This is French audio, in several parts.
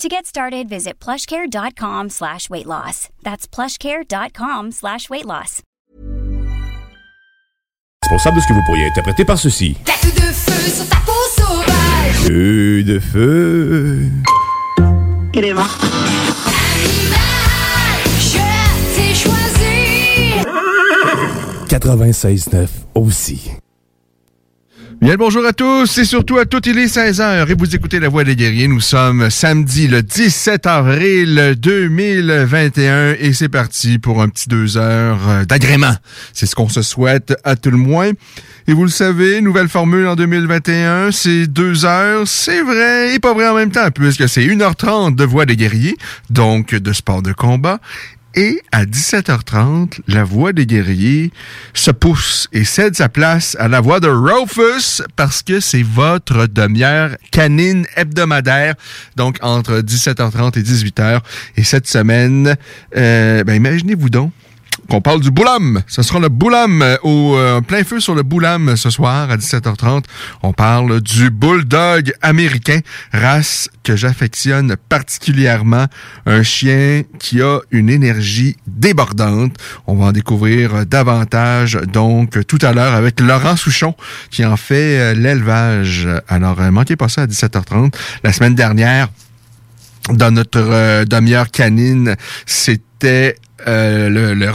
To get started, visit plushcare.com slash weight loss. That's plushcare.com slash weight loss. Responsable de ce que vous pourriez interpréter par ceci. Tête de feu sur ta peau sauvage. Feu de feu. Animal, je t'ai choisi. 96.9 aussi. Bien bonjour à tous et surtout à toutes, il est 16h et vous écoutez La Voix des Guerriers. Nous sommes samedi le 17 avril 2021 et c'est parti pour un petit deux heures euh, d'agrément. C'est ce qu'on se souhaite à tout le moins. Et vous le savez, nouvelle formule en 2021, c'est deux heures, c'est vrai et pas vrai en même temps puisque c'est 1h30 de Voix des Guerriers, donc de sport de combat et à 17h30, la voix des guerriers se pousse et cède sa place à la voix de Rufus parce que c'est votre demi-heure canine hebdomadaire, donc entre 17h30 et 18h. Et cette semaine, euh, ben imaginez-vous donc qu'on parle du Boulam. Ce sera le Boulam euh, au euh, plein feu sur le Boulam ce soir à 17h30. On parle du Bulldog américain, race que j'affectionne particulièrement. Un chien qui a une énergie débordante. On va en découvrir euh, davantage donc tout à l'heure avec Laurent Souchon qui en fait euh, l'élevage. Alors, euh, manquez pas ça à 17h30. La semaine dernière, dans notre euh, demi-heure canine, c'était euh, le, le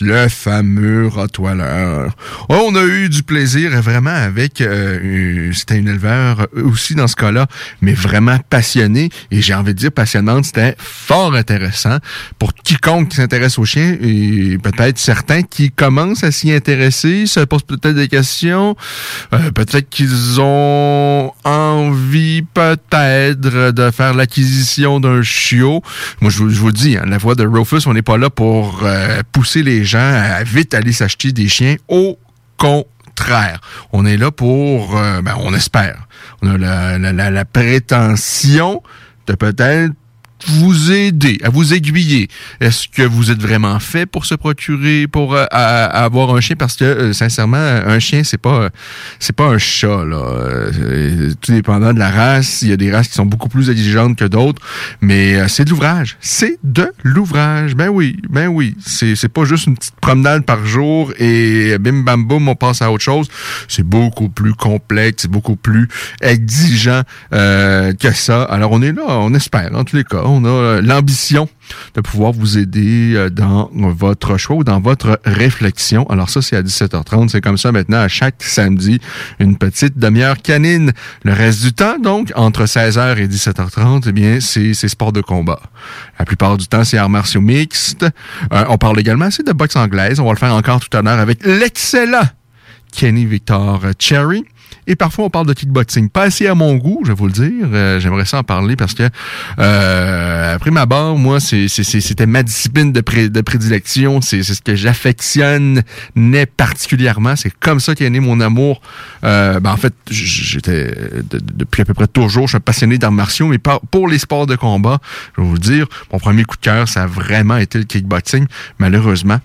le fameux Rottweiler. Oh, on a eu du plaisir vraiment avec, euh, c'était une éleveur aussi dans ce cas-là, mais vraiment passionné et j'ai envie de dire passionnante. C'était fort intéressant pour quiconque qui s'intéresse aux chiens et peut-être certains qui commencent à s'y intéresser, se posent peut-être des questions, euh, peut-être qu'ils ont envie peut-être de faire l'acquisition d'un chiot. Moi, je, vous- je dis, hein, la voix de Rufus, on n'est pas là pour euh, pousser les gens à vite aller s'acheter des chiens. Au contraire, on est là pour, euh, ben, on espère, on a la, prétention de peut-être vous aider, à vous aiguiller. Est-ce que vous êtes vraiment fait pour se procurer, pour euh, à- à avoir un chien? Parce que, euh, sincèrement, un chien, c'est pas c'est pas un chat, là. Euh, tout dépendant de la race. Il y a des races qui sont beaucoup plus exigeantes que d'autres. Mais euh, c'est de l'ouvrage. C'est de l'ouvrage. Ben oui, ben oui. C'est c'est pas juste une petite promenade par jour et bim bam boum, on passe à autre chose. C'est beaucoup plus complexe, c'est beaucoup plus exigeant euh, que ça. Alors on est là, on espère, en tous les cas. On a euh, l'ambition de pouvoir vous aider euh, dans votre choix ou dans votre réflexion. Alors ça, c'est à 17h30. C'est comme ça maintenant à chaque samedi, une petite demi-heure canine. Le reste du temps, donc, entre 16h et 17h30, eh bien, c'est sport de combat. La plupart du temps, c'est arts martiaux mixtes. Euh, on parle également aussi de boxe anglaise. On va le faire encore tout à l'heure avec l'excellent Kenny Victor Cherry. Et parfois, on parle de kickboxing. Pas assez à mon goût, je vais vous le dire. Euh, J'aimerais ça en parler parce que, euh, après ma barre, moi, c'était ma discipline de, pré- de prédilection. C'est ce que j'affectionne particulièrement. C'est comme ça qu'est né mon amour. Euh, ben, en fait, j'étais de- de- depuis à peu près toujours, je suis passionné d'arts martiaux, mais pour les sports de combat, je vais vous le dire, mon premier coup de cœur, ça a vraiment été le kickboxing. Malheureusement,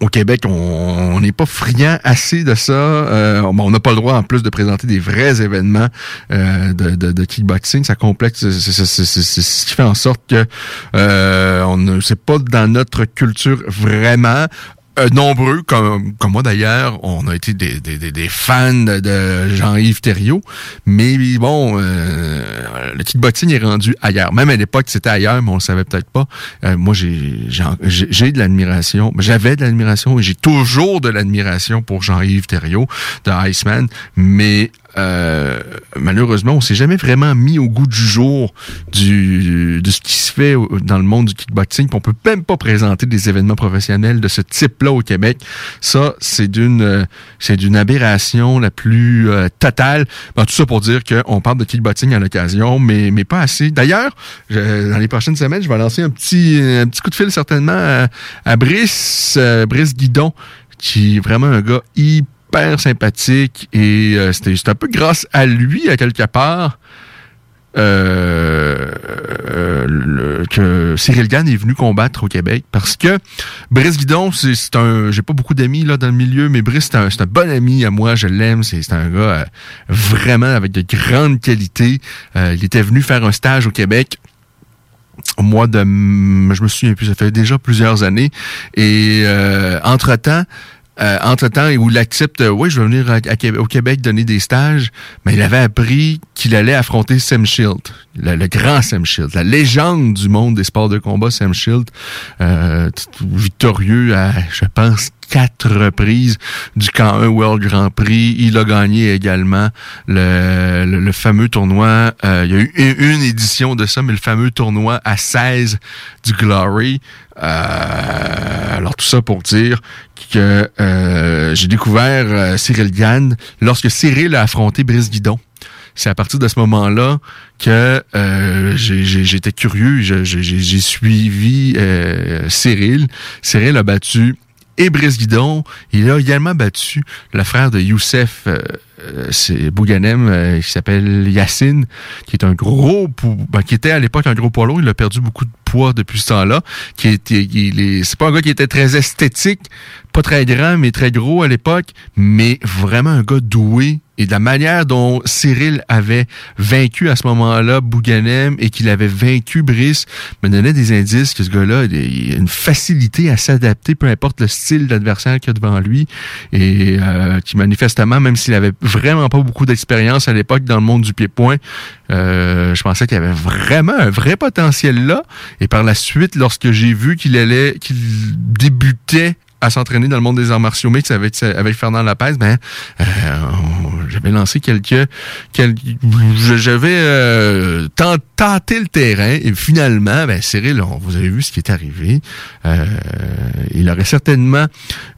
au Québec, on n'est pas friand assez de ça. Euh, on n'a pas le droit, en plus, de présenter des vrais événements euh, de, de, de kickboxing. Ça complexe, c'est ce qui fait en sorte que euh, on ne c'est pas dans notre culture vraiment. Euh, nombreux, comme, comme moi d'ailleurs, on a été des, des, des- fans de Jean-Yves Thériault, mais bon, euh, le kickboxing est rendu ailleurs. Même à l'époque, c'était ailleurs, mais on le savait peut-être pas. Euh, moi, j'ai de l'admiration, j'avais de l'admiration et j'ai toujours de l'admiration pour Jean-Yves Thériault de Iceman, mais euh, malheureusement, on s'est jamais vraiment mis au goût du jour du, de ce qui se fait dans le monde du kickboxing. puis On peut même pas présenter des événements professionnels de ce type-là au Québec. Ça, c'est d'une euh, c'est d'une aberration la plus euh, totale. Bon, tout ça pour dire qu'on parle de kickboxing à l'occasion, mais mais pas assez. D'ailleurs, dans les prochaines semaines, je vais lancer un petit un petit coup de fil certainement à, à Brice Brice Guidon, qui est vraiment un gars hyper sympathique et euh, c'était un peu grâce à lui à quelque part euh, euh, que Cyril Gann est venu combattre au Québec parce que Brice Guidon, c'est un, j'ai pas beaucoup d'amis là dans le milieu, mais Brice c'est un, un bon ami à moi, je l'aime, c'est un gars euh, vraiment avec de grandes qualités. Il était venu faire un stage au Québec au mois de, je me souviens plus, ça fait déjà plusieurs années. Et euh, entre temps. Euh, entre-temps, où il accepte, oui, je vais venir au Québec donner des stages, mais il avait appris qu'il allait affronter Sam Shield, le, grand Sam Shield, la légende du monde des sports de combat, Sam Shield, euh, victorieux à, je pense, quatre reprises du camp 1 World Grand Prix. Il a gagné également le, le, fameux tournoi. euh, il y a eu une, édition de ça, mais le fameux tournoi à 16 du Glory. Euh, alors tout ça pour dire que euh, j'ai découvert Cyril Gann lorsque Cyril a affronté Brice Guidon. C'est à partir de ce moment-là que euh, j'étais curieux, j'ai suivi Cyril. Cyril a battu et. Il a également battu le frère de Youssef, euh, euh, Bouganem, euh, qui s'appelle Yacine, qui est un gros, ben, qui était à l'époque un gros poids. Il a perdu beaucoup de poids depuis ce temps-là. Qui était, il est, c'est pas un gars qui était très esthétique, pas très grand, mais très gros à l'époque, mais vraiment un gars doué. Et de la manière dont Cyril avait vaincu à ce moment-là Bouganem et qu'il avait vaincu Brice me donnait des indices que ce gars-là, a une facilité à s'adapter, peu importe le style d'adversaire qu'il y a devant lui, et euh, qui manifestement, même s'il avait vraiment pas beaucoup d'expérience à l'époque dans le monde du pied-point, euh, je pensais qu'il avait vraiment un vrai potentiel là. Et par la suite, lorsque j'ai vu qu'il allait, qu'il débutait à s'entraîner dans le monde des arts martiaux mixtes avec, avec Fernand Lapez, ben, euh, j'avais lancé quelques, j'avais euh, tent- tenté le terrain et finalement, ben, Cyril, on- vous avez vu ce qui est arrivé. Euh, il aurait certainement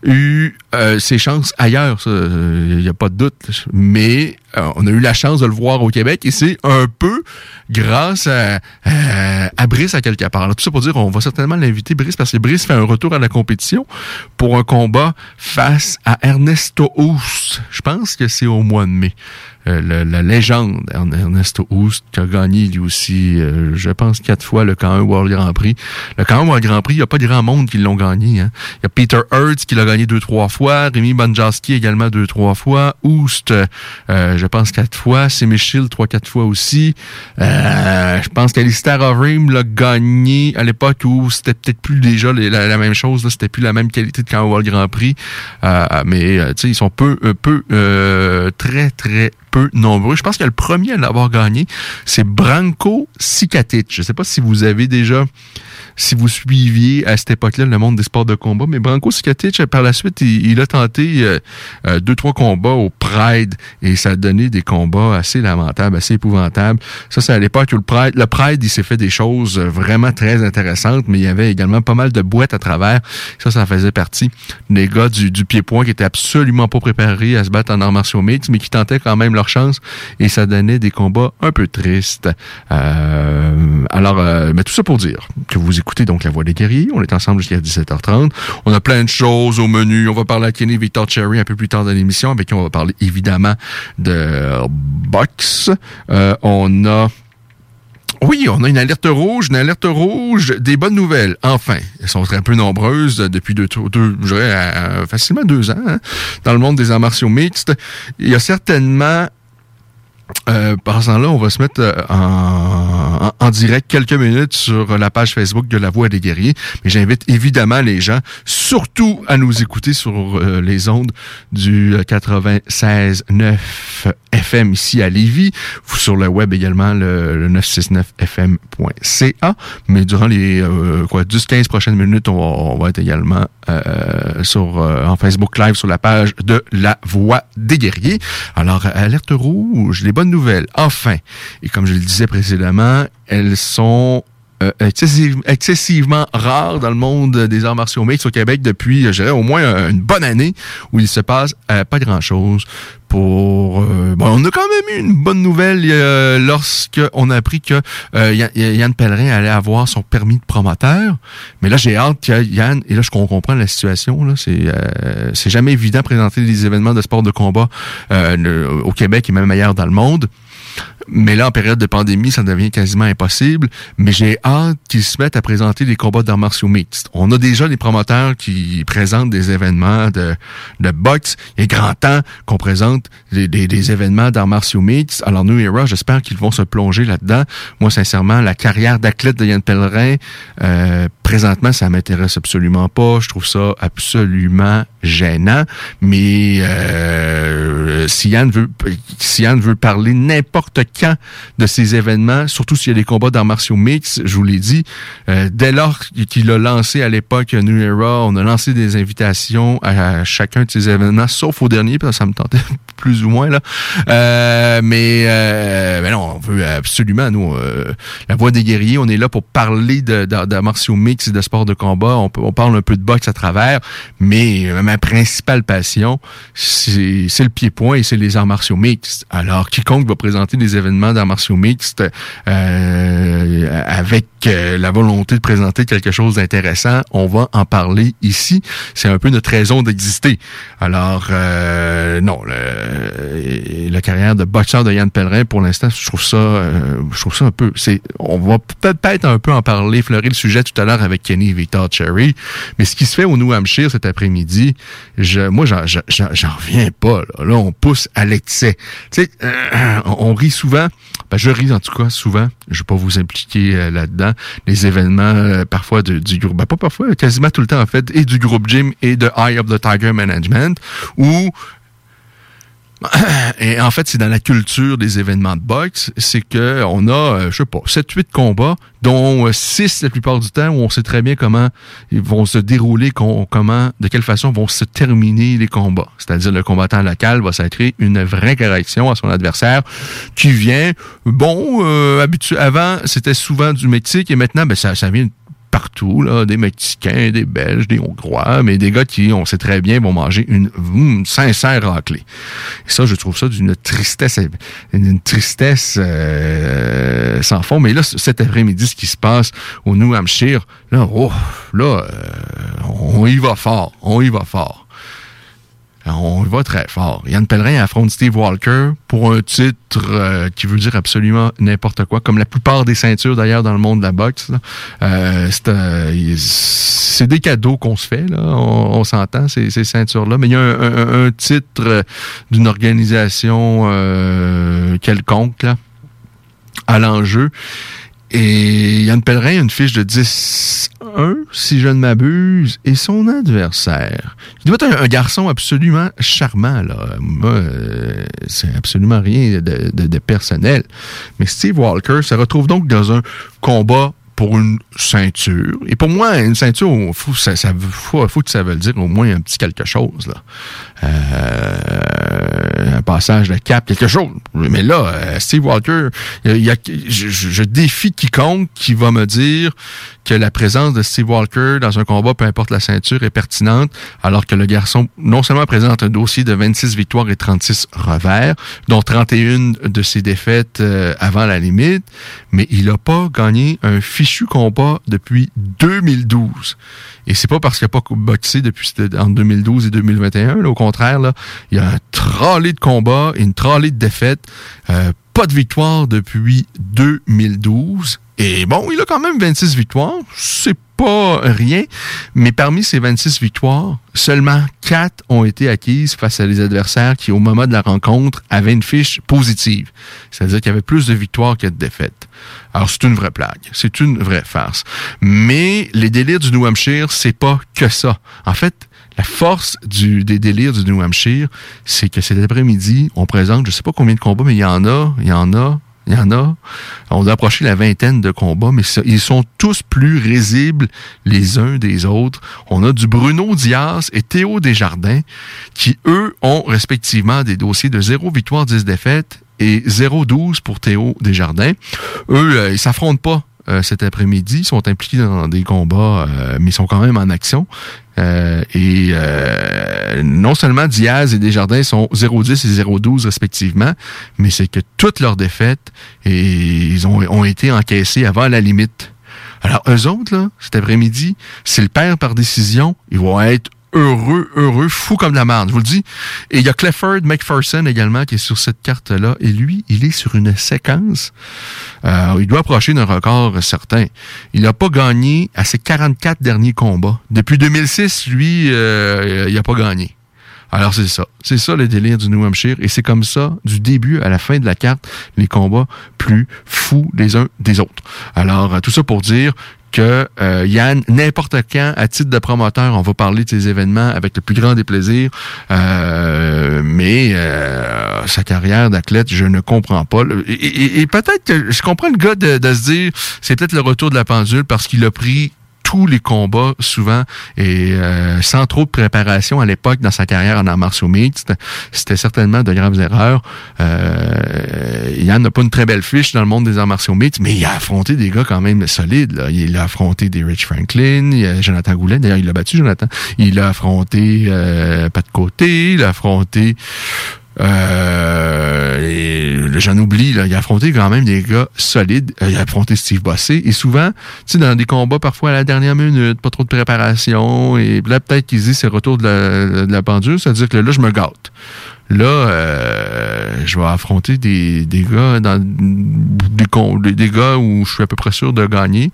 eu euh, ses chances ailleurs, il n'y a pas de doute. Mais on a eu la chance de le voir au Québec et c'est un peu grâce à, Brice à quelque part. Alors, tout ça pour dire, on va certainement l'inviter Brice parce que Brice fait un retour à la compétition pour un combat face à Ernesto Houst. Je pense que c'est au mois de mai. Euh, la légende Ern- Ernesto Houst qui a gagné lui aussi, euh, je pense, quatre fois le camp 1 World Grand Prix. Le camp 1 World Grand Prix, il n'y a pas de grand monde qui l'ont gagné. Hein. Il y a Peter Hertz qui l'a gagné deux, trois fois, Rémi Bonjowski également deux, trois fois, Houst, euh, je pense, quatre fois, Semichil trois, quatre fois aussi. Euh, je pense qu'Alistair Overeem l'a gagné à l'époque où c'était peut-être plus déjà la, même chose, c'était plus la même qualité de camp 1 World Grand Prix. Euh, mais tu sais, ils sont peu, peu, très, très nombreux. Je pense que le premier à l'avoir gagné, c'est Branko Sikatic. Je sais pas si vous avez déjà, si vous suiviez à cette époque-là le monde des sports de combat, mais Branko Sikatic, par la suite, il, a tenté euh, euh, deux, trois combats au Pride et ça a donné des combats assez lamentables, assez épouvantables. Ça, c'est à l'époque où le Pride, le Pride, il s'est fait des choses vraiment très intéressantes, mais il y avait également pas mal de boîtes à travers. Ça, ça faisait partie des gars du, du pied-point qui étaient absolument pas préparés à se battre en arts martiaux mixtes, mais qui tentaient quand même leur chance et ça donnait des combats un peu tristes. Euh, alors, euh, mais tout ça pour dire que vous écoutez donc La Voix des guerriers. On est ensemble jusqu'à 17h30. On a plein de choses au menu. On va parler à Kenny Victor Cherry un peu plus tard dans l'émission, avec qui on va parler évidemment de boxe. Euh, on a oui, on a une alerte rouge, une alerte rouge, des bonnes nouvelles. Enfin, elles sont très peu nombreuses depuis deux, deux je dirais, facilement deux ans hein, dans le monde des arts martiaux mixtes. Il y a certainement euh, par temps-là, on va se mettre euh, en, en direct quelques minutes sur la page Facebook de La Voix des Guerriers. Mais j'invite évidemment les gens, surtout à nous écouter sur euh, les ondes du 96.9 FM ici à Lévis, sur le web également le, le 969fm.ca. Mais durant les euh, quoi 10-15 prochaines minutes, on va, on va être également euh, sur euh, en Facebook Live sur la page de La Voix des Guerriers. Alors, alerte rouge, les bonnes nouvelles. Enfin, et comme je le disais précédemment, elles sont euh, excessive- excessivement rares dans le monde des arts martiaux mixtes au Québec depuis, je dirais, au moins une bonne année où il se passe euh, pas grand-chose. Pour, euh, bon, on a quand même eu une bonne nouvelle euh, lorsque on a appris que euh, Yann, Pellerin allait avoir son permis de promoteur. Mais là, j'ai hâte que Yann, et là, je comprends la situation. Là, c'est, euh, c'est jamais évident de présenter des événements de sport de combat au Québec et même ailleurs dans le monde. Mais là, en période de pandémie, ça devient quasiment impossible. Mais j'ai hâte qu'ils se mettent à présenter des combats d'arts martiaux mixtes. On a déjà des promoteurs qui présentent des événements de, de boxe. Il est grand temps qu'on présente des, des- des événements d'arts martiaux mixtes. Alors, New Era, j'espère qu'ils vont se plonger là-dedans. Moi, sincèrement, la carrière d'athlète de Yann Pellerin, euh, présentement, ça m'intéresse absolument pas. Je trouve ça absolument gênant. Mais euh, si Yann veut, si Yann veut parler n'importe quand de ces événements, surtout s'il y a des combats d'arts martiaux mix, je vous l'ai dit, euh, dès lors qu'il a lancé à l'époque New Era, on a lancé des invitations à, chacun de ces événements, sauf au dernier, parce que ça me tentait plus ou moins là. Euh, mais, euh, mais non, on veut absolument nous, euh, la voix des guerriers, on est là pour parler de, de, martiaux mix et de sport de combat. On, on parle un peu de boxe à travers, mais euh, ma principale passion, c'est le pied-point et c'est les arts martiaux mixtes. Alors, quiconque va présenter des événements d'arts martiaux mixtes euh, avec euh, la volonté de présenter quelque chose d'intéressant, on va en parler ici. C'est un peu notre raison d'exister. Alors, non, le- la carrière de boxeur de Yann Pellerin, pour l'instant, je trouve ça, euh, je trouve ça un peu. C'est, on va peut-être un peu en parler, fleurir le sujet tout à l'heure avec Kenny Victor Cherry. Mais ce qui se fait au New Hampshire cet après-midi, je, moi, j'en, j'en, reviens pas. Là. Là, on pousse à l'excès. Tu sais, euh, on, rit souvent. Ben, je ris en tout cas souvent. Je vais pas vous impliquer euh, là-dedans. Les événements euh, parfois du groupe, ben, pas parfois, quasiment tout le temps en fait, et du groupe Jim et de Eye of the Tiger Management, où et en fait, c'est dans la culture des événements de boxe, c'est que on a, euh, je sais pas, 7-8 combats, dont 6 la plupart du temps, où on sait très bien comment ils vont se dérouler, com- comment, de quelle façon vont se terminer les combats. C'est-à-dire le combattant local va sacrer une vraie correction à son adversaire qui vient, bon, euh, habitu- avant, c'était souvent du Mexique et maintenant, ben, ça vient partout, là, des Mexicains, des Belges, des Hongrois, mais des gars qui, on sait très bien, vont manger une, sincère raclée. Et ça, je trouve ça d'une tristesse, une tristesse euh, sans fond. Mais là, cet après-midi, ce qui se passe au New Hampshire, là, oh, là, euh, on y va fort, on y va fort. On va très fort. Yann Pellerin affronte Steve Walker pour un titre euh, qui veut dire absolument n'importe quoi, comme la plupart des ceintures d'ailleurs dans le monde de la boxe. Euh, c'est euh, c'est des cadeaux qu'on se fait, là. on, s'entend, ces, ceintures-là. Mais il y a un, titre d'une organisation quelconque à l'enjeu. Et Yann Pellerin a une fiche de 10-1, si je ne m'abuse, et son adversaire. Il doit être un, garçon absolument charmant, là. Moi, euh, c'est absolument rien de personnel. Mais Steve Walker se retrouve donc dans un combat pour une ceinture. Et pour moi, une ceinture, faut, ça, ça, faut, faut que ça veuille dire au moins un petit quelque chose, là. Euh, un passage de cap, quelque chose. Mais là, euh, Steve Walker, il y a- je, je- défie quiconque qui va me dire que la présence de Steve Walker dans un combat, peu importe la ceinture, est pertinente, alors que le garçon non seulement présente un dossier de 26 victoires et 36 revers, dont 31 de ses défaites euh, avant la limite, mais il n'a pas gagné un fichu combat depuis 2012. Et c'est pas parce qu'il n'a pas boxé depuis entre 2012 et 2021. Là, au contraire, là, il y a un trolley de combats et une trolley de défaites. Euh, pas de victoire depuis 2012. Et bon, il a quand même 26 victoires. C'est pas rien. Mais parmi ces 26 victoires, seulement 4 ont été acquises face à des adversaires qui, au moment de la rencontre, avaient une fiche positive. C'est-à-dire qu'il y avait plus de victoires que de défaites. Alors, c'est une vraie blague. C'est une vraie farce. Mais les délires du New Hampshire, c'est pas que ça. En fait, la force des délires du New Hampshire, c'est que cet après-midi, on présente, je sais pas combien de combats, mais il y en a, il y en a, il y en a. On a approché la vingtaine de combats, mais ils sont tous plus risibles les uns des autres. On a du Bruno Diaz et Théo Desjardins, qui, eux, ont respectivement des dossiers de 0 victoire, 10 défaites et 0-12 pour Théo Desjardins. Eux, euh, ils s'affrontent pas euh, cet après-midi. Ils sont impliqués dans des combats, euh, mais ils sont quand même en action. Euh, et euh, non seulement Diaz et Desjardins sont 0-10 et 0-12 respectivement, mais c'est que toutes leurs défaites ils ont, été encaissées avant la limite. Alors, eux autres, là, cet après-midi, s'ils perdent par décision, ils vont être heureux, heureux, fou comme la marde, je vous le dis. Et il y a Clifford McPherson également qui est sur cette carte-là. Et lui, il est sur une séquence. Euh, il doit approcher d'un record certain. Il n'a pas gagné à ses 44 derniers combats. Depuis 2006, lui, euh, il n'a pas gagné. Alors c'est ça. C'est ça le délire du New Hampshire. Et c'est comme ça, du début à la fin de la carte, les combats plus fous les uns des autres. Alors, euh, tout ça pour dire que euh, Yann, n'importe quand, à titre de promoteur, on va parler de ces événements avec le plus grand des plaisirs. Euh, mais euh, sa carrière d'athlète, je ne comprends pas. Et peut-être que je comprends le gars de, de se dire, c'est peut-être le retour de la pendule parce qu'il a pris tous les combats souvent et euh, sans trop de préparation à l'époque dans sa carrière en arts martiaux mixtes. C'était certainement de graves erreurs. Euh, Yann n'a pas une très belle fiche dans le monde des arts martiaux mixtes, mais il a affronté des gars quand même solides. Il a affronté des Rich Franklin, il a Jonathan Goulet, d'ailleurs il l'a battu Jonathan. Il a affronté euh, Pat Côté, il a affronté euh, j'en oublie, là, il a affronté quand même des gars solides. Euh, Il a affronté Steve Bossé. Et souvent, tu sais, dans des combats parfois à la dernière minute, pas trop de préparation, et là, peut-être qu'ils disent c'est retour de la, de la pendule, c'est-à-dire que là, je me gâte. Là, euh, je vais affronter des, des gars dans des, des, gars où je suis à peu près sûr de gagner.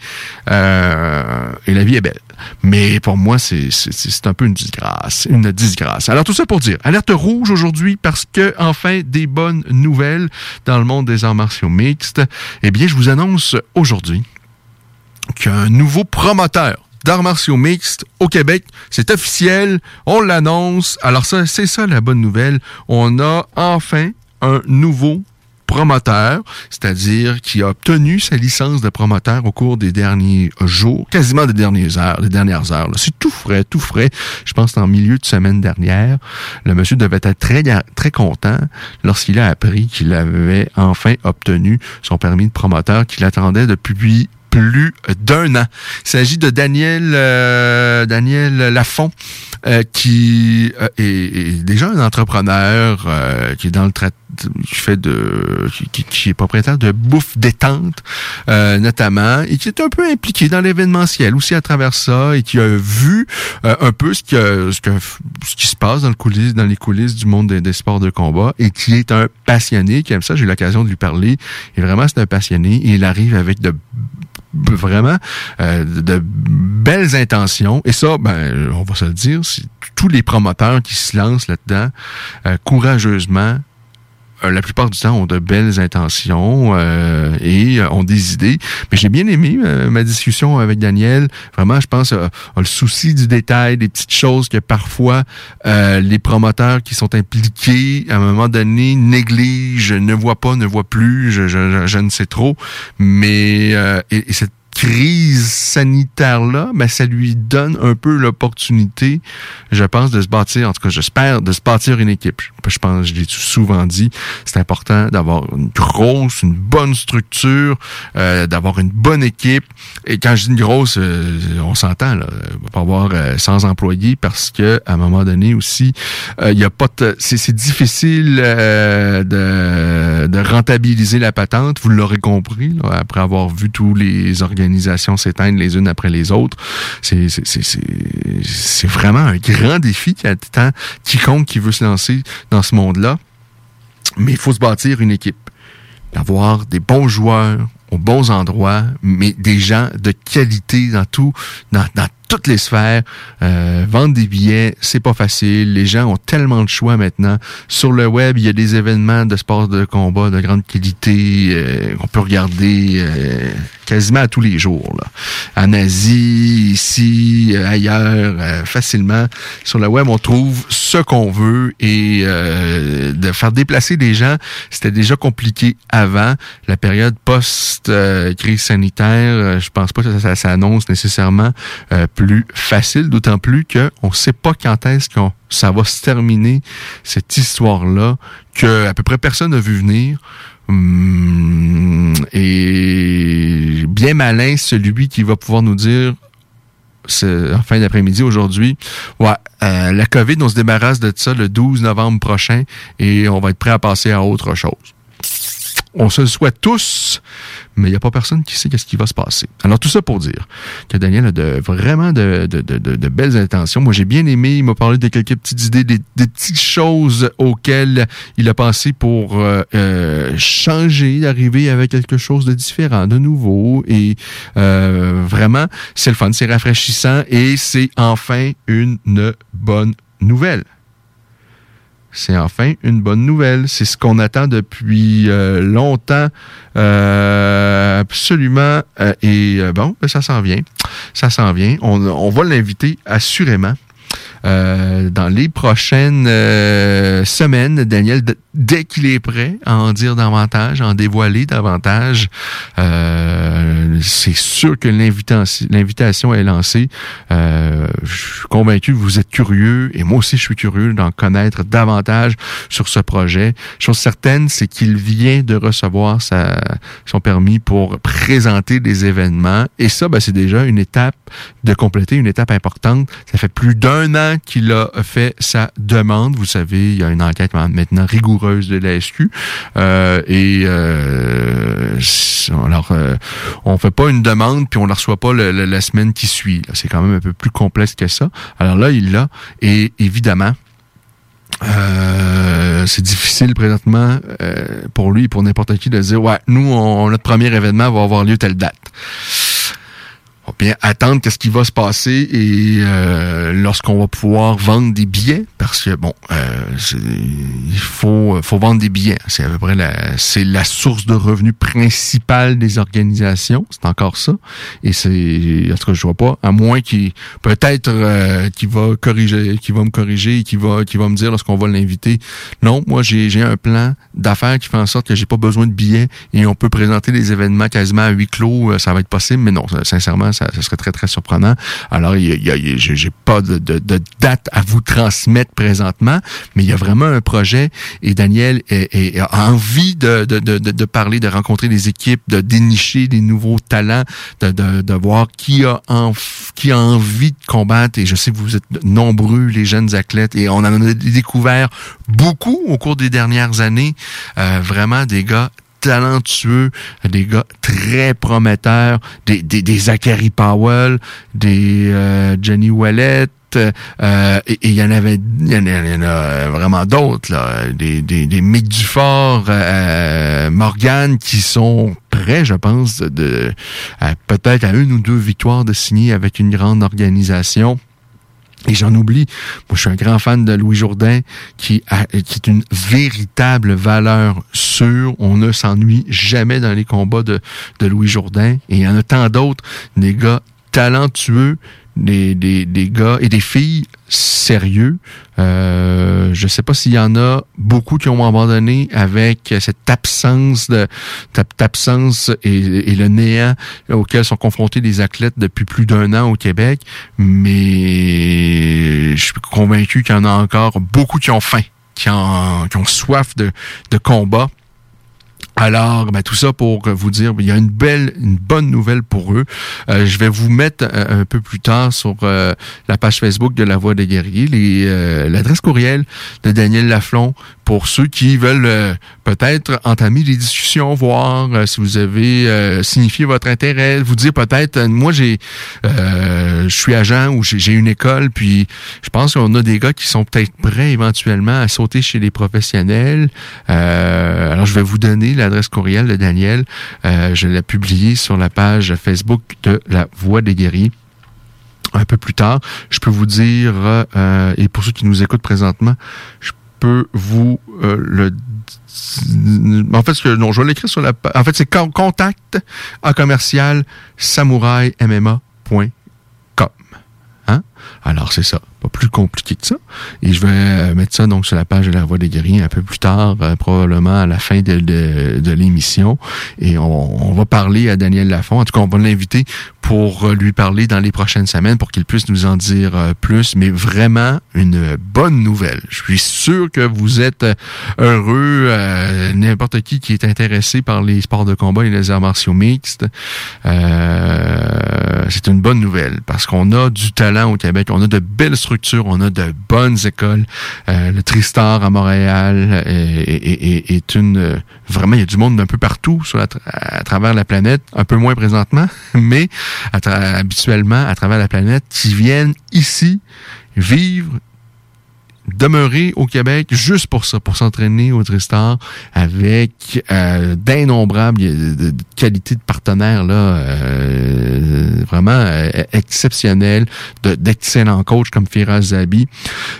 Euh, et la vie est belle. Mais pour moi, c'est un peu une disgrâce. Une disgrâce. Alors tout ça pour dire, alerte rouge aujourd'hui parce que enfin des bonnes nouvelles dans le monde des arts martiaux mixtes. Eh bien, je vous annonce aujourd'hui qu'un nouveau promoteur d'arts martiaux mixtes au Québec, c'est officiel, on l'annonce. Alors ça, c'est ça la bonne nouvelle. On a enfin un nouveau promoteur, c'est-à-dire qui a obtenu sa licence de promoteur au cours des derniers jours, quasiment des dernières heures, des dernières heures. C'est tout frais, tout frais. Je pense en milieu de semaine dernière. Le monsieur devait être très, très content lorsqu'il a appris qu'il avait enfin obtenu son permis de promoteur qu'il attendait depuis plus d'un an. Il s'agit de Daniel euh, Daniel Lafont euh, qui euh, est, est déjà un entrepreneur euh, qui est dans le qui fait de qui, qui- qui est propriétaire de bouffe détente euh, notamment et qui est un peu impliqué dans l'événementiel aussi à travers ça et qui a vu euh, un peu ce que ce que ce qui se passe dans le coulisses dans les coulisses du monde des, des sports de combat et qui est un passionné qui aime ça j'ai eu l'occasion de lui parler et vraiment c'est un passionné et il arrive avec de vraiment euh, de, belles intentions. Et ça, ben, on va se le dire, tous les promoteurs qui se lancent là-dedans euh, courageusement. Euh, La plupart du temps ont de belles intentions euh, et euh, ont des idées. Mais j'ai bien aimé euh, ma discussion avec Daniel. Vraiment, je pense, euh, le souci du détail, des petites choses que parfois euh, les promoteurs qui sont impliqués à un moment donné négligent, ne voient pas, ne voient plus, je, je, je- ne sais trop. Mais et, et cette crise sanitaire-là, ben, ça lui donne un peu l'opportunité, je pense, de se bâtir, en tout cas, j'espère, de se bâtir une équipe. Je, pense, je l'ai souvent dit, c'est important d'avoir une grosse, une bonne structure, euh, d'avoir une bonne équipe. Et quand je dis une grosse, euh, on s'entend, là, on va pas avoir euh, 100 employés parce que à un moment donné aussi, euh, il y a pas c'est difficile euh, de, de rentabiliser la patente, vous l'aurez compris, là, après avoir vu tous les organisations s'éteindre les unes après les autres. C'est vraiment un grand défi qui attend quiconque qui veut se lancer dans ce monde-là. Mais il faut se bâtir une équipe. D'avoir des bons joueurs aux bons endroits, mais des gens de qualité dans tout, toutes les sphères. Euh, vendre des billets, c'est pas facile. Les gens ont tellement de choix maintenant. Sur le web, il y a des événements de sport de combat de grande qualité euh, qu'on peut regarder euh, quasiment à tous les jours. Là. En Asie, ici, euh, ailleurs, euh, facilement. Sur le web, on trouve ce qu'on veut et euh, de faire déplacer des gens, c'était déjà compliqué avant. La période post-crise sanitaire, je pense pas que ça, ça s'annonce nécessairement euh, plus facile, d'autant plus qu'on ne sait pas quand est-ce qu'on ça va se terminer, cette histoire-là, que à peu près personne n'a vu venir. Hum, et bien malin celui qui va pouvoir nous dire en fin d'après-midi aujourd'hui. Ouais, euh, la COVID, on se débarrasse de ça le 12 novembre prochain et on va être prêt à passer à autre chose. On se souhaite tous, mais il n'y a pas personne qui sait qu'est-ce qui va se passer. Alors tout ça pour dire que Daniel a de, vraiment de, belles intentions. Moi, j'ai bien aimé. Il m'a parlé de quelques petites idées, des, des petites choses auxquelles il a pensé pour euh, euh, changer, d'arriver avec quelque chose de différent, de nouveau. Et euh, vraiment, c'est le fun, c'est rafraîchissant et c'est enfin une bonne nouvelle. C'est enfin une bonne nouvelle. C'est ce qu'on attend depuis euh, longtemps. Euh, absolument. Euh, et bon, ben, ça s'en vient. Ça s'en vient. On va l'inviter assurément. Euh, dans les prochaines euh, semaines, Daniel, dès qu'il est prêt à en dire davantage, à en dévoiler davantage, euh, c'est sûr que l'invitation l'invitation est lancée. Euh, je suis convaincu que vous êtes curieux, et moi aussi je suis curieux d'en connaître davantage sur ce projet. Chose certaine, c'est qu'il vient de recevoir sa, son permis pour présenter des événements, et ça, ben, c'est déjà une étape de compléter, une étape importante. Ça fait plus d'un an qu'il a fait sa demande. Vous savez, il y a une enquête maintenant rigoureuse de la SQ. Euh, et euh, alors, euh, on fait pas une demande puis on la reçoit pas la semaine qui suit. C'est quand même un peu plus complexe que ça. Alors là, il l'a. Et évidemment, euh, c'est difficile présentement pour lui et pour n'importe qui de dire ouais nous on, notre premier événement va avoir lieu telle date bien attendre qu'est-ce qui va se passer et euh, lorsqu'on va pouvoir vendre des billets parce que bon euh, il faut faut vendre des billets. C'est à peu près la c'est la source de revenus principale des organisations. C'est encore ça. Et c'est en tout cas je vois pas à moins qu'il peut-être euh, qu'il va corriger qu'il va me corriger et qu'il va qu'il va me dire lorsqu'on va l'inviter. Non moi j'ai j'ai un plan d'affaires qui fait en sorte que j'ai pas besoin de billets et on peut présenter des événements quasiment à huis clos euh, ça va être possible. Mais non sincèrement ça, ça serait très très surprenant. Alors il y a, a- j'ai pas de, de, de date à vous transmettre présentement mais il y a vraiment un projet et Daniel est- est- a envie de, de, de, parler de rencontrer des équipes de dénicher des nouveaux talents de, de, de voir qui a en, qui a envie de combattre. Et je sais que vous êtes nombreux les jeunes athlètes et on en a découvert beaucoup au cours des dernières années. Euh, vraiment des gars talentueux, des gars très prometteurs, des, des, des Zachary Powell, des euh, Johnny Wallet, euh, et il y en avait il y en a, vraiment d'autres des des des Mick Dufort euh, Morgan qui sont prêts je pense de à- peut-être à une ou deux victoires de signer avec une grande organisation et j'en oublie. Moi, je suis un grand fan de Louis Jourdain, qui, est une véritable valeur sûre. On ne s'ennuie jamais dans les combats de, de Louis Jourdain. Et il y en a tant d'autres, des gars talentueux, des, des, des gars et des filles sérieux. Euh, je sais pas s'il y en a beaucoup qui ont abandonné avec cette absence de absence et, et le néant auquel sont confrontés les athlètes depuis plus d'un an au Québec, mais je suis convaincu qu'il y en a encore beaucoup qui ont faim, qui ont, qui ont soif de, de combat. Alors, ben, tout ça pour vous dire, il y a une belle, une bonne nouvelle pour eux. Euh, je vais vous mettre euh, un peu plus tard sur euh, la page Facebook de La Voix des Guerriers l'adresse courriel de Daniel Laflon pour ceux qui veulent peut-être entamer des discussions, voir si vous avez signifié votre intérêt, vous dire peut-être, moi j'ai, je suis agent ou j'ai, une école, puis je pense qu'on a des gars qui sont peut-être prêts éventuellement à sauter chez les professionnels. Alors je vais vous donner l'adresse courriel de Daniel. Euh, je l'ai publié sur la page Facebook de La Voix des Guerriers. un peu plus tard. Je peux vous dire, euh, et pour ceux qui nous écoutent présentement, je peux vous euh, le en fait, non, je vais l'écrire sur la En fait, c'est contact à commercial samouraimma.com. Hein? Alors, c'est ça pas plus compliqué que ça. Et je vais euh, mettre ça donc sur la page de la Voix des guerriers un peu plus tard, euh, probablement à la fin de, l'émission. Et on, va parler à Daniel Lafont. En tout cas, on va l'inviter pour euh, lui parler dans les prochaines semaines pour qu'il puisse nous en dire plus. Mais vraiment, une bonne nouvelle. Je suis sûr que vous êtes heureux. N'importe qui qui est intéressé par les sports de combat et les arts martiaux mixtes, c'est une bonne nouvelle parce qu'on a du talent au Québec. On a de belles structures on a de bonnes écoles. Euh, le Tristar à Montréal est, une... vraiment, il y a du monde un peu partout sur à travers la planète, un peu moins présentement, mais habituellement à travers la planète, qui viennent ici vivre demeurer au Québec juste pour ça, pour s'entraîner au Tristar avec euh, d'innombrables de, qualités de partenaires là, euh, vraiment euh, exceptionnelles, d'excellents coachs comme Firaz Zabi.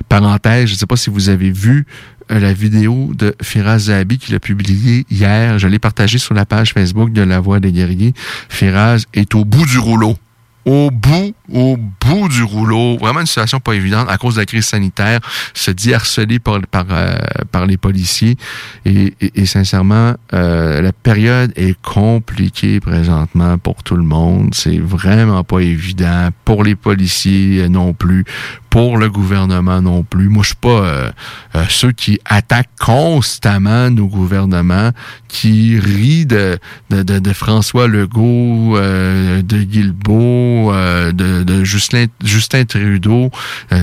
Parenthèse, je ne sais pas si vous avez vu euh, la vidéo de Firaz Zabi qu'il a publiée hier. Je l'ai partagée sur la page Facebook de La Voix des guerriers. Firaz est au bout du rouleau au bout, au bout du rouleau. Vraiment une situation pas évidente à cause de la crise sanitaire, se dit harcelé par, par, euh, par les policiers. Et, et, sincèrement, euh, la période est compliquée présentement pour tout le monde. C'est vraiment pas évident pour les policiers non plus, pour le gouvernement non plus. Moi, je suis pas euh, euh, ceux qui attaquent constamment nos gouvernements, qui rient de, de, de, François Legault, euh, de Guilbeault, de, de Justin, Justin Trudeau.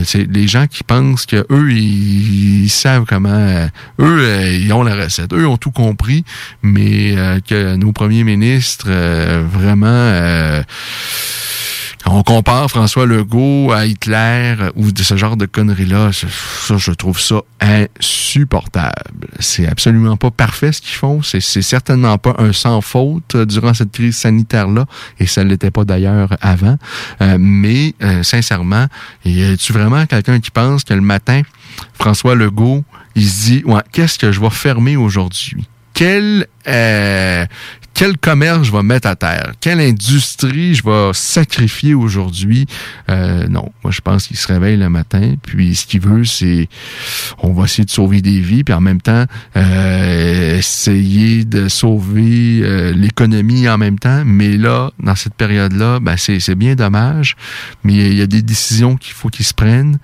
c'est les gens qui pensent que eux ils, savent comment, eux ils ont la recette, eux ont tout compris, mais que nos premiers ministres vraiment on compare François Legault à Hitler ou de ce genre de conneries-là, ça, je trouve ça insupportable. C'est absolument pas parfait ce qu'ils font. C'est certainement pas un sans faute durant cette crise sanitaire-là, et ça ne l'était pas d'ailleurs avant. Euh, mais euh, sincèrement, y a-tu vraiment quelqu'un qui pense que le matin, François Legault, il se dit, qu'est-ce que je vais fermer aujourd'hui? Quel, euh, quel commerce je vais mettre à terre, quelle industrie je vais sacrifier aujourd'hui? Euh, non, moi je pense qu'il se réveille le matin, puis ce qu'il veut, c'est on va essayer de sauver des vies, puis en même temps euh, essayer de sauver euh, l'économie en même temps. Mais là, dans cette période-là, ben c'est bien dommage, mais il y a des décisions qu'il faut qu'ils se prennent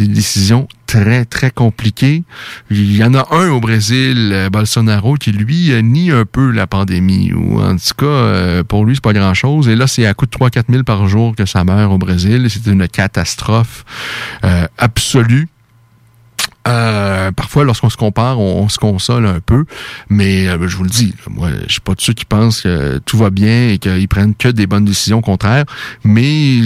des décisions très, très compliquées. Il y en a un au Brésil, euh, Bolsonaro, qui lui euh, nie un peu la pandémie. Ou en tout cas, euh, pour lui, c'est pas grand-chose. Et là, c'est à coût de 3-4 000 par jour que ça meurt au Brésil. C'est une catastrophe absolue. parfois, lorsqu'on se compare, on, se console un peu, mais je vous le dis, moi, je suis pas de ceux qui pensent que tout va bien et qu'ils prennent que des bonnes décisions, au contraire. Mais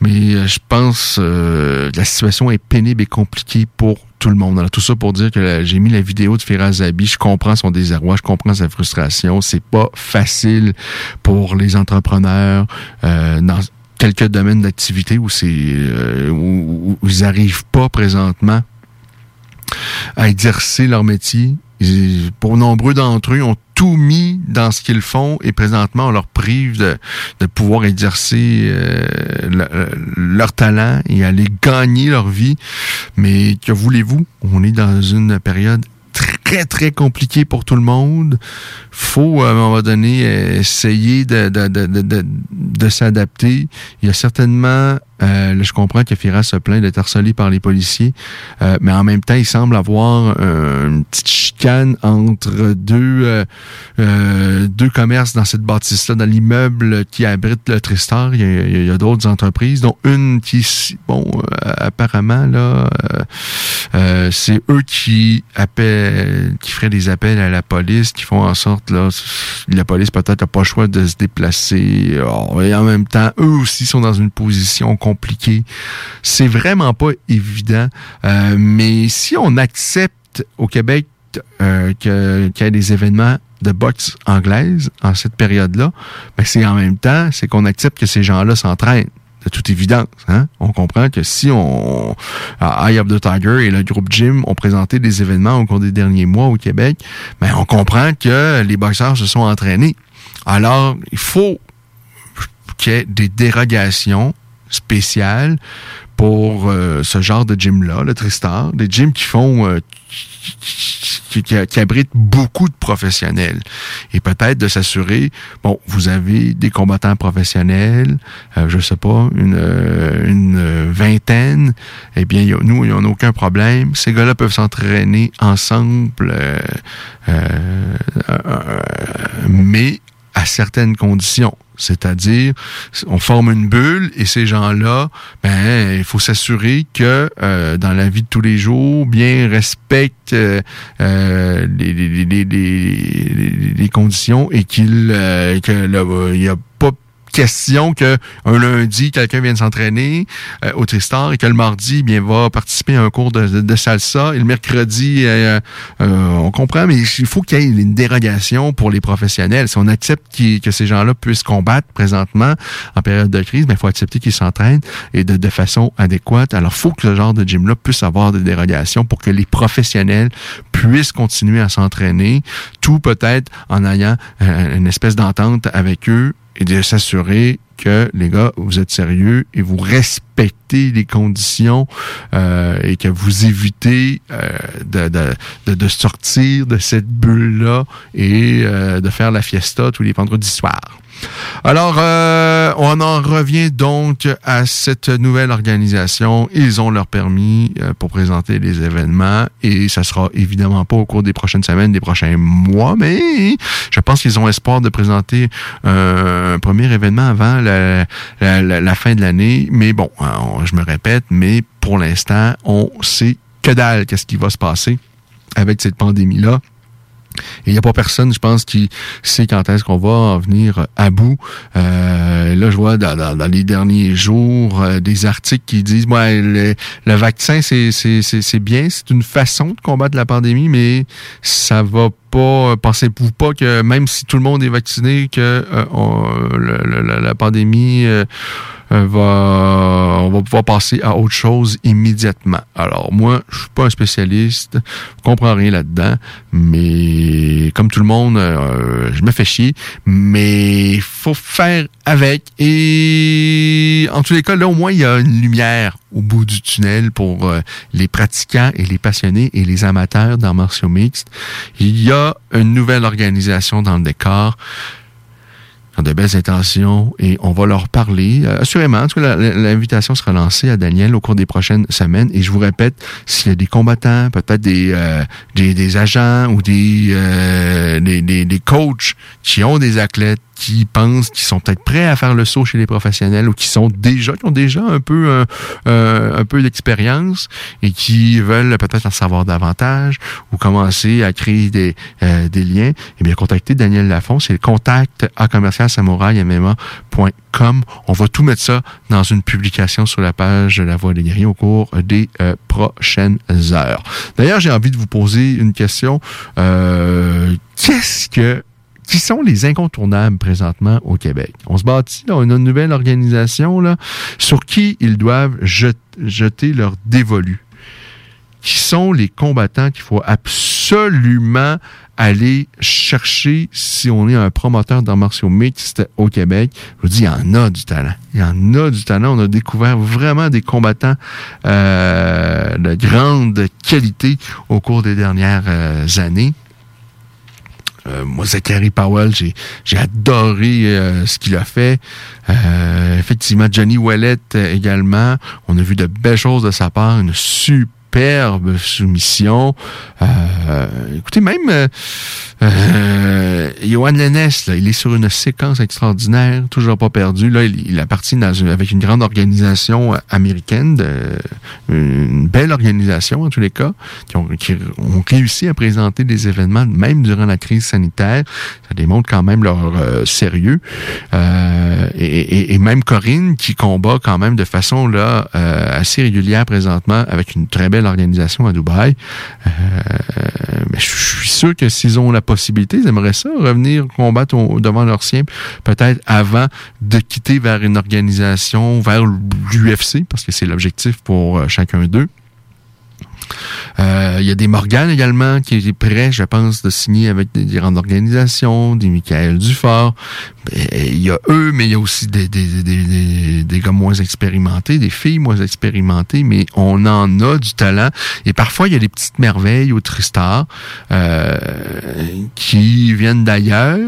mais euh, je pense euh, la situation est pénible et compliquée pour tout le monde. Alors, tout ça pour dire que j'ai mis la vidéo de Firaz Zabi. Je comprends son désarroi, je comprends sa frustration. C'est pas facile pour les entrepreneurs euh, dans quelques domaines d'activité où c'est euh, où, où, ils n'arrivent pas présentement à exercer leur métier. Pour nombreux d'entre eux, ont tout mis dans ce qu'ils font et présentement on leur prive de, pouvoir exercer euh, leur talent et aller gagner leur vie. Mais que voulez-vous? On est dans une période très, très compliquée pour tout le monde. faut, à un moment donné, essayer de, de, de, de, de s'adapter. Il y a certainement euh, là, je comprends que Firas se plaint d'être harcelé par les policiers, euh, mais en même temps, il semble avoir euh, une petite chicane entre deux euh, deux commerces dans cette bâtisse-là, dans l'immeuble qui abrite le Tristar. Il y a, a d'autres entreprises, dont une qui, bon, apparemment là, c'est eux qui appellent, qui feraient des appels à la police, qui font en sorte là, la police peut-être n'a pas le choix de se déplacer. Oh, et en même temps, eux aussi sont dans une position compliqué. C'est vraiment pas évident. Euh, mais si on accepte au Québec euh, qu'il y ait des événements de boxe anglaise en cette période-là, ben c'est en même temps, c'est qu'on accepte que ces gens-là s'entraînent toute évidence. Hein? On comprend que si on Eye of the Tiger et le groupe Jim ont présenté des événements au cours des derniers mois au Québec, ben on comprend que les boxeurs se sont entraînés. Alors, il faut qu'il y ait des dérogations spéciales pour euh, ce genre de gym-là, le Tristar, des gyms qui font euh, qui, qui, qui, abritent beaucoup de professionnels. Et peut-être de s'assurer, bon, vous avez des combattants professionnels, euh, je sais pas, une, euh, une vingtaine, eh bien, y a, nous, il n'y en a aucun problème. Ces gars-là peuvent s'entraîner ensemble, euh, mais à certaines conditions. C'est-à-dire, on forme une bulle et ces gens-là, ben, il faut s'assurer que euh, dans la vie de tous les jours, bien respectent euh, les, les, conditions et qu'il euh, que y a pas question que un lundi, quelqu'un vienne s'entraîner euh, au Tristar et que le mardi, bien, va participer à un cours de, salsa et le mercredi, euh, euh, on comprend, mais il faut qu'il y ait une dérogation pour les professionnels. Si on accepte qu que ces gens-là puissent combattre présentement en période de crise, mais il faut accepter qu'ils s'entraînent et de, de, façon adéquate. Alors, il faut que ce genre de gym-là puisse avoir des dérogations pour que les professionnels puissent continuer à s'entraîner, tout peut-être en ayant une espèce d'entente avec eux et de s'assurer que les gars, vous êtes sérieux et vous respectez les conditions euh, et que vous évitez euh, de, de, de, sortir de cette bulle-là et euh, de faire la fiesta tous les vendredis soirs. Alors, euh, on en revient donc à cette nouvelle organisation. Ils ont leur permis euh, pour présenter les événements et ça sera évidemment pas au cours des prochaines semaines, des prochains mois, mais je pense qu'ils ont espoir de présenter euh, un premier événement avant la, fin de l'année. Mais bon, on, je me répète, mais pour l'instant, on sait que dalle qu'est-ce qui va se passer avec cette pandémie-là. Il n'y a pas personne, je pense, qui sait quand est-ce qu'on va en venir à bout. Euh, là, je vois dans les derniers jours euh, des articles qui disent ouais, le, le vaccin, c'est bien, c'est une façon de combattre la pandémie, mais ça va pas, pensez-vous pas que même si tout le monde est vacciné, que euh, la pandémie euh, va, pouvoir passer à autre chose immédiatement? Alors moi, je suis pas un spécialiste, je comprends rien là-dedans, mais comme tout le monde, euh, je me fais chier, mais faut faire avec. Et en tous les cas, là au moins il y a une lumière au bout du tunnel pour euh, les pratiquants et les passionnés et les amateurs d'arts martiaux mixtes. Il y a une nouvelle organisation dans le décor de belles intentions et on va leur parler. Euh, assurément, l'invitation sera lancée à Daniel au cours des prochaines semaines. Et je vous répète, s'il y a des combattants, peut-être des, euh, des, agents ou des, des, des coachs qui ont des athlètes qui pensent qu'ils sont peut-être prêts à faire le saut chez les professionnels ou qui sont déjà qui ont déjà un peu euh, euh, un peu d'expérience et qui veulent peut-être en savoir davantage ou commencer à créer des, euh, des liens, eh bien contactez Daniel Lafont, c'est le contact à commercial samouraïmma.com. On va tout mettre ça dans une publication sur la page de La Voix des guerriers au cours des euh, prochaines heures. D'ailleurs, j'ai envie de vous poser une question. Euh, Qu'est-ce que qui sont les incontournables présentement au Québec? On se bâtit, a une nouvelle organisation sur qui ils doivent jeter leur dévolu. Qui sont les combattants qu'il faut absolument aller chercher si on est un promoteur d'arts martiaux mixtes au Québec. Je vous dis, il y en a du talent. Il y en a du talent. On a découvert vraiment des combattants euh, de grande qualité au cours des dernières euh, années. Euh, moi, Zachary Powell, j'ai, j'ai adoré euh, ce qu'il a fait. Euh, effectivement, Johnny Wallet également. On a vu de belles choses de sa part. Une superbe soumission. écoutez, même euh, Johan Lennes, là, il est sur une séquence extraordinaire, toujours pas perdu. Là, il, il appartient avec une grande organisation américaine, de, une belle organisation en tous les cas, qui ont, réussi à présenter des événements même durant la crise sanitaire. Ça démontre quand même leur euh, sérieux. Euh, et, et, même Corinne qui combat quand même de façon là euh, assez régulière présentement avec une très belle belle organisation à Dubaï. Euh, mais je suis sûr que s'ils ont la possibilité, ils aimeraient ça, revenir combattre devant leur sien, peut-être avant de quitter vers une organisation, vers l'UFC, parce que c'est l'objectif pour euh, chacun d'eux. Euh, Il y a des Morgan également qui est prêt, je pense, de signer avec des, des grandes organisations, des Michael Dufort. Ben, Il y a eux, mais il y a aussi des, des gars moins expérimentés, des filles moins expérimentées, mais on en a du talent. Et parfois, il y a des petites merveilles au Tristar euh, qui viennent d'ailleurs,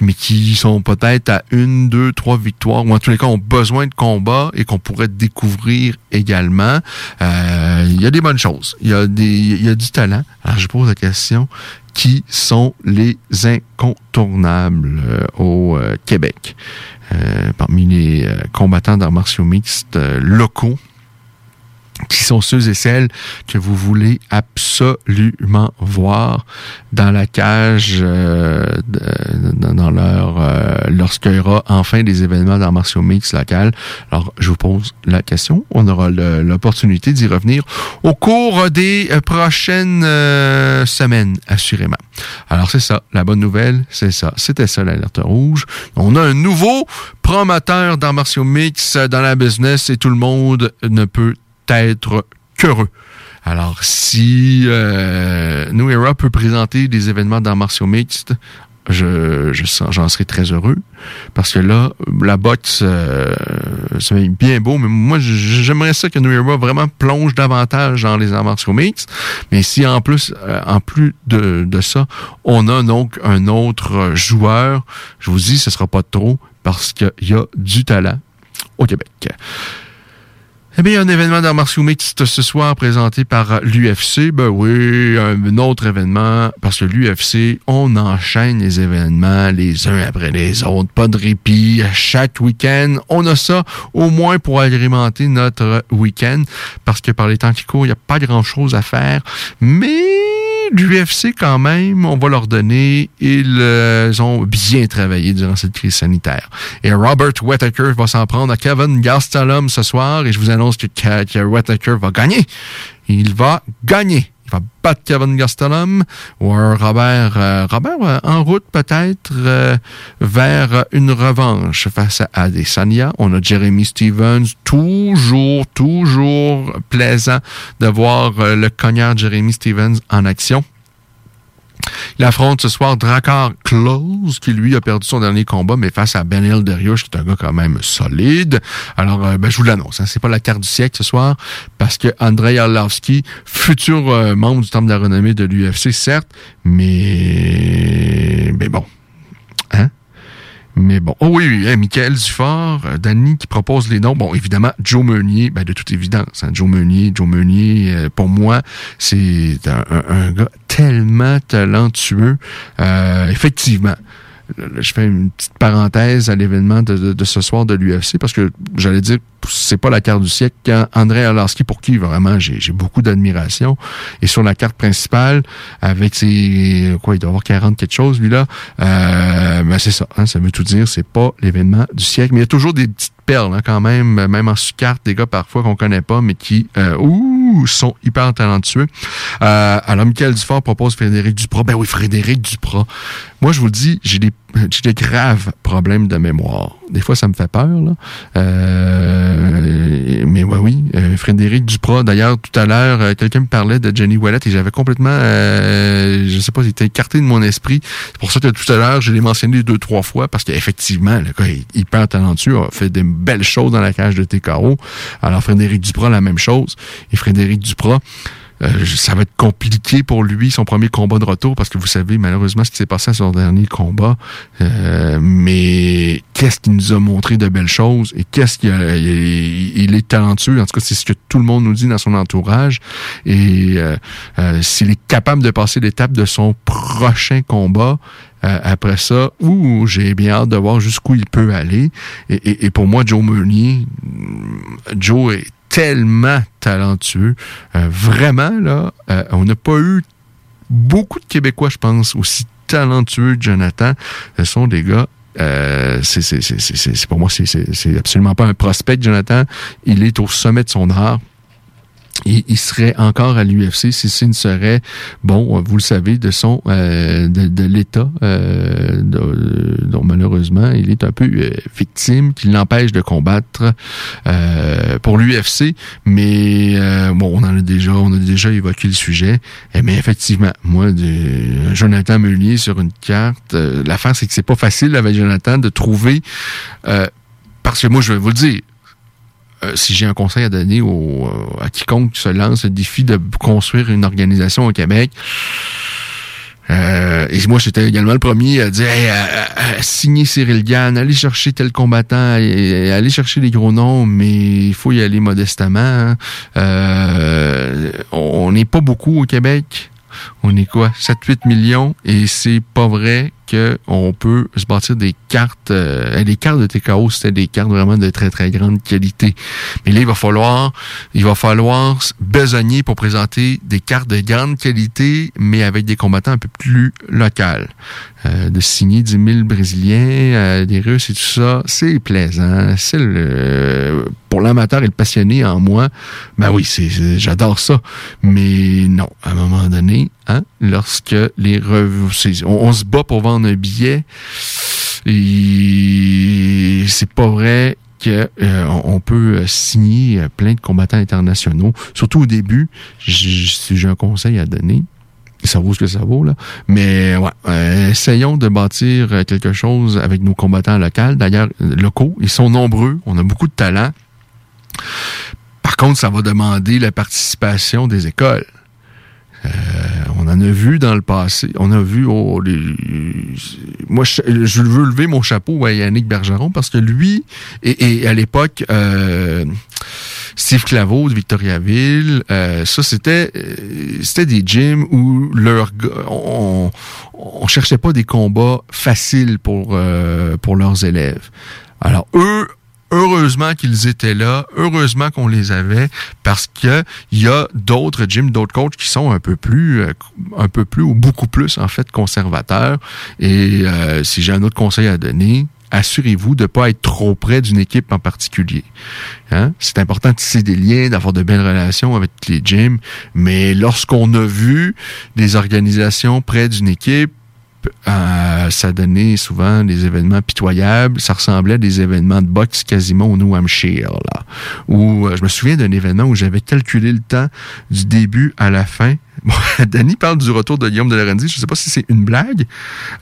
mais qui sont peut-être à une, deux, trois victoires, ou en tous les cas ont besoin de combat et qu'on pourrait découvrir également. Euh, il y a des bonnes choses. Il y a des, y a du talent. Alors, je pose la question qui sont les incontournables euh, au euh, Québec? Euh, parmi les combattants d'arts martiaux mixtes locaux qui sont ceux et celles que vous voulez absolument voir dans la cage euh, dans dans leur euh, lorsqu'il y aura enfin des événements d'arts martiaux mixtes locales. Alors, je vous pose la question. On aura l'opportunité d'y revenir au cours des euh, prochaines euh, semaines, assurément. Alors, c'est ça. La bonne nouvelle, c'est ça. C'était ça, l'alerte rouge. On a un nouveau promoteur d'arts martiaux mixtes dans la business et tout le monde ne peut être qu'heureux. Alors, si euh, New Era peut présenter des événements d'arts martiaux mixtes, je, j'en serais très heureux. Parce que là, la boxe, euh, c'est bien beau, mais moi, j'aimerais ça que New Era vraiment plonge davantage dans les arts martiaux mixtes. Mais si en plus, euh, en plus de, de ça, on a donc un autre joueur, je vous dis, ce sera pas trop parce qu'il y a du talent au Québec. Eh bien, un événement d'arts martiaux mixtes ce soir présenté par l'UFC. Ben oui, un autre événement, parce que l'UFC, on enchaîne les événements les uns après les autres. Pas de répit. Chaque week-end, on a ça au moins pour agrémenter notre week-end, parce que par les temps qui courent, il n'y a pas grand-chose à faire. Mais l'UFC, quand même, on va leur donner, ils euh, ont bien travaillé durant cette crise sanitaire. Et Robert Whittaker va s'en prendre à Kevin Gastelum ce soir, et je vous annonce que, que, va gagner. Il va gagner. Va battre Kevin Gastelum ou un Robert, euh, Robert euh, en route peut-être euh, vers une revanche face à Adesanya. On a Jeremy Stevens, toujours, toujours plaisant de voir le cognard Jeremy Stevens en action. Il affronte ce soir Drakkar Close, qui lui a perdu son dernier combat, mais face à Benil Dariush, qui est un gars quand même solide. Alors, euh, ben, je vous l'annonce, hein, c'est pas la carte du siècle ce soir, parce que Andrei Arlovski, futur euh, membre du Temple de la renommée de l'UFC, certes, mais... mais bon. Hein? Mais bon, oh oui, oui, hein, Michael Dufort, euh, Danny qui propose les noms. Bon, évidemment, Joe Meunier, ben de toute évidence, hein, Joe Meunier, Joe Meunier, euh, pour moi, c'est un, gars tellement talentueux. Euh, effectivement, je fais une petite parenthèse à l'événement de, ce soir de l'UFC parce que j'allais dire c'est pas la carte du siècle. André Arlovski pour qui vraiment j'ai beaucoup d'admiration et sur la carte principale avec ses quoi il doit avoir 40 quelque chose lui là euh, ben c'est ça hein, ça veut tout dire c'est pas l'événement du siècle. Mais il y a toujours des petites perles hein, quand même même en sous-carte des gars parfois qu'on connaît pas mais qui euh, sont hyper talentueux. Euh, alors Michael Dufort propose Frédéric Duprat. Ben oui Frédéric Duprat. Moi je vous dis j'ai des j'ai des graves problèmes de mémoire des fois ça me fait peur là euh, mais ouais, oui, euh, Frédéric Duprat. D'ailleurs, tout à l'heure, euh, quelqu'un me parlait de Jenny Wallet et j'avais complètement, je sais pas, c'était écarté de mon esprit. C'est pour ça que tout à l'heure, je l'ai mentionné deux, trois fois parce qu'effectivement, le gars est hyper talentueux, a fait des belles choses dans la cage de TKO. Alors, Frédéric Duprat, la même chose. Et Frédéric Duprat, euh, ça va être compliqué pour lui, son premier combat de retour, parce que vous savez malheureusement ce qui s'est passé à son dernier combat. Euh, mais qu'est-ce qu'il nous a montré de belles choses et qu'est-ce qu'il il, il est talentueux. En tout cas, c'est ce que tout le monde nous dit dans son entourage. Et euh, euh, s'il est capable de passer l'étape de son prochain combat, euh, après ça, ouh, j'ai bien hâte de voir jusqu'où il peut aller. Et, et- et pour moi, Joe Meunier, mm, Joe est tellement talentueux. Euh, vraiment, là, euh, on n'a pas eu beaucoup de Québécois, je pense, aussi talentueux que Jonathan. Ce sont des gars. Euh, c'est pour moi, c'est absolument pas un prospect, Jonathan. Il est au sommet de son art. Il, il serait encore à l'UFC si ce ne serait, bon, vous le savez, de son euh, de, de l'état euh, dont malheureusement il est un peu euh, victime, qui l'empêche de combattre euh, pour l'UFC. Mais euh, bon, on en a déjà, on a déjà évoqué le sujet. Eh, mais effectivement, moi, de, Jonathan Meunier sur une carte, euh, l'affaire c'est que c'est pas facile avec Jonathan de trouver, euh, parce que moi je vais vous le dire. Euh, si j'ai un conseil à donner au, euh, à quiconque se lance le défi de construire une organisation au Québec, euh, et moi, j'étais également le premier à dire hey, à- à- signer Cyril Gann, aller chercher tel combattant, et, et aller chercher les gros noms, mais il faut y aller modestement. hein. Euh, on n'est pas beaucoup au Québec. On est quoi? 7-8 millions et c'est pas vrai qu'on peut se bâtir des cartes. euh, les cartes de TKO, c'était des cartes vraiment de très très grande qualité. Mais là, il va falloir, il va falloir besogner pour présenter des cartes de grande qualité, mais avec des combattants un peu plus locaux. Euh, de signer 10 000 Brésiliens, euh, des Russes et tout ça, c'est plaisant. C'est le, pour l'amateur et le passionné en moi, ben oui, j'adore ça. Mais non, à un moment donné, hein, lorsque les rev- c'est- on, se bat pour vendre un billet, et c'est pas vrai que euh, on peut euh, signer euh, plein de combattants internationaux. Surtout au début, j'ai un conseil à donner, ça vaut ce que ça vaut, là. Mais ouais, essayons de bâtir quelque chose avec nos combattants locaux. D'ailleurs, locaux, ils sont nombreux, on a beaucoup de talent. Par contre, ça va demander la participation des écoles. Euh, on en a vu dans le passé. On a vu oh, les- moi je, je veux lever mon chapeau à Yannick Bergeron parce que lui et, et à l'époque euh, Steve Claveau de Victoriaville, euh, ça c'était euh, c'était des gyms où leur on, on cherchait pas des combats faciles pour euh, pour leurs élèves. Alors eux heureusement qu'ils étaient là, heureusement qu'on les avait, parce que il y a d'autres gyms, d'autres coachs qui sont un peu plus, euh, un peu plus ou beaucoup plus en fait conservateurs. Et euh, si j'ai un autre conseil à donner, assurez-vous de pas être trop près d'une équipe en particulier. Hein? C'est important de tisser des liens, d'avoir de belles relations avec les gyms, mais lorsqu'on a vu des organisations près d'une équipe, ça donnait souvent des événements pitoyables. Ça ressemblait à des événements de boxe quasiment au New Hampshire. Où euh, je me souviens d'un événement où j'avais calculé le temps du début à la fin. Bon, Danny parle du retour de Guillaume de Lorenzi. Je sais pas si c'est une blague,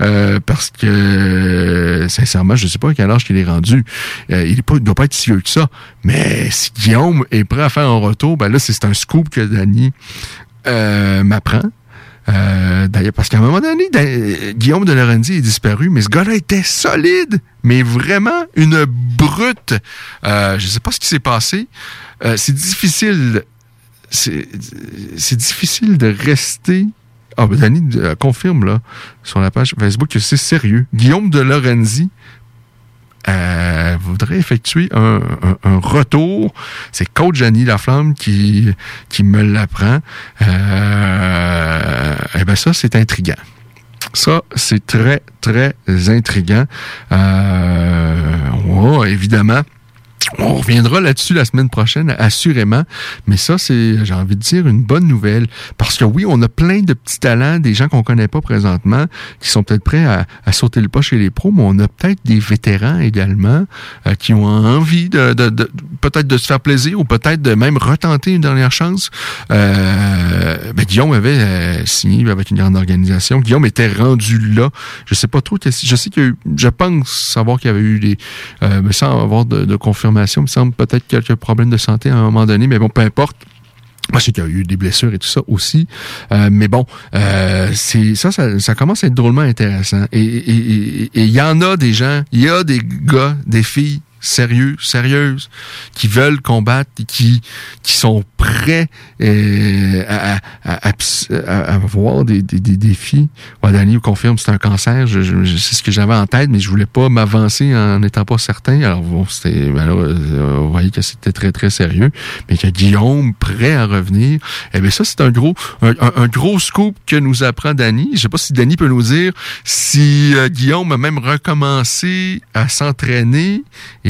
euh, parce que sincèrement, je sais pas à quel âge qu'il est rendu. Euh, il il doit pas être si vieux que ça. Mais si Guillaume est prêt à faire un retour, ben là, c'est un scoop que Danny m'apprend. Euh, D'ailleurs, parce qu'à un moment donné, Guillaume de Lorenzi est disparu, mais ce gars-là était solide, mais vraiment une brute. Euh, je sais pas ce qui s'est passé. Euh, c'est difficile. C'est difficile de rester. Ah, ben Danny confirme là sur la page Facebook que c'est sérieux. Guillaume de Lorenzi euh, voudrait effectuer un, un- un retour. C'est coach Jenny Laflamme qui, qui me l'apprend. Euh, eh ben ça, c'est intriguant. Ça, c'est très, très intriguant. Euh, évidemment. On reviendra là-dessus la semaine prochaine, assurément. Mais ça, c'est, j'ai envie de dire, une bonne nouvelle. Parce que oui, on a plein de petits talents, des gens qu'on connaît pas présentement, qui sont peut-être prêts à, à sauter le pas chez les pros, mais on a peut-être des vétérans également euh, qui ont envie de, de- de- peut-être de se faire plaisir ou peut-être de même retenter une dernière chance. Euh, ben, Guillaume avait euh, signé avec une grande organisation. Guillaume était rendu là. Je sais pas trop. Je sais eu, je pense savoir qu'il y avait eu des, euh, mais sans avoir de, de confirmation, il me semble peut-être quelques problèmes de santé à un moment donné, mais bon, peu importe. Moi, je qu'il y a eu des blessures et tout ça aussi. Euh, mais bon, euh, ça, ça, commence à être drôlement intéressant. Et il y en a des gens, il y a des gars, des filles sérieux, sérieuses, qui veulent combattre, et qui qui sont prêts euh, à, à, avoir des, des, défis. Danny vous confirme c'est un cancer. Je, je- c'est ce que j'avais en tête, mais je voulais pas m'avancer en n'étant pas certain. Alors bon, c'était euh, vous voyez que c'était très très sérieux, mais que Guillaume prêt à revenir. Eh bien ça c'est un gros un, un- gros scoop que nous apprend Danny. Je sais pas si Danny peut nous dire si euh, Guillaume a même recommencé à s'entraîner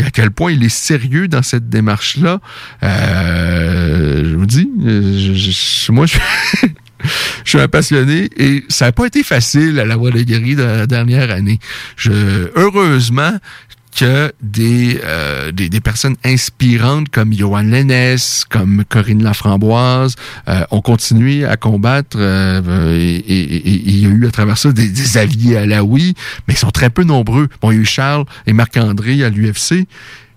à quel point il est sérieux dans cette démarche-là. Euh, je vous dis, Euh, je- je- moi, je, suis un passionné et ça n'a pas été facile à la Voix des guéris de la dernière année. Heureusement que des, euh, des, des personnes inspirantes comme Johan Lennes, comme Corinne Laframboise, euh, ont continué à combattre euh, et, et- et- il y a eu à travers ça des, des alliés à la oui, mais ils sont très peu nombreux. Bon, il y a eu Charles et Marc-André à l'UFC,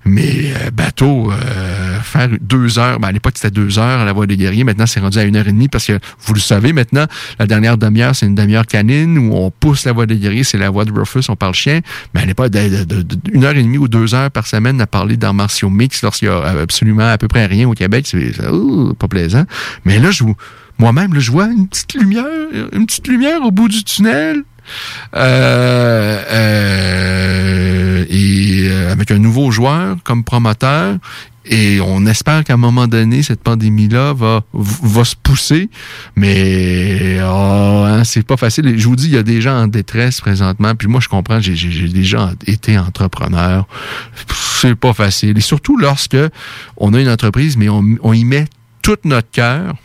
mais euh, bateau, euh, faire deux heures, ben à l'époque c'était deux heures à la voie des guerriers, maintenant c'est rendu à une heure et demie parce que vous le savez maintenant, la dernière demi-heure c'est une demi-heure canine où on pousse la voie des guerriers, c'est la voie de Rufus, on parle chien, mais à l'époque de, de- de- une heure et demie ou deux heures par semaine à parler d'arts martiaux mix lorsqu'il y a absolument à peu près rien au Québec, c'est pas plaisant. Mais là je moi-même, je vois une petite lumière, une petite lumière au bout du tunnel. Euh, euh, et euh, avec un nouveau joueur comme promoteur. Et on espère qu'à un moment donné, cette pandémie-là va, va se pousser. Mais oh, hein, c'est pas facile. Je vous dis, il y a des gens en détresse présentement. Puis moi, je comprends, j'ai déjà été entrepreneur. C'est pas facile. Et surtout lorsque on a une entreprise, mais on y met tout notre cœur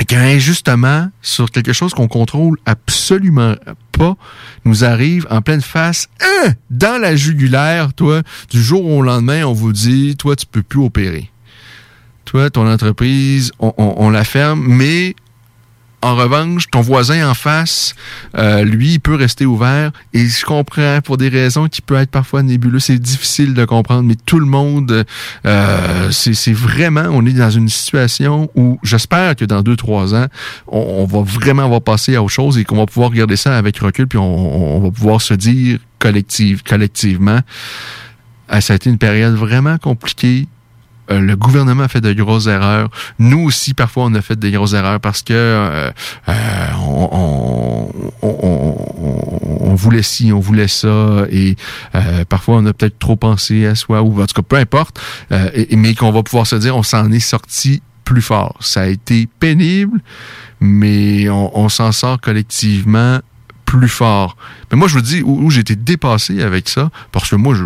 et qu'injustement, sur quelque chose qu'on contrôle absolument pas, nous arrive en pleine face, hein, dans la jugulaire, toi, du jour au lendemain, on vous dit, toi, tu peux plus opérer. Toi, ton entreprise, on, on- on la ferme, mais en revanche, ton voisin en face, euh, lui, il peut rester ouvert. Et je comprends pour des raisons qui peuvent être parfois nébuleuses. C'est difficile de comprendre, mais tout le monde, euh, c'est vraiment, on est dans une situation où j'espère que dans deux, trois ans, on, on va vraiment avoir passé à autre chose et qu'on va pouvoir regarder ça avec recul, puis on, on va pouvoir se dire collective, collectivement, ah, ça a été une période vraiment compliquée. Euh, le gouvernement a fait de grosses erreurs. Nous aussi, parfois, on a fait des grosses erreurs parce que euh, euh, on, voulait ci, on voulait ça, et parfois, on a peut-être trop pensé à soi, ou en tout cas, peu importe, mais qu'on va pouvoir se dire, on s'en est sorti plus fort. Ça a été pénible, mais on, s'en sort collectivement plus fort. Mais moi, je vous dis où, où été dépassé avec ça, parce que moi,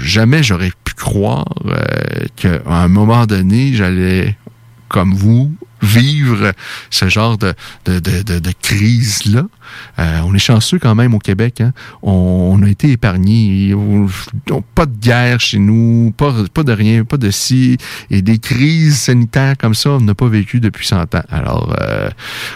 jamais j'aurais croire euh, qu'à un moment donné, j'allais, comme vous, vivre ce genre de, de, de, de, crise-là. Euh, on est chanceux quand même au Québec. Hein? On, on a été épargnés. Pas de guerre chez nous, pas, pas de rien, pas de si. Et des crises sanitaires comme ça, on n'a pas vécu depuis 100 ans. Alors, euh,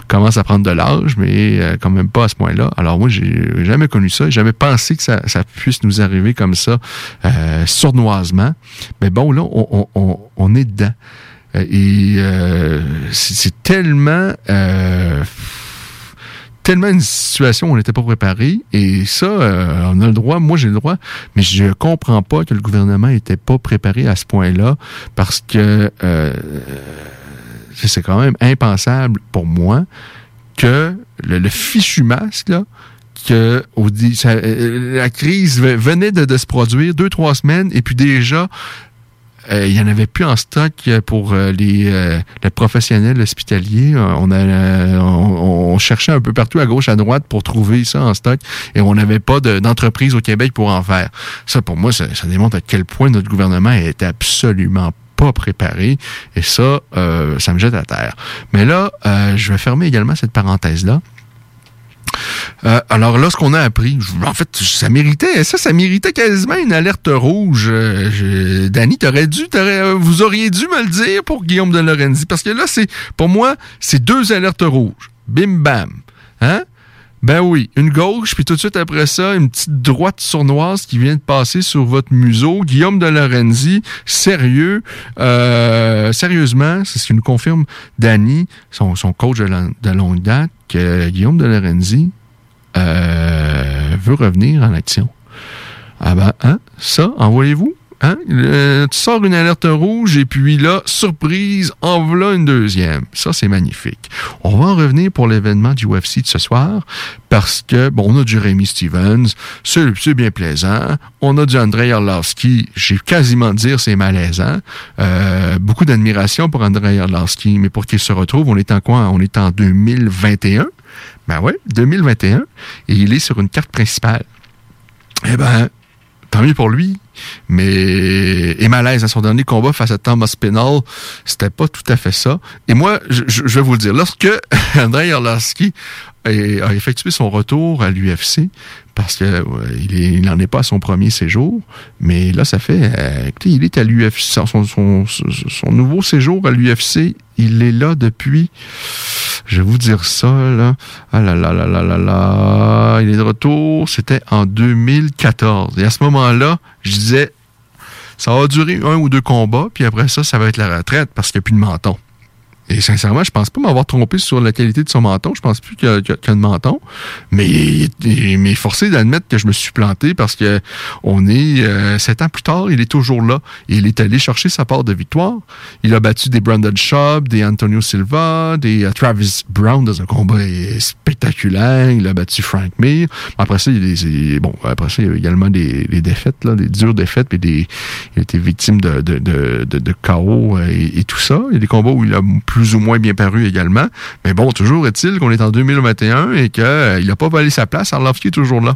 commence à prendre de l'âge, mais euh, quand même pas à ce point-là. Alors moi, j'ai jamais connu ça, jamais pensé que ça, ça puisse nous arriver comme ça, euh, sournoisement. Mais bon, là, on, on est dedans. Euh, Et euh, c'est tellement... Euh, tellement une situation où on n'était pas préparé. Et ça euh, on a le droit moi j'ai le droit mais je comprends pas que le gouvernement était pas préparé à ce point-là parce que euh, c'est quand même impensable pour moi que le, fichu masque, là, que la crise ve- venait de se produire deux, trois semaines, et puis déjà, euh, il n'y en avait plus en stock euh, pour euh, les, les professionnels hospitaliers. On, a, on, cherchait un peu partout à gauche, à droite pour trouver ça en stock et on n'avait pas de- d'entreprise au Québec pour en faire. Ça, pour moi, ça, démontre à quel point notre gouvernement est absolument pas préparé et ça, ça me jette à terre. Mais là, je vais fermer également cette parenthèse-là. Euh, alors là, ce qu'on a appris, en fait, ça méritait, ça, ça méritait quasiment une alerte rouge. Euh, je- Danny, t'aurais dû, euh, vous auriez dû me le dire pour Guillaume de Lorenzi, parce que là, c'est, pour moi, c'est deux alertes rouges. Bim bam, hein? Ben oui, une gauche, puis tout de suite après ça, une petite droite sournoise qui vient de passer sur votre museau. Guillaume de Lorenzi, sérieux, euh, sérieusement, c'est ce qui nous confirme Danny, son, son coach de, la- de longue date, Guillaume de Lorenzi euh, veut revenir en action. Ah ben, hein, ça, envoyez-vous? Hein? Le- tu sors une alerte rouge et puis là, surprise, en voilà une deuxième. Ça, c'est magnifique. On va en revenir pour l'événement du UFC de ce soir parce que, bon, on a du Rémi Stevens, c'est bien plaisant. On a du Andrei Arlovski, j'ai quasiment dire c'est malaisant. Euh, beaucoup d'admiration pour Andrei Arlovski, mais pour qu'il se retrouve, on est en quoi? On est en 2021. Ben ouais, 2021. Et il est sur une carte principale. Eh ben, tant mieux pour lui. Mais et malaise à son dernier combat face à Thomas Spinall, c'était pas tout à fait ça. Et moi, je, je- vais vous le dire, lorsque Andrei Arlovski a, effectué son retour à l'UFC, parce que ouais, il est- n'en est pas à son premier séjour, mais là, ça fait, euh, écoutez, il est à l'UFC, son, son, son nouveau séjour à l'UFC, il est là depuis, je vais vous dire ça, là, ah là là là là là là, il est de retour, c'était en 2014. Et à ce moment-là, je disais, ça va durer un ou deux combats, puis après ça, ça va être la retraite parce qu'il n'y a plus de menton. Et sincèrement, je pense pas m'avoir trompé sur la qualité de son menton. Je pense plus qu'il y a, y a- menton. Mais il il m'est forcé d'admettre que je me suis planté parce que on est euh, sept ans plus tard, il est toujours là. Il est allé chercher sa part de victoire. Il a battu des Brandon Schaub, des Antonio Silva, des euh, Travis Brown dans un combat spectaculaire. Il a battu Frank Mir. Après ça, il des, bon, après ça, il y a également des, des défaites, là, des dures défaites, puis des, il a été victime de, de, de, de, chaos euh, et, tout ça. Il y a des combats où il a ou moins bien paru également. Mais bon, toujours est-il qu'on est en 2021 et qu'il n'a pas volé sa place. Arlovski est toujours là.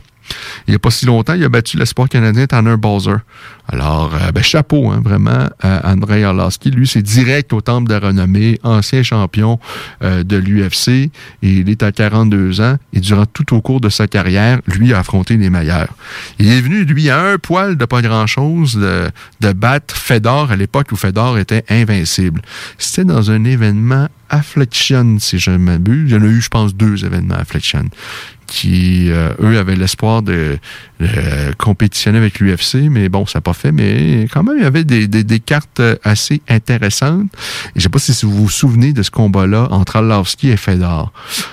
Il n'y a pas si longtemps, il a battu l'espoir canadien Tanner Bowser. Alors, euh, ben, chapeau, hein, vraiment, à Andrei Arlovski. Lui, c'est direct au temple de renommée, ancien champion euh, de l'UFC. Il est à 42 ans. Et durant tout au cours de sa carrière, lui a affronté les meilleurs. Il est venu, lui, à un poil de pas grand-chose de, de battre Fedor à l'époque où Fedor était invincible. C'était dans un événement Affliction, si je ne m'abuse. Il y en a eu, je pense, deux événements Affliction qui, euh, eux, avaient l'espoir de, de compétitionner avec l'UFC, mais bon, ça n'a pas mais quand même, il y avait des, cartes assez intéressantes. Et je sais pas si vous vous souvenez de ce combat-là entre Arlovski et Fedor.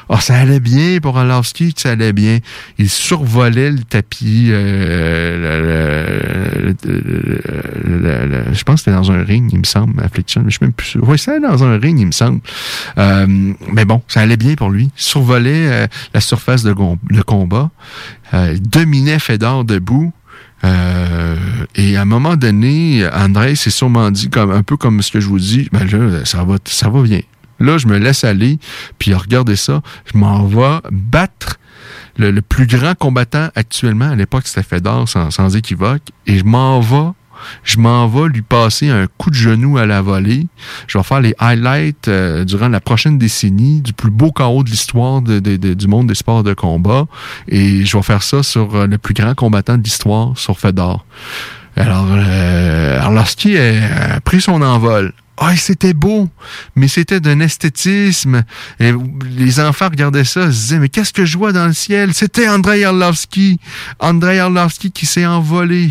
Ah, ça allait bien pour Arlovski, ça allait bien. Il survolait le tapis, euh, le- le- le- je pense que c'était dans un ring, il me semble, Affliction, je suis même plus. Oui, dans un ring, il me semble. Euh, mais bon, ça allait bien pour lui. Il survolait euh, la surface de, de combat, euh, il dominait Fedor debout. Euh, et à un moment donné, André s'est sûrement dit, comme un peu comme ce que je vous dis, ben là, ça va, ça va bien. Là, je me laisse aller, puis regardez ça, je m'en vais battre le, plus grand combattant actuellement. À l'époque, c'était Fedor, sans, sans équivoque, et je m'en vais je m'en vais lui passer un coup de genou à la volée. Je vais faire les highlights euh, durant la prochaine décennie du plus beau chaos de l'histoire du monde des sports de combat. Et je vais faire ça sur euh, le plus grand combattant de l'histoire, sur Fedor. Alors, euh, a pris son envol, ah, c'était beau, mais c'était d'un esthétisme. Les enfants regardaient ça, se disaient, mais qu'est-ce que je vois dans le ciel? C'était Andrei Arlovski. Andrei Arlovski qui s'est envolé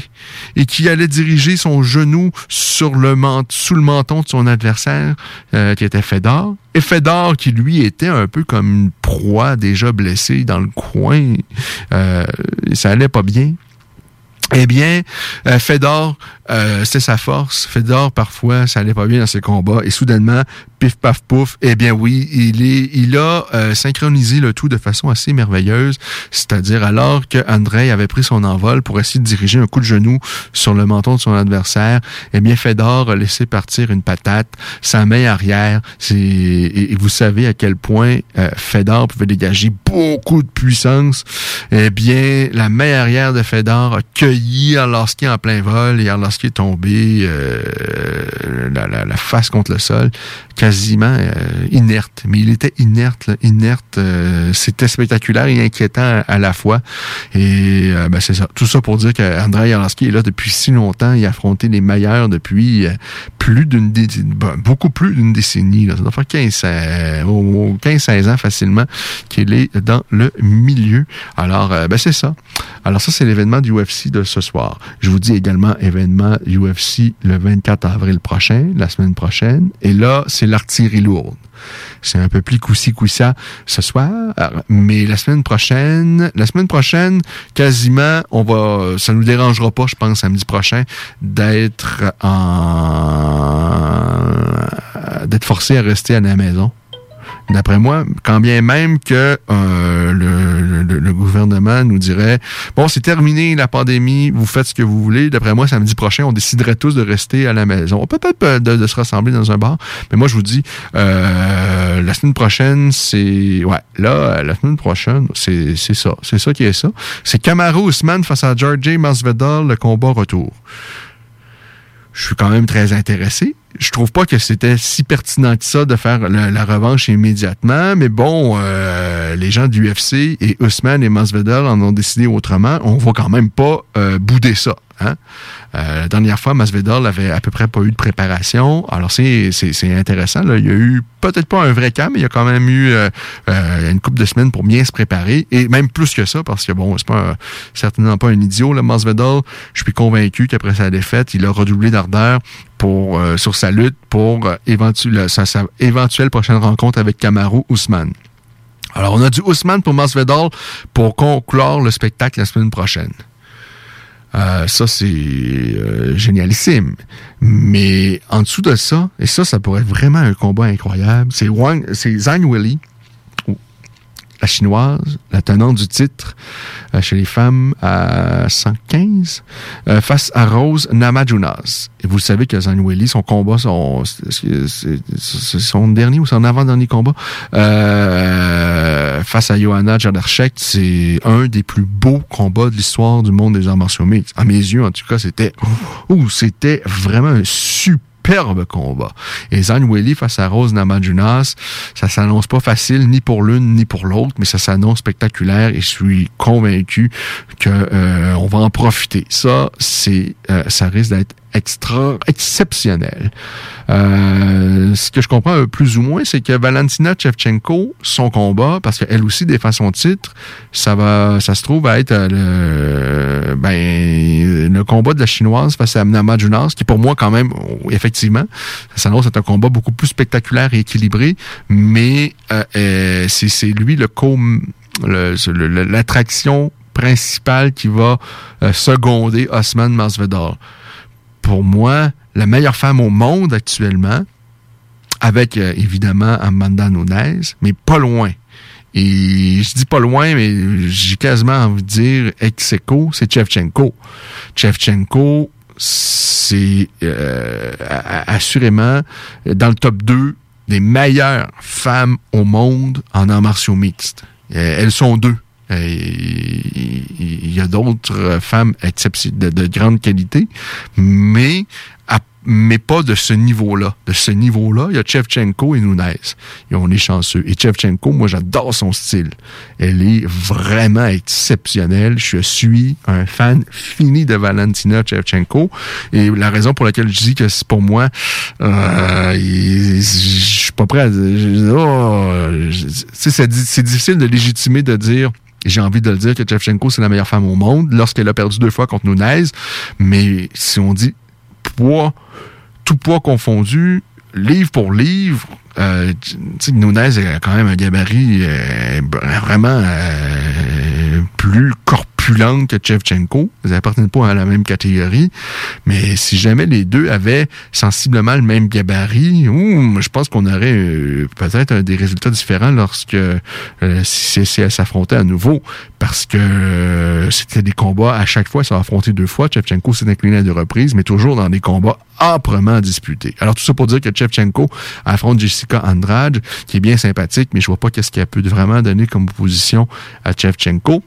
et qui allait diriger son genou sous le menton de son adversaire, euh, qui était Fedor. Et Fedor, qui lui était un peu comme une proie déjà blessée dans le coin, euh, ça allait pas bien. Eh bien, euh, Fedor, euh, c'est sa force. Fedor, parfois, ça allait pas bien dans ses combats. Et soudainement, pif paf pouf, eh bien oui, il est, il a euh, synchronisé le tout de façon assez merveilleuse. C'est-à-dire alors que Andrei avait pris son envol pour essayer de diriger un coup de genou sur le menton de son adversaire, eh bien Fedor a laissé partir une patate, sa main arrière. Et vous savez à quel point euh, Fedor pouvait dégager beaucoup de puissance. Eh bien, la main arrière de Fedor a cueilli Arlovski en plein vol Arlovski est tombé euh, la, la- la face contre le sol, quasiment euh, inerte. Mais il était inerte, là, inerte. euh, C'était spectaculaire et inquiétant à, la fois. Et euh, ben, c'est ça. Tout ça pour dire qu'Andrei Arlovski est là depuis si longtemps. Il a affronté les meilleurs depuis euh, plus d'une dé- ben, beaucoup plus d'une décennie. Là. Ça doit faire 15, euh, au- au 15-16 ans facilement qu'il est dans le milieu. Alors, euh, ben, c'est ça. Alors ça, c'est l'événement du UFC de ce soir. Je vous dis également événement UFC le 24 avril prochain, la semaine prochaine. Et là, c'est l'artillerie lourde. C'est un peu plus coussi coussa ce soir, mais la semaine prochaine, la semaine prochaine, quasiment, on va, ça nous dérangera pas, je pense, samedi prochain, d'être en, d'être forcé à rester à la maison. D'après moi, quand bien même que euh, le, gouvernement nous dirait bon, c'est terminé la pandémie, vous faites ce que vous voulez. D'après moi, samedi prochain, on déciderait tous de rester à la maison. Peut-être euh, de, de se rassembler dans un bar, mais moi, je vous dis, euh, la semaine prochaine, c'est ouais, là, la semaine prochaine, c'est ça, c'est ça qui est ça. C'est Camaro Usman face à George Masvidal, le combat retour je suis quand même très intéressé. Je trouve pas que c'était si pertinent que ça de faire la, revanche immédiatement, mais bon, euh, les gens du UFC et Usman et Masvidal en ont décidé autrement. On va quand même pas euh, bouder ça. Hein? Euh, la dernière fois, Masvidal avait à peu près pas eu de préparation. Alors c'est intéressant. Là. Il y a eu peut-être pas un vrai cas, mais il y a quand même eu euh, euh, une couple de semaines pour bien se préparer et même plus que ça parce que bon, c'est pas certainement pas un idiot. Le Masvidal, je suis convaincu qu'après sa défaite, il a redoublé d'ardeur pour sur sa lutte pour sa éventuelle prochaine rencontre avec Kamaru Ousmane. Alors, on a du Ousmane pour Masvidal pour conclure le spectacle la semaine prochaine. Euh, ça, c'est euh, génialissime. Mais en dessous de ça, et ça, ça pourrait être vraiment un combat incroyable, c'est Zhang ou la chinoise, la tenante du titre euh, chez les femmes à 115, euh, face à Rose Namajunas. Et vous savez que Zhang Weili, son combat, son, c'est son dernier ou son avant-dernier combat, euh, face à Johanna Jadrzejczyk, c'est un des plus beaux combats de l'histoire du monde des arts martiaux mixtes. À mes yeux, en tout cas, c'était, ouh, c'était vraiment un superbe combat. Et Zhang Weili face à Rose Namajunas, ça s'annonce pas facile ni pour l'une ni pour l'autre, mais ça s'annonce spectaculaire et je suis convaincu que euh, on va en profiter. Ça, c'est, euh, ça risque d'être extra exceptionnel. Euh, ce que je comprends euh, plus ou moins, c'est que Valentina Shevchenko, son combat, parce qu'elle aussi défend son titre, ça va, ça se trouve à être euh, le, ben, le combat de la chinoise face à Nama Junas, qui pour moi quand même, oh, effectivement, ça s'annonce être un combat beaucoup plus spectaculaire et équilibré, mais euh, c'est lui le co, l'attraction principale qui va seconder Osman Masvidal pour moi, la meilleure femme au monde actuellement, avec euh, évidemment Amanda Nunes, mais pas loin. Et je dis pas loin, mais j'ai quasiment envie de dire ex aequo, c'est Chevchenko. Chevchenko, c'est euh, assurément dans le top 2 des meilleures femmes au monde en arts martiaux mixtes. Euh, elles sont deux. Euh, Il y a d'autres femmes de, de grande qualité, mais mais pas de ce niveau-là. De ce niveau-là, il y a Chevchenko et Nunez. Et on est chanceux. Et Chevchenko, moi, j'adore son style. Elle est vraiment exceptionnelle. Je suis un fan fini de Valentina Chevchenko. Et la raison pour laquelle je dis que c'est pour moi, euh, je suis pas prêt à dire. oh, c'est di- c'est difficile de légitimer de dire j'ai envie de le dire que Chevchenko, c'est la meilleure femme au monde lorsqu'elle a perdu deux fois contre Nunez. Mais si on dit poids, tout poids confondu, livre pour livre, euh, Nunez a quand même un gabarit euh, vraiment euh, plus corpulent que Chevchenko. Ils appartiennent pas à la même catégorie. Mais si jamais les deux avaient sensiblement le même gabarit, je pense qu'on aurait euh, peut-être des résultats différents lorsque euh, si, s'affrontaient à nouveau. Parce que euh, c'était des combats à chaque fois, ça a affronté deux fois. Chevchenko s'est incliné à deux reprises, mais toujours dans des combats âprement disputés. Alors tout ça pour dire que Chevchenko affronte Jessica Andrade, qui est bien sympathique, mais je vois pas qu'est-ce qu'elle peut vraiment donner comme opposition à Chevchenko.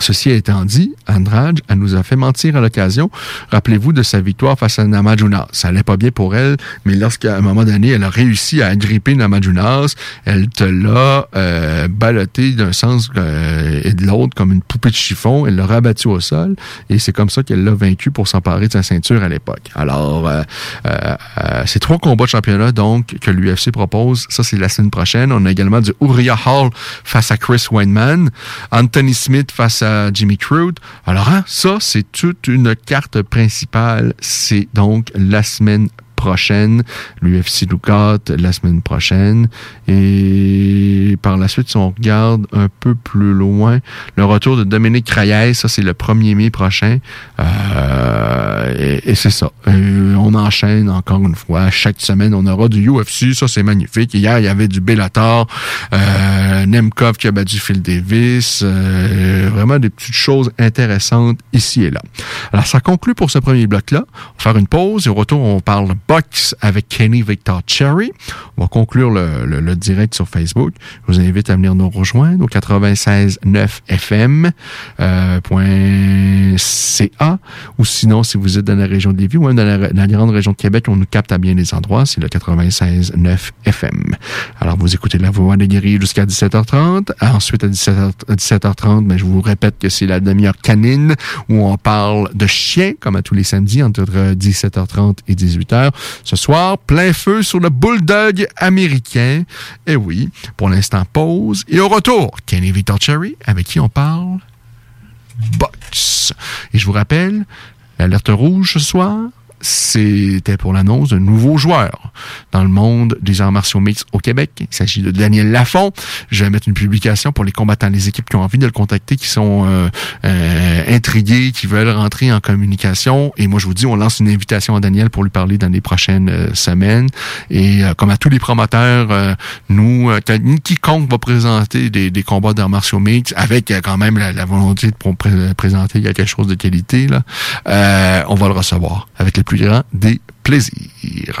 Ceci étant dit, Andrade, elle nous a fait mentir à l'occasion. Rappelez-vous de sa victoire face à Namajunas. Ça allait pas bien pour elle, mais lorsqu'à un moment donné, elle a réussi à agripper Namajunas, elle te l'a euh, ballotté d'un sens euh, et de l'autre comme une poupée de chiffon. Elle l'a rabattu au sol et c'est comme ça qu'elle l'a vaincu pour s'emparer de sa ceinture à l'époque. Alors, euh, euh, ces trois combats de championnat donc que l'UFC propose, ça c'est la semaine prochaine. On a également du Uriah Hall face à Chris Weinman, Anthony Smith face Jimmy Crude. Alors hein, ça c'est toute une carte principale. C'est donc la semaine prochaine. L'UFC Ducat la semaine prochaine. Et par la suite, si on regarde un peu plus loin, le retour de Dominique Reyes, ça c'est le 1er mai prochain. Euh, et, c'est ça. On enchaîne encore une fois. Chaque semaine, on aura du UFC. Ça, c'est magnifique. Hier, il y avait du Bellator. Euh, Nemkov qui a battu Phil Davis. Euh, vraiment des petites choses intéressantes ici et là. Alors, ça conclut pour ce premier bloc-là. On va faire une pause et au retour, on parle avec Kenny Victor Cherry. On va conclure le, le- le direct sur Facebook. Je vous invite à venir nous rejoindre au 96.9 FM euh, .ca ou sinon, si vous êtes dans la région de Lévis ou même dans la, la grande région de Québec, on nous capte à bien des endroits. C'est le 96.9 FM. Alors, vous écoutez la voix des guerriers jusqu'à 17h30. Ensuite, à 17h, à 17h30, ben, je vous répète que c'est la demi-heure canine où on parle de chiens, comme à tous les samedis, entre 17h30 et 18h. Ce soir, plein feu sur le bulldog américain. Et oui, pour l'instant, pause. Et au retour, Kenny Victor Cherry, avec qui on parle? Box. Et je vous rappelle, l'alerte rouge ce soir, c'était pour l'annonce d'un nouveau joueur dans le monde des arts martiaux mixtes au Québec. Il s'agit de Daniel Lafont. Je vais mettre une publication pour les combattants, les équipes qui ont envie de le contacter, qui sont euh, euh, intrigués, qui veulent rentrer en communication. Et moi, je vous dis, on lance une invitation à Daniel pour lui parler dans les prochaines euh, semaines. Et euh, comme à tous les promoteurs, nous, quiconque va présenter des, des combats d'arts martiaux mixtes avec quand même la, volonté de présenter quelque chose de qualité, là, on va le recevoir avec le grand des plaisirs.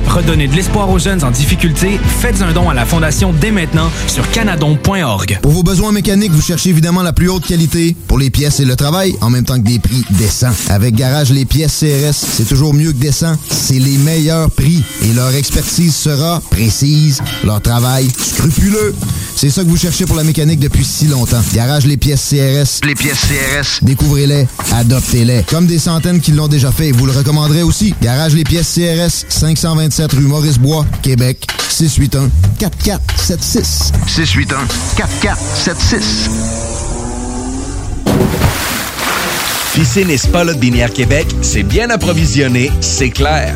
Redonnez de l'espoir aux jeunes en difficulté. Faites un don à la Fondation dès maintenant sur canadon.org. Pour vos besoins mécaniques, vous cherchez évidemment la plus haute qualité pour les pièces et le travail, en même temps que des prix décents. Avec Garage Les Pièces CRS, c'est toujours mieux que décent. C'est les meilleurs prix et leur expertise sera précise, leur travail scrupuleux. C'est ça que vous cherchez pour la mécanique depuis si longtemps. Garage Les Pièces CRS. Les pièces CRS. Découvrez-les, adoptez-les. Comme des centaines qui l'ont déjà fait, vous le recommanderez aussi. Garage Les Pièces CRS, 527 rue Maurice-Bois, Québec, 681 4476. 681 4476. Piscine et Spa Binière Québec, c'est bien approvisionné, c'est clair.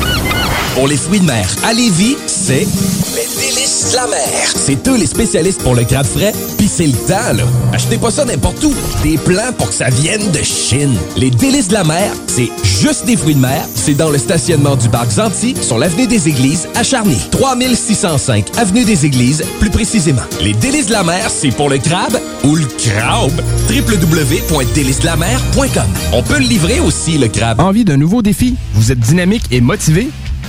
Pour les fruits de mer à Lévis, c'est les délices de la mer. C'est eux les spécialistes pour le crabe frais, pis c'est le temps, là. Achetez pas ça n'importe où. Des plans pour que ça vienne de Chine. Les délices de la mer, c'est juste des fruits de mer. C'est dans le stationnement du parc Zanti, sur l'avenue des Églises, à Charny. 3605 avenue des Églises, plus précisément. Les délices de la mer, c'est pour le crabe ou le crabe. www.délicesdelamer.com On peut le livrer aussi, le crabe. Envie d'un nouveau défi? Vous êtes dynamique et motivé?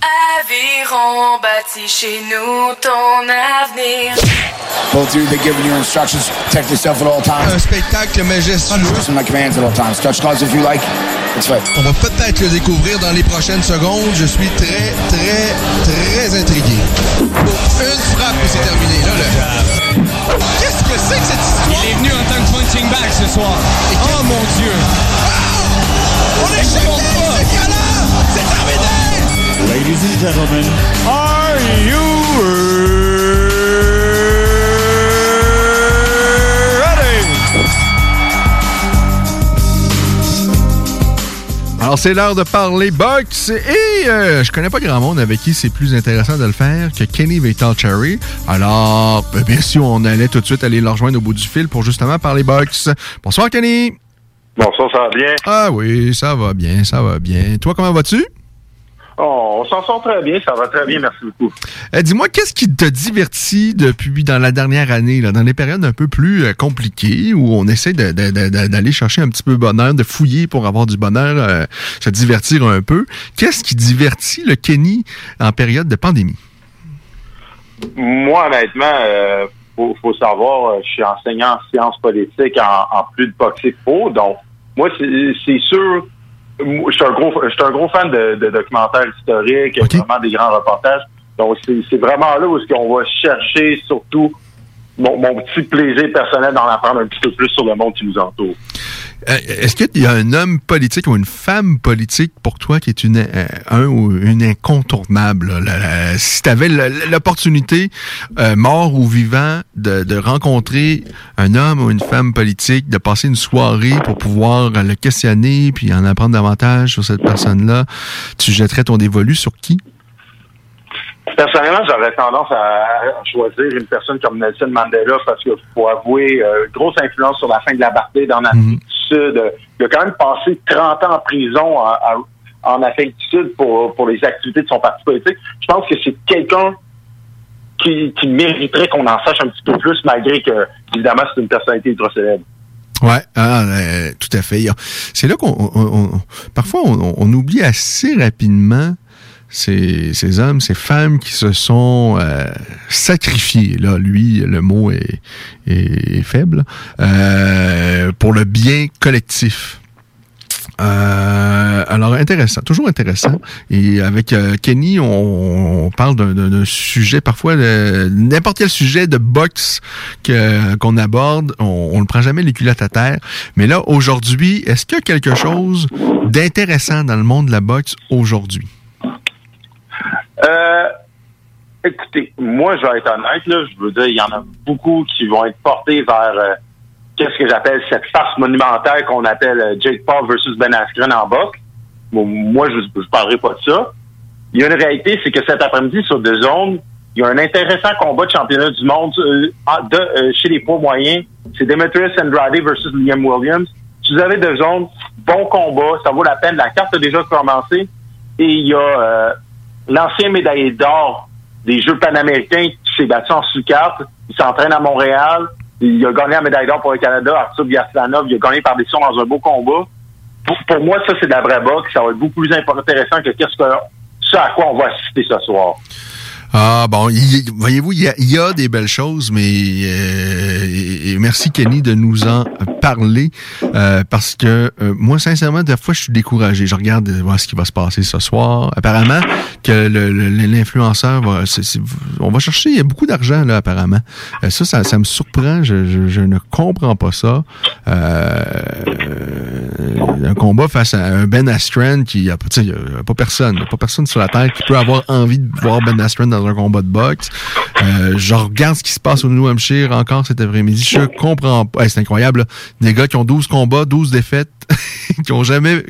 Aviron bâti chez nous ton avenir. Go through, they're giving you instructions. Protect yourself at all times. Un spectacle majestueux. Listen my commands at all times. Touch gloves if you like. It's fine. On va peut-être le découvrir dans les prochaines secondes. Je suis très, très, très intrigué. Pour une frappe et c'est terminé. Là, le... Qu'est-ce que c'est que cette histoire? Il est venu en tant que punching bag ce soir. oh mon Dieu! On est chez Ladies and gentlemen, are you Alors, c'est l'heure de parler box et euh, je connais pas grand monde avec qui c'est plus intéressant de le faire que Kenny Cherry. Alors, ben, bien sûr, on allait tout de suite aller le rejoindre au bout du fil pour justement parler box. Bonsoir, Kenny. Bonsoir, ça va bien? Ah oui, ça va bien, ça va bien. Toi, comment vas-tu? Oh, on s'en sort très bien, ça va très bien, merci beaucoup. Euh, Dis-moi, qu'est-ce qui te divertit depuis dans la dernière année, là, dans les périodes un peu plus euh, compliquées où on essaie d'aller chercher un petit peu de bonheur, de fouiller pour avoir du bonheur, euh, se divertir un peu? Qu'est-ce qui divertit le Kenny en période de pandémie? Moi, honnêtement, faut, faut savoir, je suis enseignant en sciences politiques en, en plus de boxer pro, donc moi, c'est sûr, je suis un gros, je suis un gros fan de, de documentaires historiques, vraiment des grands reportages. Donc, c'est c'est vraiment là où est-ce qu'on va chercher surtout mon, mon petit plaisir personnel d'en apprendre un petit peu plus sur le monde qui nous entoure. Euh, Est-ce qu'il y a un homme politique ou une femme politique pour toi qui est une, euh, un ou une incontournable? si tu avais l'opportunité, euh, mort ou vivant, de, de rencontrer un homme ou une femme politique, de passer une soirée pour pouvoir le questionner puis en apprendre davantage sur cette personne-là, tu jetterais ton dévolu sur qui? Personnellement, j'aurais tendance à choisir une personne comme Nelson Mandela parce qu'il faut avouer, euh, grosse influence sur la fin de l'apartheid en Afrique du Sud. Il a quand même passé 30 ans en prison en, Afrique du Sud pour, pour les activités de son parti politique. Je pense que c'est quelqu'un qui, qui mériterait qu'on en sache un petit peu plus, malgré que, évidemment, c'est une personnalité ultra célèbre. Ouais, ah, euh, tout à fait. C'est là qu'on, on- on- on- parfois, on, on oublie assez rapidement ces, ces hommes, ces femmes qui se sont euh, sacrifiés. Là, lui, le mot est, est- est faible euh, pour le bien collectif. Euh, alors intéressant, toujours intéressant. Et avec euh, Kenny, on, on parle d'un- sujet parfois n'importe quel sujet de boxe que qu'on aborde, on, on ne prend jamais les culottes à terre. Mais là aujourd'hui, est-ce qu'il y a quelque chose d'intéressant dans le monde de la boxe aujourd'hui? Euh, écoutez, moi, je vais être honnête, là, je veux dire, il y en a beaucoup qui vont être portés vers euh, qu'est-ce que j'appelle cette farce monumentale qu'on appelle euh, Jake Paul versus Ben Askren en boxe. Moi, je ne parlerai pas de ça. Il y a une réalité, c'est que cet après-midi, sur deux zones, il y a un intéressant combat de championnat du monde euh, de, chez les poids moyens. C'est Demetrius Andrade versus Liam Williams. Si vous avez deux zones, bon combat, ça vaut la peine. La carte a déjà commencé. Et il y a l'ancien médaillé d'or des Jeux panaméricains qui s'est battu en sous-carte. Il s'entraîne à Montréal. Il a gagné la médaille d'or pour le Canada, Arthur Biaslanov. Il a gagné par décision dans un beau combat. Pour, pour moi, ça, c'est de la vraie boxe. Ça va être beaucoup plus intéressant que qu'est-ce que ce à quoi on va assister ce soir. Ah bon, voyez-vous, il y, a, des belles choses, mais euh, merci Kenny de nous en parler euh, parce que euh, moi, sincèrement, des fois, je suis découragé. Je regarde voir ce qui va se passer ce soir. Apparemment, que l'influenceur va, on va chercher, il y a beaucoup d'argent là, apparemment. Ça, ça, me surprend. Je, ne comprends pas ça. Un combat face à un Ben Askren qui a, a pas personne, pas personne sur la terre qui peut avoir envie de voir Ben Askren dans un combat de boxe. Euh, je regarde ce qui se passe au New Hampshire encore cet après-midi. Je comprends pas. Hey, c'est incroyable. là. Des gars qui ont 12 combats, 12 défaites, qui ont jamais,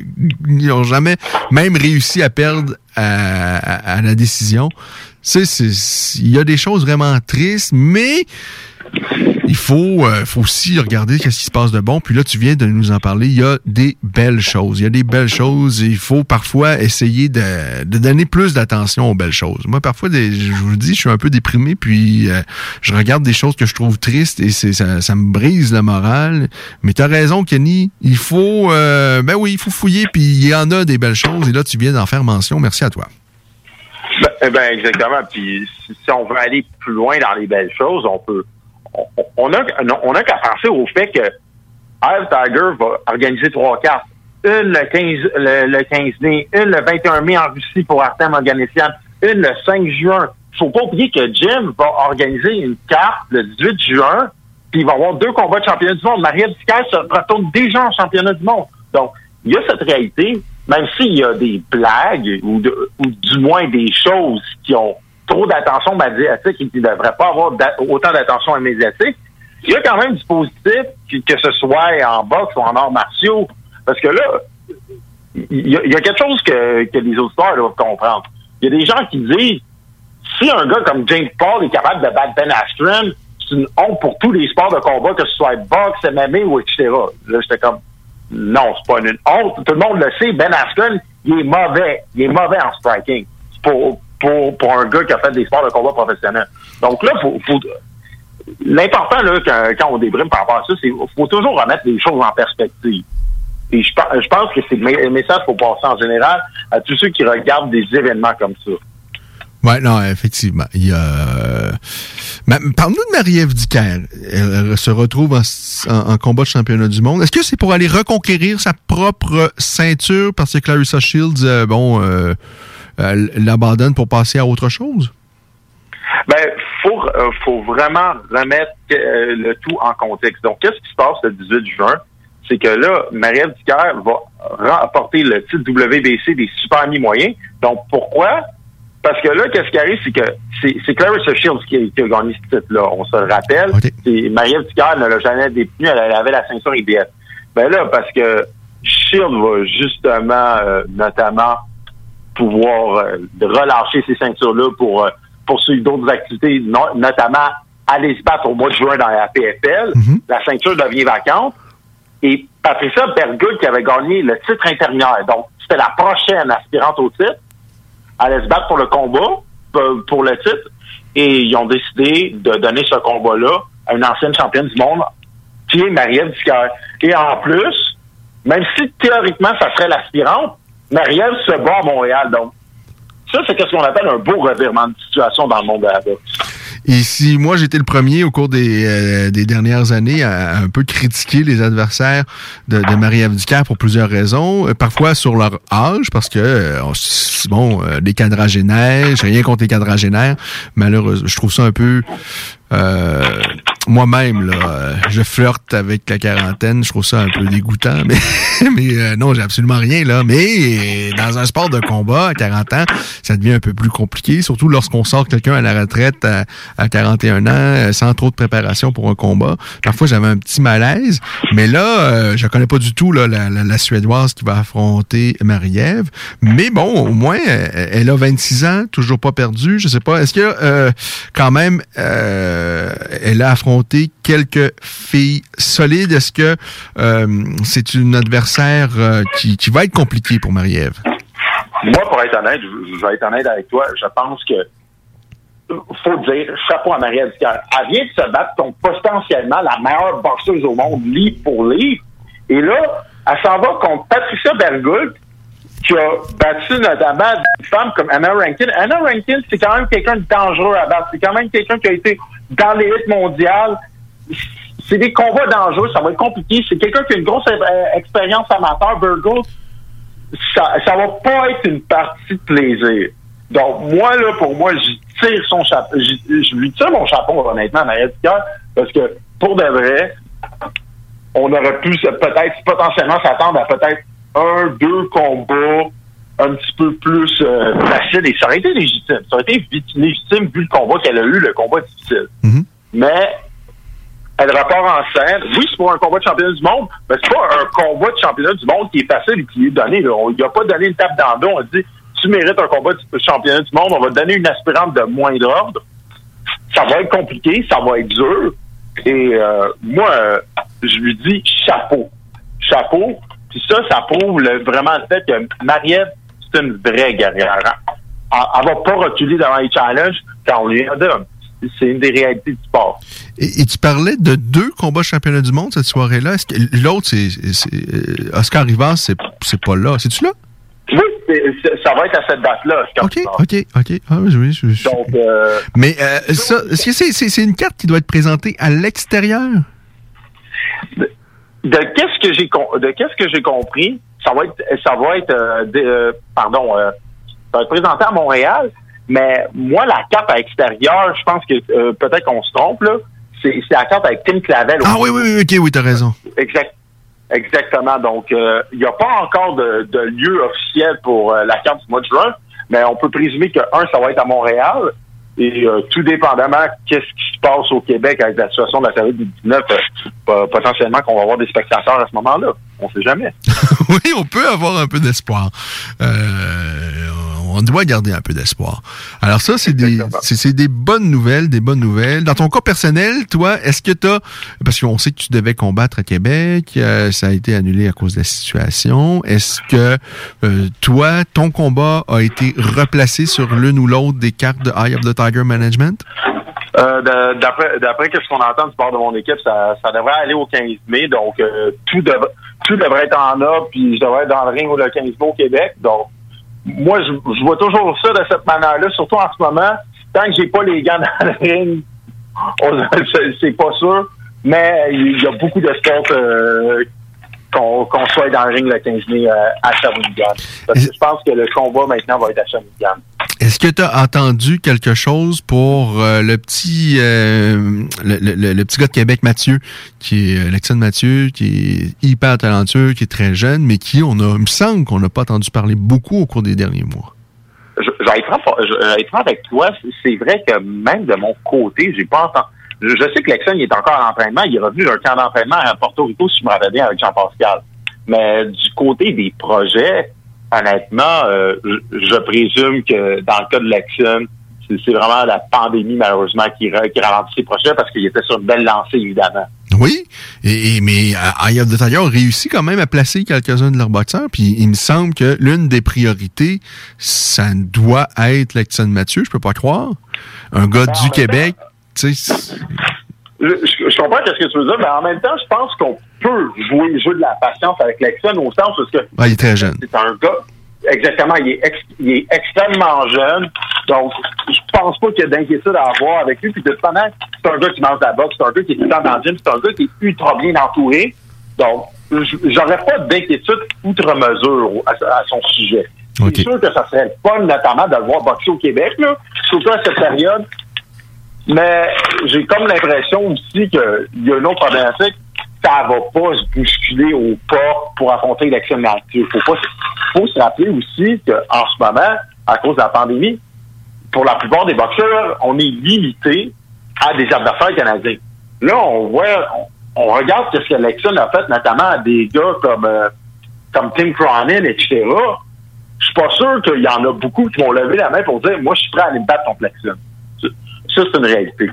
ils ont jamais même réussi à perdre à, à- à la décision. Tu sais, il y a des choses vraiment tristes, mais il faut, euh, faut aussi regarder qu'est-ce qui se passe de bon. Puis là, tu viens de nous en parler. Il y a des belles choses. Il y a des belles choses. Il faut parfois essayer de, donner plus d'attention aux belles choses. Moi, parfois, je vous dis, je suis un peu déprimé. Puis euh, je regarde des choses que je trouve tristes et c'est, ça, ça me brise le moral. Mais tu as raison, Kenny. Il faut, euh, ben oui, il faut fouiller. Puis il y en a des belles choses. Et là, tu viens d'en faire mention. Merci à toi. Eh ben exactement. Puis si on veut aller plus loin dans les belles choses, on peut. On, a, on a qu'à penser au fait que of Tiger va organiser trois cartes. Une le 15, le, le 15 mai, une le 21 mai en Russie pour Artem Oganessian, une le 5 juin. Faut pas oublier que Jim va organiser une carte le 18 juin, puis il va avoir deux combats de championnat du monde. Maria Ducaire se retourne déjà en championnat du monde. Donc, il y a cette réalité, même s'il y a des blagues ou, ou du moins des choses qui ont trop d'attention médiatique et qui ne devraient pas avoir autant d'attention médiatique, il y a quand même du positif, que, ce soit en boxe ou en arts martiaux. Parce que là, il y, a- quelque chose que, les auditeurs doivent comprendre. Il y a des gens qui disent si un gars comme James Paul est capable de battre Ben Askren, c'est une honte pour tous les sports de combat, que ce soit boxe, MMA ou etc. Là, j'étais comme non, c'est pas une honte. Tout le monde le sait, Ben Askren, il est mauvais. Il est mauvais en striking. Pour, pour, pour un gars qui a fait des sports de combat professionnels. Donc là, faut, l'important là, quand, on débrime par rapport à ça, c'est faut toujours remettre les choses en perspective. Et je, je pense que c'est le me- le message qu'il faut passer en général à tous ceux qui regardent des événements comme ça. Ouais, non, effectivement. Il Parle-nous de Marie-Ève Dicker. Elle, se retrouve en, combat de championnat du monde. Est-ce que c'est pour aller reconquérir sa propre ceinture? Parce que Clarissa Shields, euh, bon, euh, l'abandonne pour passer à autre chose? Ben, faut, euh, faut vraiment remettre euh, le tout en contexte. Donc, qu'est-ce qui se passe le 18 juin? C'est que là, Marielle Dicker va remporter le titre WBC des super mi-moyens. Donc, pourquoi? Parce que là, qu'est-ce qui arrive, c'est que c'est Clarissa Shields qui a, qui a gagné ce titre-là. On se le rappelle. Marielle Dicker ne l'a jamais détenu. Elle, elle avait la ceinture IBF. Ben là, parce que Shields va justement, euh, notamment, pouvoir euh, relâcher ces ceintures-là pour euh, poursuivre d'autres activités, no- notamment aller se battre au mois de juin dans la PFL. La ceinture devient vacante. Et Patricia Bergul, qui avait gagné le titre intermédiaire, donc c'était la prochaine aspirante au titre, allait se battre pour le combat, pour- pour le titre, et ils ont décidé de donner ce combat-là à une ancienne championne du monde, qui est Marielle Dicker. Et en plus, même si théoriquement ça serait l'aspirante, Marielle se bat à Montréal. Donc, ça, c'est ce qu'on appelle un beau revirement de situation dans le monde de la boxe. Et si moi j'étais le premier au cours des, euh, des dernières années à, un peu critiquer les adversaires de, de Marie-Ève pour plusieurs raisons, euh, parfois sur leur âge, parce que euh, bon, euh, les quadragénaires, j'ai rien contre les quadragénaires, malheureusement, je trouve ça un peu euh, moi-même là, euh, je flirte avec la quarantaine, je trouve ça un peu dégoûtant, mais mais euh, non, j'ai absolument rien là. Mais dans un sport de combat à 40 ans, ça devient un peu plus compliqué, surtout lorsqu'on sort quelqu'un à la retraite à, à 41 ans euh, sans trop de préparation pour un combat. Parfois, j'avais un petit malaise, mais là, je connais pas du tout là, la, la- suédoise qui va affronter Marie-Ève. Mais bon, au moins, elle a 26 ans, toujours pas perdue. Je sais pas. Est-ce que quand même, elle a affronté quelques filles solides? Est-ce que euh, c'est une adversaire euh, qui, va être compliquée pour Marie-Ève? Moi, pour être honnête, je, je vais être honnête avec toi, je pense que faut dire chapeau à Dicker. Elle vient de se battre contre potentiellement la meilleure boxeuse au monde, livre pour livre. Et là, elle s'en va contre Patricia Bergult, qui a battu notamment des femmes comme Anna Rankin. Anna Rankin, c'est quand même quelqu'un de dangereux à battre. C'est quand même quelqu'un qui a été dans l'élite mondiale. C'est des combats dangereux, ça va être compliqué. C'est quelqu'un qui a une grosse euh, expérience amateur, Bergult ça, va pas être une partie de plaisir. Donc, moi, là, pour moi, je tire son chapeau. Je, lui tire mon chapeau, honnêtement, à Marielle Dicker, parce que, pour de vrai, on aurait pu peut-être potentiellement s'attendre à peut-être un, deux combats un petit peu plus euh, faciles. Et ça aurait été légitime. Ça aurait été légitime vu le combat qu'elle a eu, le combat difficile. Mais elle repart en scène. Oui, c'est pour un combat de championnat du monde, mais c'est pas un combat de championnat du monde qui est facile et qui est donné. Là. On lui a pas donné une tape dans le dos. On a dit, tu mérites un combat de championnat du monde, on va te donner une aspirante de moindre ordre. Ça va être compliqué, ça va être dur. Et euh, moi, euh, je lui dis chapeau. Chapeau. Puis ça, ça prouve le- vraiment le fait que Mariette, c'est une vraie guerrière. Elle, elle va pas reculer devant les challenges quand on lui en donne. C'est une des réalités du sport. Et, et tu parlais de deux combats championnat du monde cette soirée-là. Est-ce que l'autre, c'est, euh, Oscar Rivas, c'est, c'est pas là. C'est-tu là? Oui, ça va être à cette date-là. OK, OK, OK. Ah, oui, oui, je- je- Donc, euh, Mais euh, ça, est-ce que c'est c'est- c'est une carte qui doit être présentée à l'extérieur? De qu'est-ce que j'ai de qu'est-ce que j'ai compris, ça va être ça va être euh, de- euh, pardon, euh, ça va être présenté à Montréal, mais moi la carte à l'extérieur, je pense que euh, peut-être qu'on se trompe là, c'est c'est la carte avec Tim Clavel. Ah oui, oui, oui, OK, oui, t'as raison. Exact. Exactement. Donc, euh, il n'y a pas encore de, de lieu officiel pour euh, la carte du mois de juin, mais on peut présumer que, un, ça va être à Et euh, tout dépendamment qu'est-ce qui se passe au Québec avec la situation de la COVID-19, euh, po- potentiellement qu'on va avoir des spectateurs à ce moment-là. On sait jamais. oui, on peut avoir un peu d'espoir. Euh, on doit garder un peu d'espoir. Alors ça, c'est des, c'est, des bonnes nouvelles, des bonnes nouvelles. Dans ton cas personnel, toi, est-ce que tu as, parce qu'on sait que tu devais combattre à Québec, euh, ça a été annulé à cause de la situation. Est-ce que euh, toi, ton combat a été replacé sur l'une ou l'autre des cartes de Eye of the Tiger Management? Euh, d'après, ce qu'on entend du bord de mon équipe, ça, ça devrait aller au 15 mai. Donc, euh, tout, dev- tout devrait être en ordre, puis je devrais être dans le ring le 15 mai au Québec. Donc, moi, je, je vois toujours ça de cette manière-là, surtout en ce moment. Tant que j'ai pas les gants dans le ring, c'est- pas sûr. Mais il y a beaucoup de spots euh, qu'on qu'on soit dans le ring le 15 mai euh, à Shawinigan. Parce que je pense que le combat maintenant va être à Shawinigan. Est-ce que tu as entendu quelque chose pour euh, le petit euh, le, le- petit gars de Québec, Mathieu, qui est Alexandre Mathieu, qui est hyper talentueux, qui est très jeune, mais qui, on a, il me semble qu'on n'a pas entendu parler beaucoup au cours des derniers mois? je, vais être avec toi, c'est- vrai que même de mon côté, j'ai pas entendu. Je, sais que Lexon est encore en entraînement, il est revenu d'un camp d'entraînement à Porto Rico, si je me rappelle bien, avec Jean-Pascal. Mais du côté des projets, honnêtement, euh, je, je présume que dans le cas de Lexon, c'est vraiment la pandémie, malheureusement, qui, ra- qui ralentit ses projets parce qu'il était sur une belle lancée, évidemment. Oui, et, et- mais euh, Eye of the Tiger a réussi quand même à placer quelques-uns de leurs boxeurs, puis il me semble que l'une des priorités, ça doit être Lexon Mathieu, je peux pas croire. Un gars du Québec, tu sais, Je, je- je comprends ce que tu veux dire, mais en même temps, je pense qu'on peut jouer le jeu de la patience avec Lexon au sens où est-ce que ah, il est très jeune. c'est un gars, exactement, il est, ex- il est extrêmement jeune, donc je pense pas qu'il y a d'inquiétude à avoir avec lui, puis de toute manière, c'est un gars qui mange de la boxe, c'est un gars qui est tout le temps dans le gym, c'est un gars qui est ultra bien entouré, donc j'aurais pas d'inquiétude outre mesure à, à son sujet. C'est sûr que ça serait le fun, notamment, de le voir boxer au Québec, là, surtout à cette période, mais j'ai comme l'impression aussi qu'il y a une autre problématique. Ça va pas se bousculer au pas pour affronter l'action Mathieu. Faut pas, faut se rappeler aussi qu'en ce moment, à cause de la pandémie, pour la plupart des boxeurs, on est limité à des adversaires canadiens. Là, on voit, on, on regarde ce que Lexon a fait, notamment à des gars comme, euh, comme Tim Cronin, etc. Je suis pas sûr qu'il y en a beaucoup qui vont lever la main pour dire, moi, je suis prêt à aller me battre contre Lexon. Ça, c'est une réalité.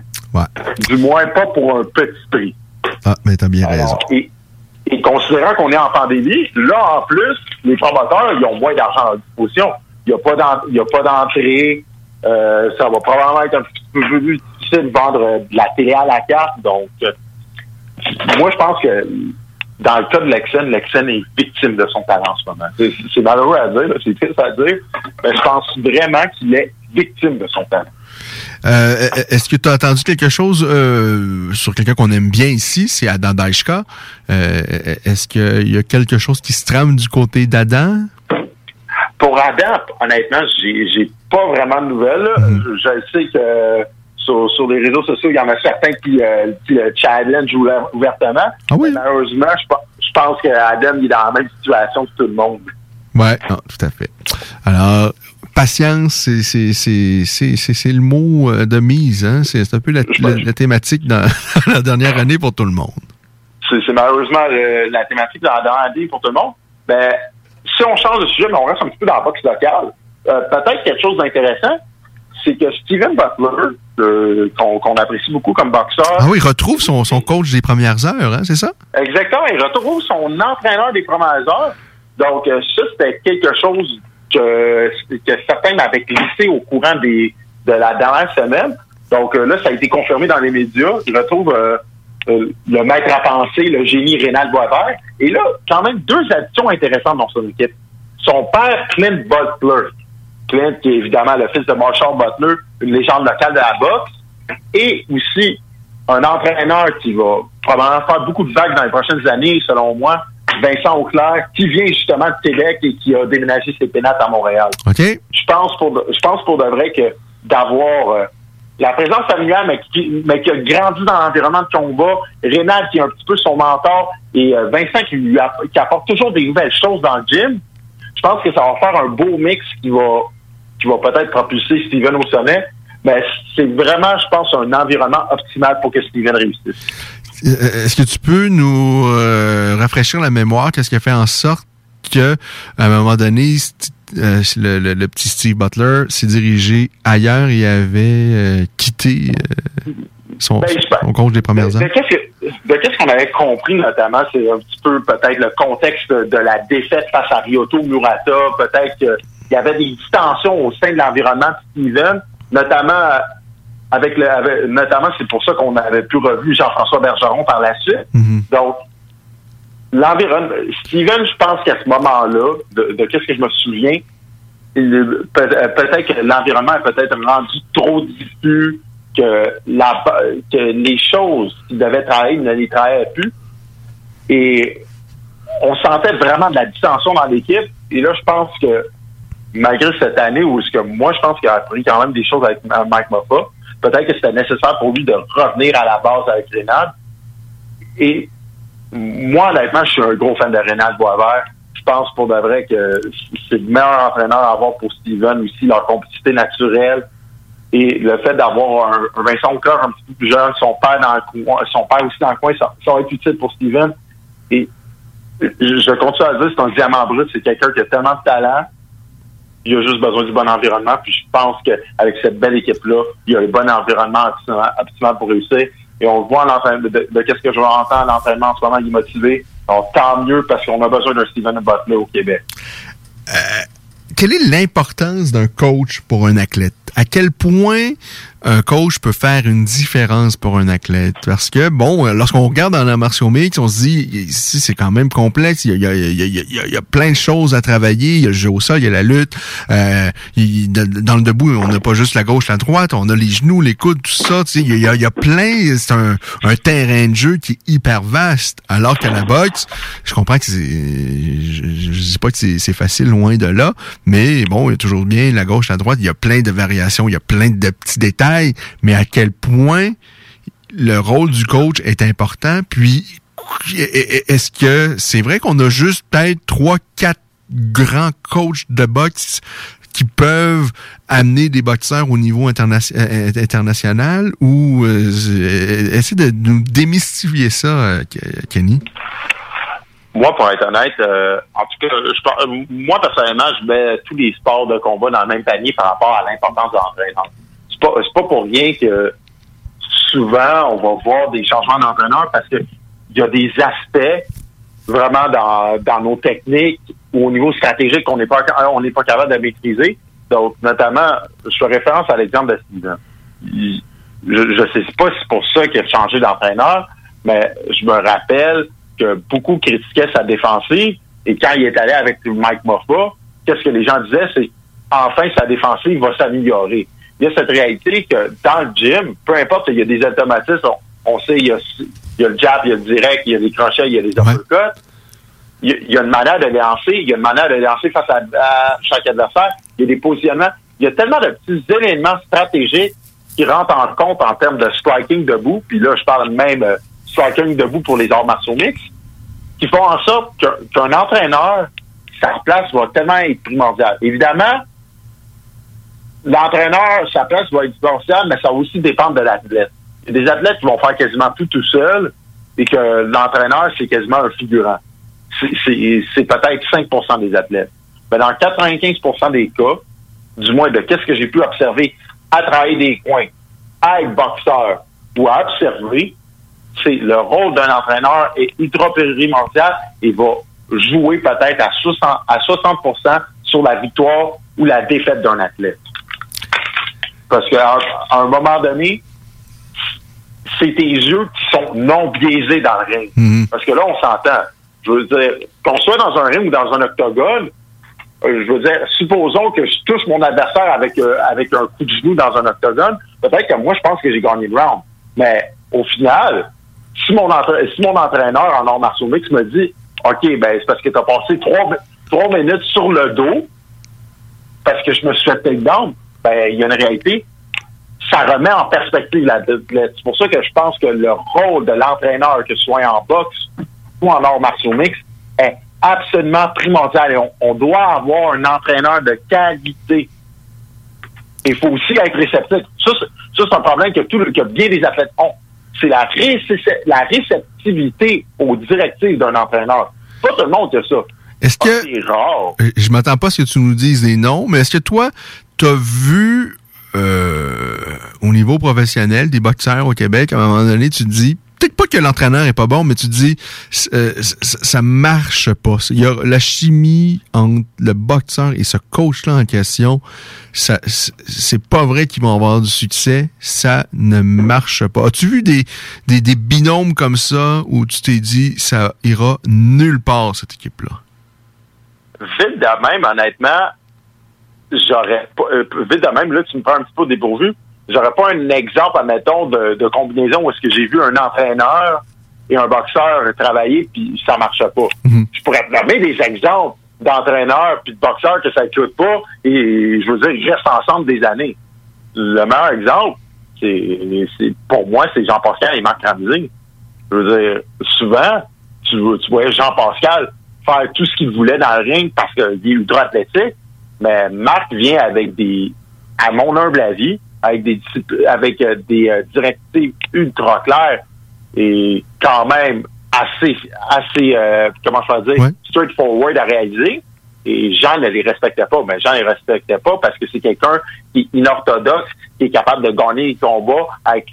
Du moins, pas pour un petit prix. Ah, mais t'as bien raison. Et, et considérant qu'on est en pandémie, là, en plus, les promoteurs, ils ont moins d'argent à disposition. Il n'y a pas d'entrée. Euh, ça va probablement être un petit peu plus difficile de vendre euh, de la télé à la carte. Donc, euh, moi, je pense que dans le cas de Lexen, Lexen est victime de son talent en ce moment. C'est malheureux à dire, c'est triste à dire, mais je pense vraiment qu'il est victime de son talent. Euh, Est-ce que tu as entendu quelque chose euh, sur quelqu'un qu'on aime bien ici, c'est Adam Daishka. Euh, Est-ce qu'il y a quelque chose qui se trame du côté d'Adam? Pour Adam, honnêtement, j'ai pas vraiment de nouvelles. là. Je, je sais que sur, sur les réseaux sociaux, il y en a certains qui, qui le challenge ouvert- ouvertement. Mais Malheureusement, je, pe- je pense que Adam il est dans la même situation que tout le monde. Non, tout à fait. Alors, patience, c'est- le mot euh, de mise. Hein? C'est un peu la, la- la thématique dans la dernière année pour tout le monde. C'est malheureusement euh, la thématique dans la dernière année pour tout le monde. Ben, si on change de sujet, mais on reste un petit peu dans la boxe locale, euh, peut-être quelque chose d'intéressant, c'est que Steven Butler, euh, qu'on apprécie beaucoup comme boxeur, Ah oui, il retrouve son, son coach des premières heures, hein, c'est ça? Exactement. Il retrouve son entraîneur des premières heures. Donc, euh, ça, c'était quelque chose que, que certains m'avaient glissé au courant des, de la dernière semaine. Donc, euh, là, ça a été confirmé dans les médias. Il retrouve euh, euh, le maître à penser, le génie Rénal Boisvert. Et là, quand même, deux additions intéressantes dans son équipe. son père, Clint Butler, Clint qui est évidemment le fils de Marshall Butler, une légende locale de la boxe, et aussi un entraîneur qui va probablement faire beaucoup de vagues dans les prochaines années, selon moi, Vincent Auclair, qui vient justement de Québec et qui a déménagé ses pénates à Montréal. OK. Je pense pour de, je pense pour de vrai que d'avoir euh, la présence familiale, mais qui, mais qui a grandi dans l'environnement de combat, Rénal qui est un petit peu son mentor, et euh, Vincent qui lui qui apporte toujours des nouvelles choses dans le gym, je pense que ça va faire un beau mix qui va qui va peut-être propulser Steven au sommet. Mais c'est vraiment, je pense, un environnement optimal pour que Steven réussisse. Euh, Est-ce que tu peux nous euh, rafraîchir la mémoire? Qu'est-ce qui a fait en sorte que, à un moment donné, euh, le, le- le petit Steve Butler s'est dirigé ailleurs et avait euh, quitté son, Ben, son coach des premières De heures? qu'est-ce que- de qu'est-ce qu'on avait compris notamment, c'est un petit peu peut-être le contexte de la défaite face à Ryoto Murata, peut-être qu'il y avait des distensions au sein de l'environnement de Steven, notamment avec le avec- notamment c'est pour ça qu'on avait pu revu Jean-François Bergeron par la suite. Donc l'environnement Steven, je pense qu'à ce moment-là, de, de qu'est-ce que je me souviens, euh, peut-être que l'environnement est peut-être rendu trop diffus, que, la, que les choses qu'il devait travailler ne les travaillait plus. Et on sentait vraiment de la distension dans l'équipe. Et là, je pense que malgré cette année où ce que moi, je pense qu'il a appris quand même des choses avec Mike Moffa, peut-être que c'était nécessaire pour lui de revenir à la base avec Rénal. Et moi, honnêtement, je suis un gros fan de Rénal Boisvert. Je pense pour de vrai que c'est le meilleur entraîneur à avoir pour Steven aussi, leur complicité naturelle. Et le fait d'avoir un, un Vincent Auclair un petit peu plus jeune, son père dans le coin, son père aussi dans le coin, ça, ça va être utile pour Steven. Et je continue à dire, c'est un diamant brut, c'est quelqu'un qui a tellement de talent. Il a juste besoin du bon environnement. Puis je pense qu'avec cette belle équipe-là, il y a le bon environnement optimal pour réussir. Et on voit en de, de, qu'est-ce que je entends à l'entraînement en ce moment, il est motivé. Donc, tant mieux parce qu'on a besoin d'un Steven Butler au Québec. Quelle est l'importance d'un coach pour un athlète? À quel point un coach peut faire une différence pour un athlète? Parce que, bon, euh, lorsqu'on regarde dans la martial mix, on se dit, ici, c'est quand même complexe. Il y a, plein de choses à travailler. Il y a le jeu au sol, il y a la lutte. Euh, dans le debout, on n'a pas juste la gauche, la droite. On a les genoux, les coudes, tout ça. Tu sais, il, y a, plein... C'est un, terrain de jeu qui est hyper vaste. Alors qu'à la boxe, je comprends que c'est... Je, je, dis pas que c'est facile, loin de là. Mais bon, il y a toujours bien la gauche, la droite. Il y a plein de variations. Il y a plein de petits détails. Mais à quel point le rôle du coach est important. Puis, est-ce que c'est vrai qu'on a juste peut-être trois, quatre grands coachs de boxe qui peuvent amener des boxeurs au niveau euh, international ou euh, essayer de nous démystifier ça, euh, Kenny? Moi, pour être honnête, euh, en tout cas, je, euh, moi, personnellement, je mets tous les sports de combat dans le même panier par rapport à l'importance de l'entraîneur. C'est pas, c'est pas pour rien que souvent, on va voir des changements d'entraîneur parce que il y a des aspects vraiment dans, dans nos techniques ou au niveau stratégique qu'on n'est pas on n'est pas capable de maîtriser. Donc, notamment, je fais référence à l'exemple de Steven. Je ne sais pas si c'est pour ça qu'il a changé d'entraîneur, mais je me rappelle que beaucoup critiquaient sa défensive et quand il est allé avec Mike Moffa, qu'est-ce que les gens disaient, c'est enfin sa défensive va s'améliorer. Il y a cette réalité que dans le gym, peu importe, il y a des automatismes, on, on sait, il y, a, il y a le jab, il y a le direct, il y a des crochets, il y a des uppercuts. Il y, a, il y a une manière de lancer, il y a une manière de lancer face à, à chaque adversaire, il y a des positionnements. Il y a tellement de petits éléments stratégiques qui rentrent en compte en termes de striking debout, puis là, je parle même euh, striking debout pour les arts martiaux mix, qui font en sorte qu'un entraîneur, sa place va tellement être primordiale. Évidemment, l'entraîneur, sa place va être primordiale, mais ça va aussi dépendre de l'athlète. Il y a des athlètes qui vont faire quasiment tout tout seul et que l'entraîneur, c'est quasiment un figurant. C'est peut-être 5% des athlètes. Mais dans 95% des cas, du moins de qu'est-ce que j'ai pu observer à travailler des coins, à être boxeur ou à observer, c'est le rôle d'un entraîneur est ultra primordial et va jouer peut-être à 60, à 60 sur la victoire ou la défaite d'un athlète. Parce qu'à un moment donné, c'est tes yeux qui sont non biaisés dans le ring. Parce que là, on s'entend. Je veux dire, qu'on soit dans un ring ou dans un octogone, euh, je veux dire, supposons que je touche mon adversaire avec, euh, avec un coup de genou dans un octogone, peut-être que moi, je pense que j'ai gagné le round. Mais au final, si mon, entraîneur en arts martiaux mix me dit, OK, ben, c'est parce que tu as passé trois, minutes sur le dos, parce que je me suis fait takedown, ben, il y a une réalité. Ça remet en perspective la C'est pour ça que je pense que le rôle de l'entraîneur, que ce soit en boxe ou en arts martiaux mix, est absolument primordial. On, doit avoir un entraîneur de qualité. Il faut aussi être réceptif. Ça, c'est un problème que, que bien des athlètes ont. C'est la, la réceptivité aux directives d'un entraîneur. Pas tout le monde a ça. Est-ce que. C'est rare. Euh, Je m'attends pas à ce que tu nous dises des noms, mais est-ce que toi, tu as vu euh, au niveau professionnel des boxeurs au Québec, à un moment donné, tu te dis, peut-être pas que l'entraîneur est pas bon, mais tu dis, euh, ça marche pas. Il y a la chimie entre le boxeur et ce coach-là en question, ça, c'est pas vrai qu'ils vont avoir du succès. Ça ne marche pas. As-tu vu des, des, des binômes comme ça où tu t'es dit, ça ira nulle part, cette équipe-là? Vite de même, honnêtement, j'aurais pas. euh, de même, là, tu me prends un petit peu dépourvu. J'aurais pas un exemple, admettons, de, de combinaison où est-ce que j'ai vu un entraîneur et un boxeur travailler, puis ça marchait pas. Je pourrais te nommer des exemples d'entraîneurs puis de boxeurs que ça ne pas, et je veux dire, ils restent ensemble des années. Le meilleur exemple, c'est, c'est pour moi, c'est Jean-Pascal et Marc Ramsey. Je veux dire, souvent, tu, tu voyais Jean-Pascal faire tout ce qu'il voulait dans le ring parce qu'il est ultra athlétique, mais Marc vient avec des, à mon humble avis, avec des avec euh, des euh, directives ultra claires et quand même assez assez euh, comment je vais dire straightforward à réaliser. Et Jean ne les respectait pas, mais Jean ne les respectait pas parce que c'est quelqu'un qui est inorthodoxe, qui est capable de gagner les combats avec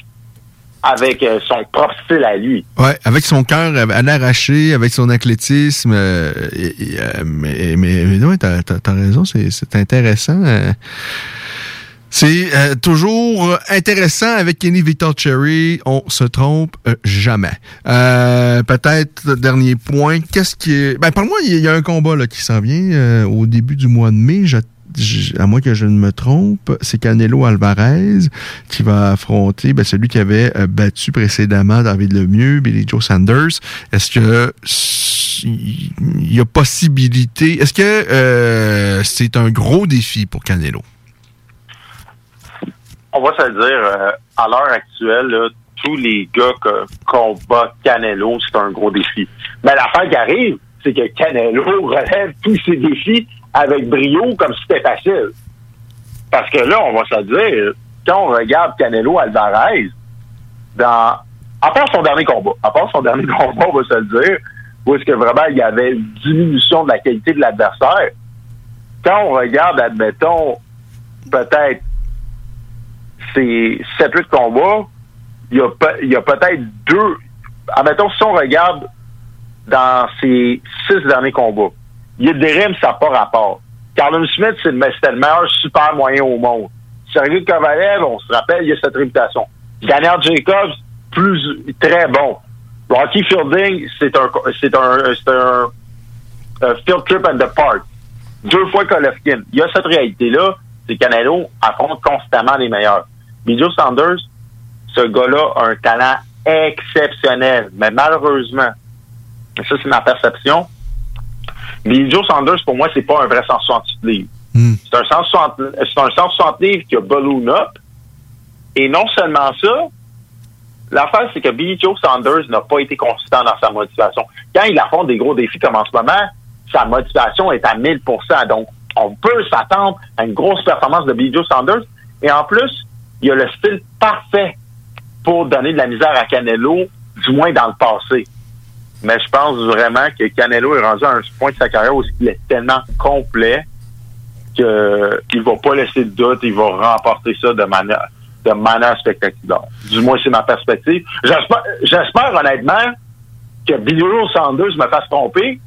avec son propre style à lui. Ouais, avec son cœur à l'arraché, avec son athlétisme. euh, et- et, euh, mais, mais, mais non, t'as, t'as raison, c'est, c'est intéressant. euh. C'est euh, toujours intéressant avec Kenny Victor Cherry. On se trompe euh, jamais. Euh, peut-être dernier point. Qu'est-ce qui. Ben, par moi, il y, a- un combat qui s'en vient au début du mois de mai. À moins que je ne me trompe, c'est Canelo Alvarez qui va affronter ben, celui qui avait battu précédemment David Lemieux, Billy Joe Sanders. Est-ce que il y a possibilité Est-ce que c'est un gros défi pour Canelo? On va se le dire, euh, à l'heure actuelle, là, tous les gars que combattent Canelo, c'est un gros défi. Mais l'affaire qui arrive, c'est que Canelo relève tous ses défis avec brio comme si c'était facile. Parce que là, on va se dire, quand on regarde Canelo Alvarez, dans, à part son dernier combat, à part son dernier combat, on va se le dire, où est-ce que vraiment il y avait une diminution de la qualité de l'adversaire, quand on regarde, admettons, peut-être ces 7-8 combats, il y a, peut-être deux. Admettons, si on regarde dans ces six derniers combats, il y a des rimes, ça n'a pas rapport. Carlin Smith, c'est le, me- c'était le meilleur super moyen au monde. Sergei Kovalev, on se rappelle, il y a cette réputation. Daniel Jacobs, plus très bon. Rocky Fielding, c'est un c'est un field trip and the park. Deux fois Golovkin. Il y a cette réalité-là, c'est Canelo affronte constamment les meilleurs. Joe Sanders, ce gars-là a un talent exceptionnel, mais malheureusement, et ça c'est ma perception, Joe Sanders, pour moi, c'est pas un vrai 168 livres. C'est un 160, c'est un 160 livres qui a balloon up. Et non seulement ça, l'affaire, c'est que Billy Joe Sanders n'a pas été consistant dans sa motivation. Quand il affronte des gros défis comme en ce moment, sa motivation est à 1000% Donc, on peut s'attendre à une grosse performance de Billy Joe Sanders. Et en plus, il a le style parfait pour donner de la misère à Canelo, du moins dans le passé. Mais je pense vraiment que Canelo est rendu à un point de sa carrière où il est tellement complet qu'il ne va pas laisser de doute, il va remporter ça de manière, de manière spectaculaire. Du moins, c'est ma perspective. J'espère, honnêtement que Billy Sanders me fasse tromper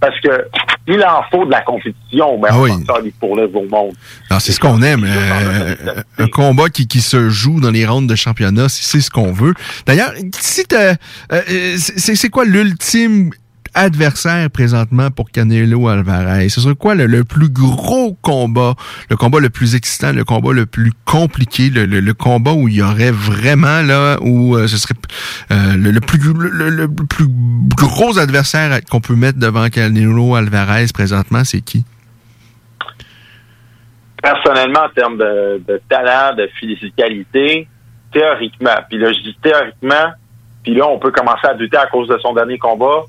parce que il en faut de la compétition, mais on va faire des pourlèves au monde. Non, c'est ce qu'on aime. euh, un combat qui, qui se joue dans les rounds de championnat, c'est c'est ce qu'on veut. D'ailleurs, si euh, euh, c'est quoi l'ultime adversaire présentement pour Canelo Alvarez? Ce serait quoi le, plus gros combat, le combat le plus excitant, le combat le plus compliqué, le, combat où il y aurait vraiment là, où euh, ce serait euh, le, plus, le plus gros adversaire qu'on peut mettre devant Canelo Alvarez présentement, c'est qui? personnellement, en termes de, de talent, de physicalité, théoriquement, puis là, je dis théoriquement, puis là, on peut commencer à douter à cause de son dernier combat.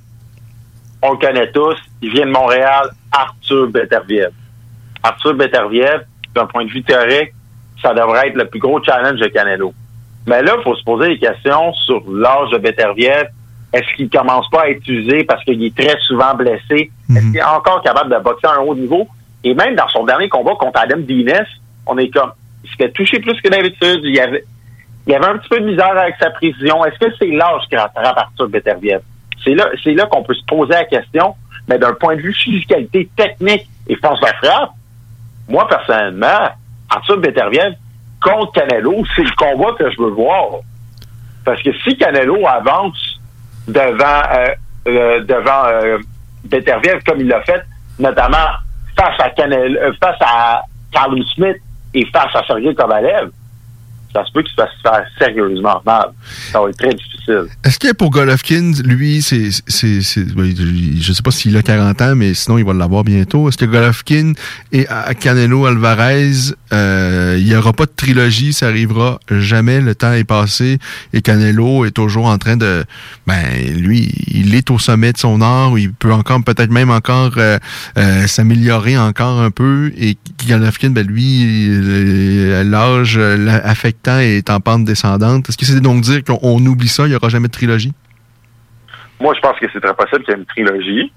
On le connaît tous. Il vient de Montréal, Arthur Beterbiev. Arthur Beterbiev, d'un point de vue théorique, ça devrait être le plus gros challenge de Canelo. Mais là, il faut se poser des questions sur l'âge de Beterbiev. Est-ce qu'il commence pas à être usé parce qu'il est très souvent blessé? Est-ce qu'il est encore capable de boxer à un haut niveau? Et même dans son dernier combat contre Adam Dines, on est comme, il se fait toucher plus que d'habitude. Il y avait, il y avait un petit peu de misère avec sa précision. Est-ce que c'est l'âge qui rattrape Arthur Beterbiev? C'est là, c'est là qu'on peut se poser la question. Mais d'un point de vue physicalité technique et force de frappe, moi, personnellement, Arthur Beterbiev contre Canelo, c'est le combat que je veux voir. Parce que si Canelo avance devant euh, euh, devant euh, comme il l'a fait, notamment face à Canelo, euh, face à Carlos Smith et face à Sergei Kovalev, ça se peut qu'il se fasse sérieusement mal. Ça va être très difficile. Est-ce que pour Golovkin, lui, c'est, c'est, je sais pas s'il a 40 ans, mais sinon il va l'avoir bientôt. Est-ce que Golovkin et Canelo Alvarez, euh, il y aura pas de trilogie, ça arrivera jamais. Le temps est passé et Canelo est toujours en train de, ben lui, il est au sommet de son art. Il peut encore, peut-être même encore euh, euh, s'améliorer encore un peu. Et Golovkin, ben lui, euh, l'âge affectant est en pente descendante. Est-ce que c'est donc dire qu'on on oublie ça, il n'y aura jamais de trilogie? Moi, je pense que c'est très possible qu'il y ait une trilogie.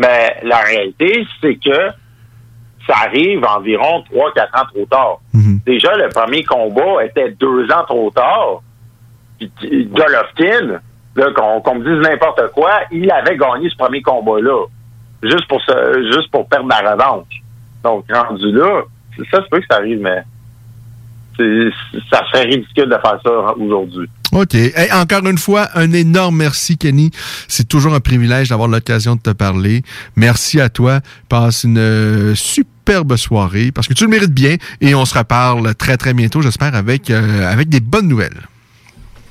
Mais la réalité, c'est que ça arrive environ 3-4 ans trop tard. Déjà, le premier combat était deux ans trop tard. Puis Golovkin, qu'on me dise n'importe quoi, il avait gagné ce premier combat-là. Juste pour se, juste pour perdre la revanche. Donc, rendu là, c'est- ça se peut que ça arrive, mais ça serait ridicule de faire ça aujourd'hui. OK. Encore une fois, un énorme merci, Kenny. C'est toujours un privilège d'avoir l'occasion de te parler. Merci à toi. Passe une euh, superbe soirée parce que tu le mérites bien et on se reparle très, très bientôt, j'espère, avec, euh, avec des bonnes nouvelles.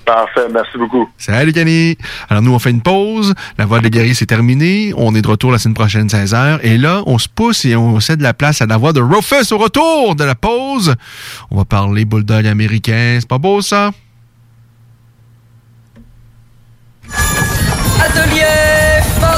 Parfait, merci beaucoup. Salut, Kenny. Alors, nous, on fait une pause. La voix de guerrier, c'est terminé. On est de retour la semaine prochaine, 16h. Et là, on se pousse et on cède la place à la voix de Rufus au retour de la pause. On va parler bulldog américain. C'est pas beau, ça? Atelier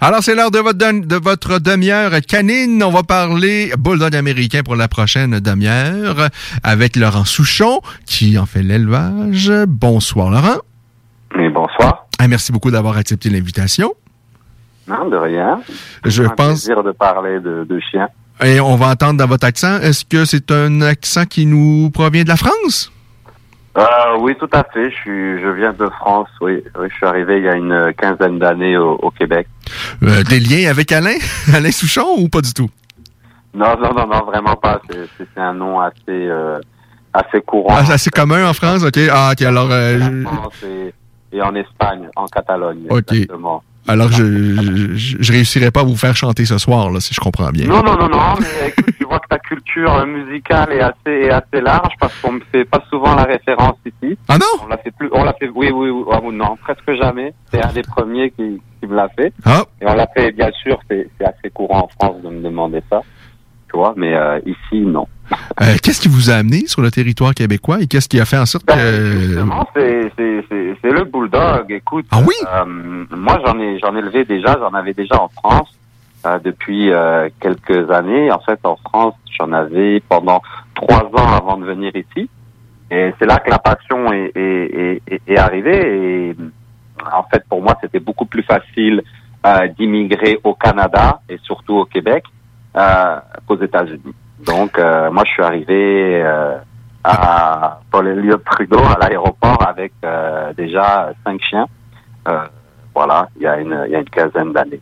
Alors, c'est l'heure de votre, de votre demi-heure canine. On va parler bulldog américain pour la prochaine demi-heure avec Laurent Souchon, qui en fait l'élevage. Bonsoir, Laurent. Et bonsoir. Ah, merci beaucoup d'avoir accepté l'invitation. Non, de rien. Je un pense- plaisir de parler de, de chiens. Et on va entendre dans votre accent, est-ce que c'est un accent qui nous provient de la France? Euh, oui, tout à fait. Je, suis, je viens de France, oui. oui. Je suis arrivé il y a une quinzaine d'années au, au Québec. Euh, des liens avec Alain? Alain Souchon ou pas du tout? Non, non, non, non, vraiment pas. C'est- un nom assez, euh, assez courant. Ah, c'est assez commun en France? OK. Ah, OK. Alors, En France et, et en Espagne, en Catalogne. OK. Exactement. Alors je, je, je réussirais pas à vous faire chanter ce soir, là, si je comprends bien. Non, non, non, non, mais écoute, tu vois que ta culture euh, musicale est assez, est assez large parce qu'on ne fait pas souvent la référence ici. Ah non? On l'a fait plus, on l'a fait, oui, oui, oui, ah, non, presque jamais. C'est un des premiers qui, qui me l'a fait. Ah. Et on l'a fait, bien sûr, c'est c'est assez courant en France de me demander ça. Tu vois, mais euh, ici, non. Euh, qu'est-ce qui vous a amené sur le territoire québécois et qu'est-ce qui a fait en sorte que... Justement, c'est le bulldog. Écoute, Ah oui? euh, moi j'en ai j'en ai élevé déjà, j'en avais déjà en France euh, depuis quelques années. En fait, en France, j'en avais pendant trois ans avant de venir ici. Et c'est là que la passion est, est, est, est- est arrivée. Et en fait, pour moi, c'était beaucoup plus facile d'immigrer au Canada et surtout au Québec qu'aux États-Unis. Donc, euh, moi, je suis arrivé euh, à Paul Elliott Trudeau à l'aéroport avec euh, déjà cinq chiens. Voilà, il y a une, il y a une quinzaine d'années.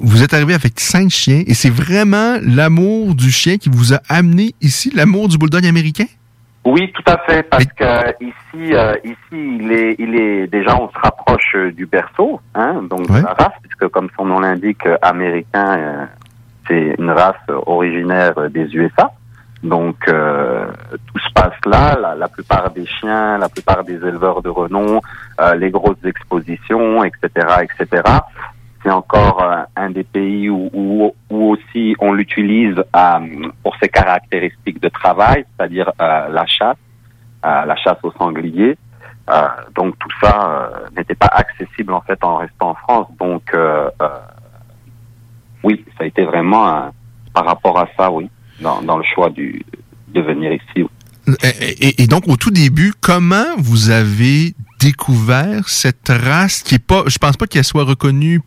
Vous êtes arrivé avec cinq chiens et c'est vraiment l'amour du chien qui vous a amené ici, l'amour du bulldog américain? Oui, tout à fait, parce que ici, euh, ici, il est, il est déjà, on se rapproche du berceau, hein, donc de la race, puisque comme son nom l'indique, américain, euh, c'est une race originaire des USA. Donc euh, tout se passe là. La, plupart des chiens, la plupart des éleveurs de renom, euh, les grosses expositions, etc., etc. C'est encore euh, un des pays où, aussi on l'utilise pour ses caractéristiques de travail, c'est-à-dire la chasse, la chasse au sanglier. Euh, donc tout ça n'était pas accessible en fait en restant en France. Donc oui, ça a été vraiment un- par rapport à ça, oui, dans, dans le choix du, de venir ici. oui. Et, et- et donc, au tout début, comment vous avez découvert cette race qui est pas, je pense pas qu'elle soit reconnue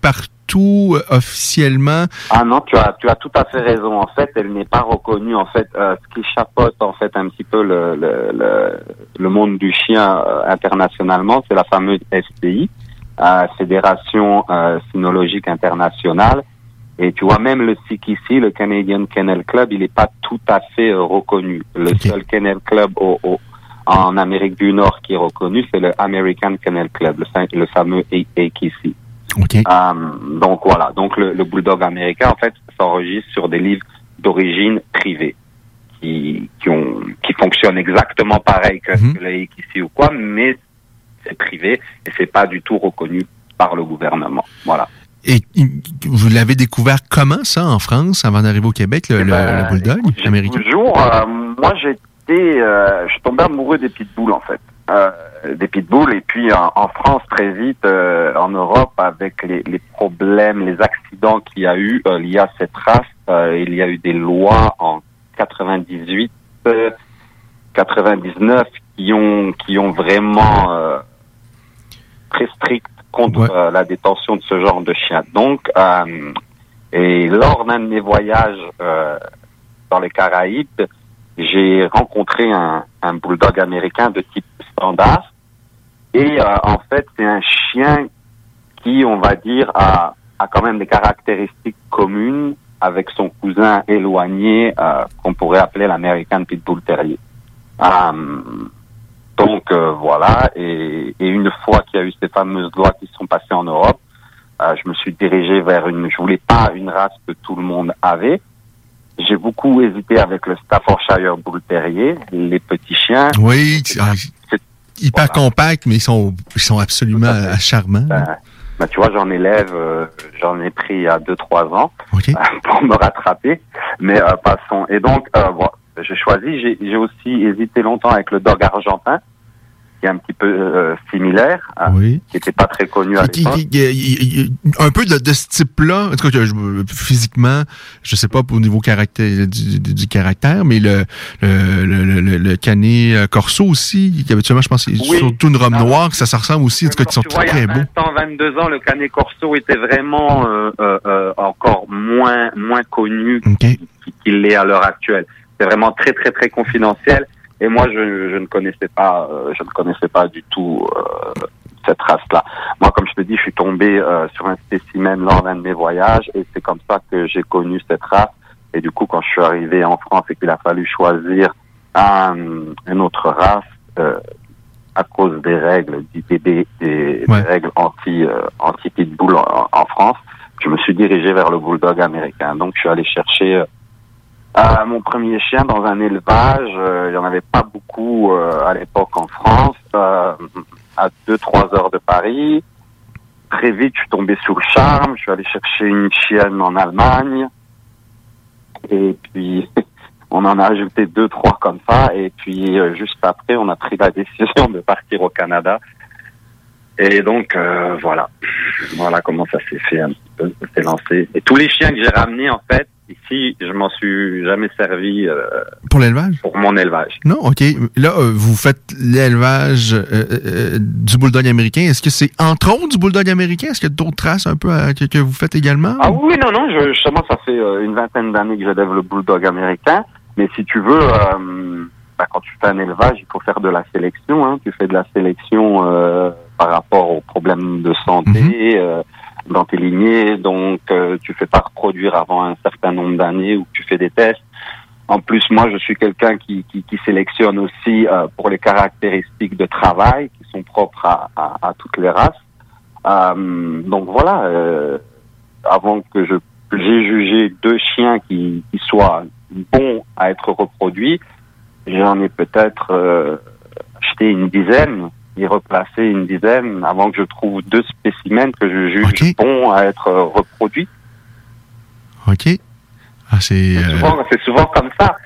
partout euh, officiellement? Ah non, tu as, tu as tout à fait raison. En fait, elle n'est pas reconnue. En fait, euh, ce qui chapeaute en fait un petit peu le, le, le, le monde du chien euh, internationalement, c'est la fameuse FCI, euh, Fédération euh, Cynologique Internationale. Et tu vois, même le CKC, le Canadian Kennel Club, il n'est pas tout à fait euh, reconnu. Le seul Kennel Club au, au- en Amérique du Nord qui est reconnu, c'est le American Kennel Club, le, fa- le fameux AKC. Euh, donc voilà, donc le, le bulldog américain en fait s'enregistre sur des livres d'origine privée qui qui ont qui fonctionnent exactement pareil que, que les ici ou quoi, mais c'est privé et c'est pas du tout reconnu par le gouvernement. Voilà. Et vous l'avez découvert comment ça en France avant d'arriver au Québec, le, le- le bulldog américain? Toujours, euh, moi j'étais, euh, je suis tombé amoureux des pitbulls en fait, euh, des pitbulls et puis en, en France très vite, euh, en Europe avec les, les problèmes, les accidents qu'il y a eu euh, liés à cette race, euh, il y a eu des lois en 98, euh, 99 qui ont qui ont vraiment euh, très strict contre euh, la détention de ce genre de chien. Donc, euh, et lors d'un de mes voyages euh, dans les Caraïbes, j'ai rencontré un, un bulldog américain de type standard. Et euh, en fait, c'est un chien qui, on va dire, a, a quand même des caractéristiques communes avec son cousin éloigné euh, qu'on pourrait appeler l'American Pitbull Terrier. Euh, donc euh, voilà, et, et une fois qu'il y a eu ces fameuses lois qui sont passées en Europe, euh, je me suis dirigé vers une. Je voulais pas une race que tout le monde avait. J'ai beaucoup hésité avec le Staffordshire Bull Terrier, les petits chiens. Oui, ah, hyper compact, mais ils sont, ils sont absolument charmants. Ben, tu vois, j'en élève, euh, j'en ai pris il y a deux trois ans pour me rattraper, mais euh, passons. Et donc, euh, bon, j'ai choisi. J'ai aussi hésité longtemps avec le dog argentin, qui est un petit peu euh, similaire, hein, qui n'était pas très connu à l'époque. qui- un peu de, de ce type-là, en tout cas, que je- physiquement, je sais pas au niveau caractère, du, du- caractère, mais le, le, le, le, le canet euh, corso aussi, qui habituellement, je pense, Oui. surtout une robe noire, que ça, ça ressemble aussi, en tout cas, qui sont vois, très, il y très a beaux. 20 ans, 22 ans, le Canet Corso était vraiment euh, euh, euh, encore moins moins connu qu'il l'est à l'heure actuelle. C'est vraiment très très très confidentiel. Et moi, je, je ne connaissais pas, euh, je ne connaissais pas du tout euh, cette race-là. Moi, comme je te dis, je suis tombé euh, sur un spécimen lors d'un de mes voyages, et c'est comme ça que j'ai connu cette race. Et du coup, quand je suis arrivé en France et qu'il a fallu choisir un, une autre race, à cause des règles, des, des, des- des règles anti anti pitbull en, en France, je me suis dirigé vers le bulldog américain. Donc, je suis allé chercher euh, mon premier chien dans un élevage. Euh, il y en avait pas beaucoup euh, à l'époque en France, euh, à 2-3 heures de Paris. Très vite, je suis tombé sous le charme. Je suis allé chercher une chienne en Allemagne. Et puis, on en a ajouté deux, trois comme ça. Et puis, juste après, on a pris la décision de partir au Canada. Et donc, voilà. Voilà comment ça s'est fait un petit peu. Ça s'est lancé. Et tous les chiens que j'ai ramenés, en fait, ici, je m'en suis jamais servi euh, Pour l'élevage? pour mon élevage. Non, OK. Là, euh, vous faites l'élevage euh, euh, du bulldog américain. Est-ce que c'est entre autres du bulldog américain? Est-ce qu'il y a d'autres traces un peu à- que, que vous faites également? Ah oui, non, non, je, justement, ça fait euh, une vingtaine d'années que j'élève le bulldog américain. Mais si tu veux, euh, bah, quand tu fais un élevage, il faut faire de la sélection. Hein. Tu fais de la sélection euh, par rapport aux problèmes de santé euh, dans tes lignées. Donc, euh, tu fais pas reproduire avant un certain nombre d'années ou tu fais des tests. En plus, moi, je suis quelqu'un qui, qui, qui sélectionne aussi euh, pour les caractéristiques de travail qui sont propres à, à, à toutes les races. Donc voilà, avant que je j'ai jugé deux chiens qui, qui soient bons à être reproduits, j'en ai peut-être euh, acheté une dizaine et replacé une dizaine avant que je trouve deux spécimens que je juge bons à être euh, reproduits. OK. Ah, c'est... euh, Souvent, c'est souvent comme ça.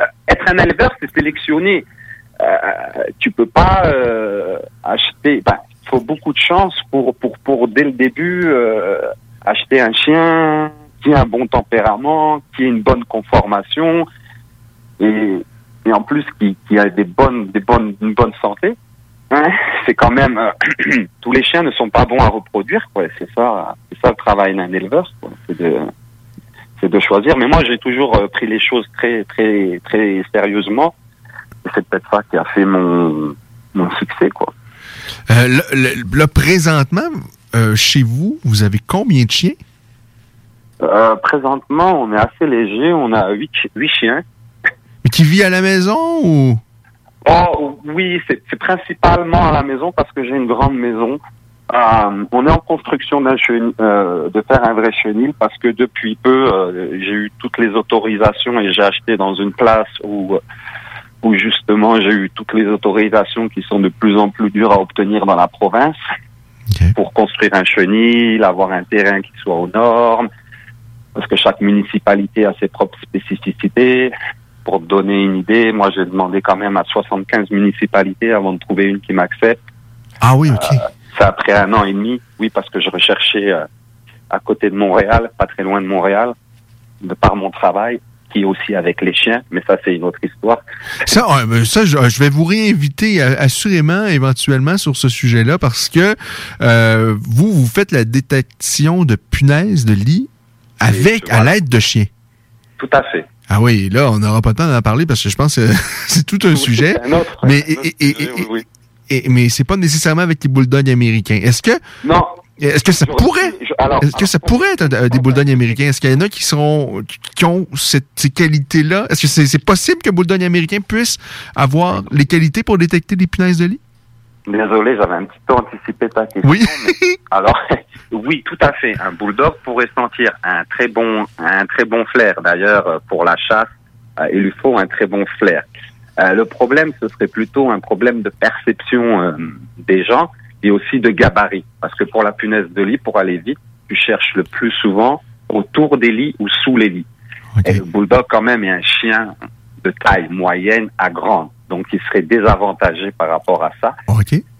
Euh, être un éleveur, c'est sélectionner. Euh, tu peux pas euh, acheter. Ben, il faut beaucoup de chance pour pour pour dès le début euh, acheter un chien qui a un bon tempérament, qui a une bonne conformation et et en plus qui qui a des bonnes des bonnes une bonne santé. Hein, c'est quand même euh, tous les chiens ne sont pas bons à reproduire quoi. C'est ça c'est ça le travail d'un éleveur. quoi. C'est de c'est de choisir. Mais moi, j'ai toujours euh, pris les choses très, très, très sérieusement. Et c'est peut-être ça qui a fait mon, mon succès, quoi. euh, là, le- là, présentement, euh, chez vous, vous avez combien de chiens? Euh, présentement, on est assez léger. On a huit, chi- huit chiens. Qui vit à la maison ou? Oh, oui, c'est principalement à la maison parce que j'ai une grande maison. Euh, on est en construction d'un euh, de faire un vrai chenil parce que depuis peu, euh, j'ai eu toutes les autorisations et j'ai acheté dans une place où, où justement j'ai eu toutes les autorisations qui sont de plus en plus dures à obtenir dans la province pour construire un chenil, avoir un terrain qui soit aux normes, parce que chaque municipalité a ses propres spécificités. Pour te donner une idée, moi j'ai demandé quand même à 75 municipalités avant de trouver une qui m'accepte. Ah oui, OK. Ça après un an et demi, oui, parce que je recherchais euh, à côté de Montréal, pas très loin de Montréal, de par mon travail, qui est aussi avec les chiens, mais ça c'est une autre histoire. Ça, ça je, je vais vous réinviter euh, assurément, éventuellement, sur ce sujet-là, parce que euh, vous, vous faites la détection de punaises de lit avec, à l'aide de chiens. Tout à fait. Ah oui, là, on n'aura pas le temps d'en parler parce que je pense que c'est tout un sujet. c'est un autre- mais un autre et, et- sujet, et- oui, oui. et- mais c'est pas nécessairement avec les bulldogs américains. Est-ce que Non. Est-ce que ça pourrait Est-ce que ça pourrait être un- des bulldogs américains? Est-ce qu'il y en a qui sont qui ont cette, ces qualités-là? Est-ce que c'est possible qu'un bulldog américain puisse avoir les qualités pour détecter des punaises de lit? Désolé, j'avais un petit peu anticipé ta question. Oui. mais- alors, oui, tout à fait. Un bulldog pourrait sentir un très bon, un très bon flair. D'ailleurs, euh, pour la chasse, euh, il lui faut un très bon flair. Euh, le problème, ce serait plutôt un problème de perception euh, des gens et aussi de gabarit. Parce que pour la punaise de lit, pour aller vite, tu cherches le plus souvent autour des lits ou sous les lits. Et le bulldog, quand même, est un chien de taille moyenne à grande. Donc, ils seraient désavantagés par rapport à ça.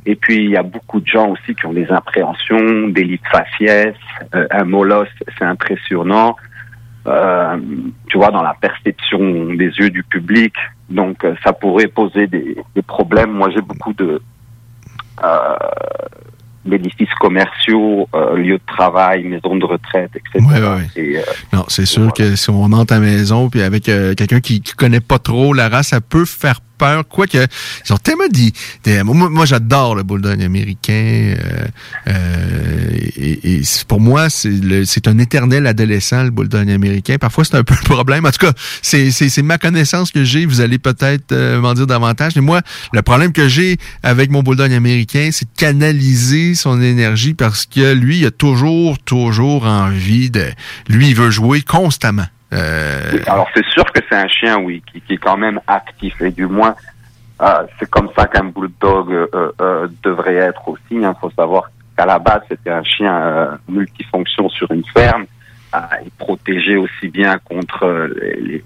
Et puis, il y a beaucoup de gens aussi qui ont des appréhensions, des lits de faciès, euh, un molosse, c'est impressionnant. Euh, tu vois, dans la perception des yeux du public. Donc, euh, ça pourrait poser des, des problèmes. Moi, j'ai beaucoup de euh, d'édifices commerciaux, euh, lieux de travail, maisons de retraite, etc. Ouais, ouais. Et, euh, Non, c'est sûr que si on entre à la maison puis avec euh, quelqu'un qui, qui connaît pas trop la race, ça peut faire Quoique, ils ont tellement dit. moi, j'adore le bulldog américain. euh, euh, et, pour moi, c'est un éternel adolescent, le bulldog américain. Parfois, c'est un peu le problème. En tout cas, c'est ma connaissance que j'ai. Vous allez peut-être euh, m'en dire davantage. Mais moi, le problème que j'ai avec mon bulldog américain, c'est de canaliser son énergie parce que lui, il a toujours, toujours envie de. Lui, il veut jouer constamment. Euh, Alors c'est sûr que c'est un chien, oui, qui, est quand même actif et du moins euh, c'est comme ça qu'un bulldog euh, devrait être aussi. Il faut savoir qu'à la base c'était un chien multifonction sur une ferme. Il protégeait aussi bien contre les,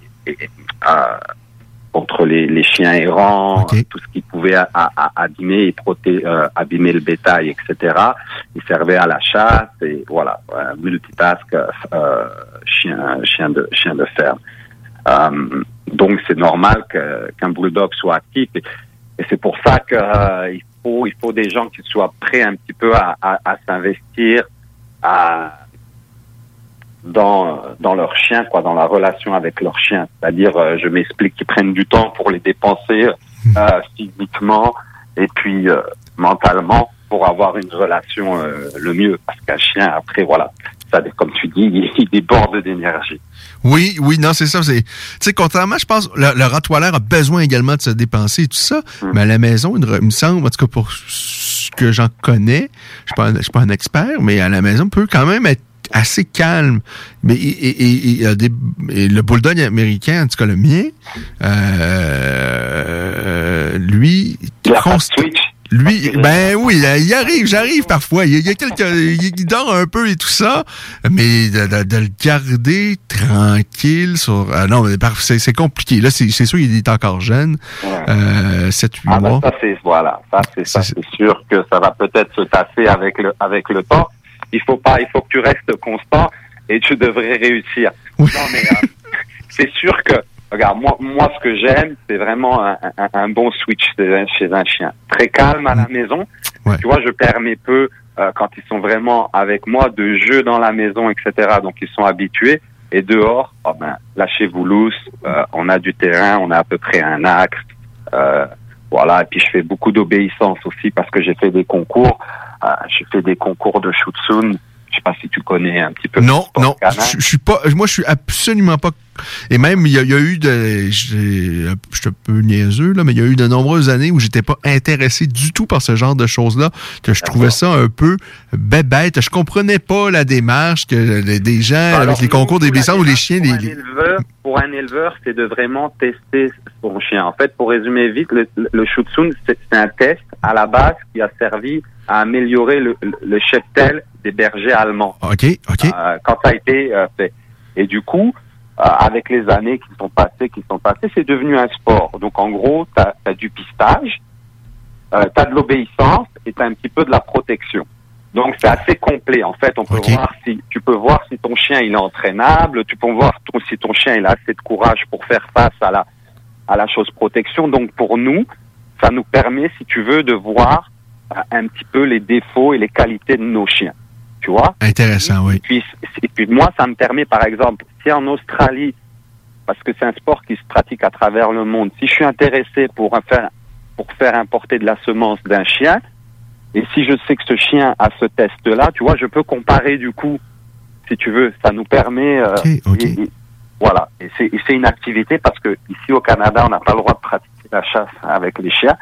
contre les, les chiens errants, tout ce qui pouvait a- a- abîmer et proté- euh, abîmer le bétail, etc. Il servait à la chasse et voilà, euh, multitask, euh, chien, chien de chien de ferme. Euh, donc c'est normal qu'un bulldog soit actif et, et c'est pour ça que euh, il faut il faut des gens qui soient prêts un petit peu à, à, à s'investir à dans dans leur chien quoi dans la relation avec leur chien c'est-à-dire euh, je m'explique qu'ils prennent du temps pour les dépenser euh, physiquement et puis euh, mentalement pour avoir une relation le mieux parce qu'un chien après voilà ça comme tu dis il, il déborde d'énergie Oui, oui, non, c'est ça. Tu sais, contrairement, je pense, le, le Rottweiler a besoin également de se dépenser et tout ça. Mais à la maison, il, me semble, en tout cas pour ce que j'en connais, je suis un- je suis pas un expert, mais à la maison, peut quand même être assez calme. Mais et, et- et- il y a des, et le bulldog américain, en tout cas le mien, euh, lui, lui, ben oui, il arrive, j'arrive parfois. Il y a, il quelques, il, il dort un peu et tout ça, mais de, de- de le garder tranquille sur, ah non, c'est c'est compliqué. Là, c'est c'est sûr qu'il est encore jeune, euh, 7-8 Ah ben mois. ça c'est voilà, ça c'est ça c'est sûr que ça va peut-être se tasser avec le avec le temps. Il faut pas, il faut que tu restes constant et tu devrais réussir. Non mais euh, c'est sûr que regarde moi moi ce que j'aime c'est vraiment un, un, un bon switch chez un- chez un chien, très calme à la maison. Tu vois, je permets peu euh, quand ils sont vraiment avec moi de jeux dans la maison etc. Donc ils sont habitués. Et dehors, oh ben, lâchez-vous loose. euh, on a du terrain, on a à peu près un axe. Euh, voilà, et puis je fais beaucoup d'obéissance aussi parce que j'ai fait des concours. Euh, j'ai fait des concours de Shutsun. Je sais pas si tu connais un petit peu. Non, non, je je suis pas, moi je suis absolument pas. Et même il y a, il y a eu de, je suis un peu niaiseux là, mais il y a eu de nombreuses années où j'étais pas intéressé du tout par ce genre de choses là, que je trouvais ça un peu bête. Je comprenais pas la démarche que les- des gens Alors, avec les concours des la où les chiens, pour les, un éleveur, pour un éleveur, c'est de vraiment tester son chien. En fait, pour résumer vite, le, le Shutsun, c'est un test à la base qui a servi à améliorer le, le, cheptel des bergers allemands. Ok, ok. Euh, quand ça a été euh, fait. Et du coup, euh, avec les années qui sont passées, qui sont passées, c'est devenu un sport. Donc en gros, tu as, du pistage, euh, tu as de l'obéissance et tu as un petit peu de la protection. Donc c'est assez complet. En fait, on peut voir si tu peux voir si ton chien il est entraînable, tu peux voir ton- si ton chien il a assez de courage pour faire face à la à la chose protection. Donc pour nous, ça nous permet, si tu veux, de voir un petit peu les défauts et les qualités de nos chiens. Tu vois? Intéressant, oui. et puis, et puis moi, ça me permet, par exemple, si en Australie, parce que c'est un sport qui se pratique à travers le monde, si je suis intéressé pour faire, pour faire importer de la semence d'un chien, et si je sais que ce chien a ce test-là, tu vois, je peux comparer du coup, si tu veux, ça nous permet. euh, et- et- voilà, et c'est et c'est une activité parce que ici au Canada, on n'a pas le droit de pratiquer la chasse avec les chiens.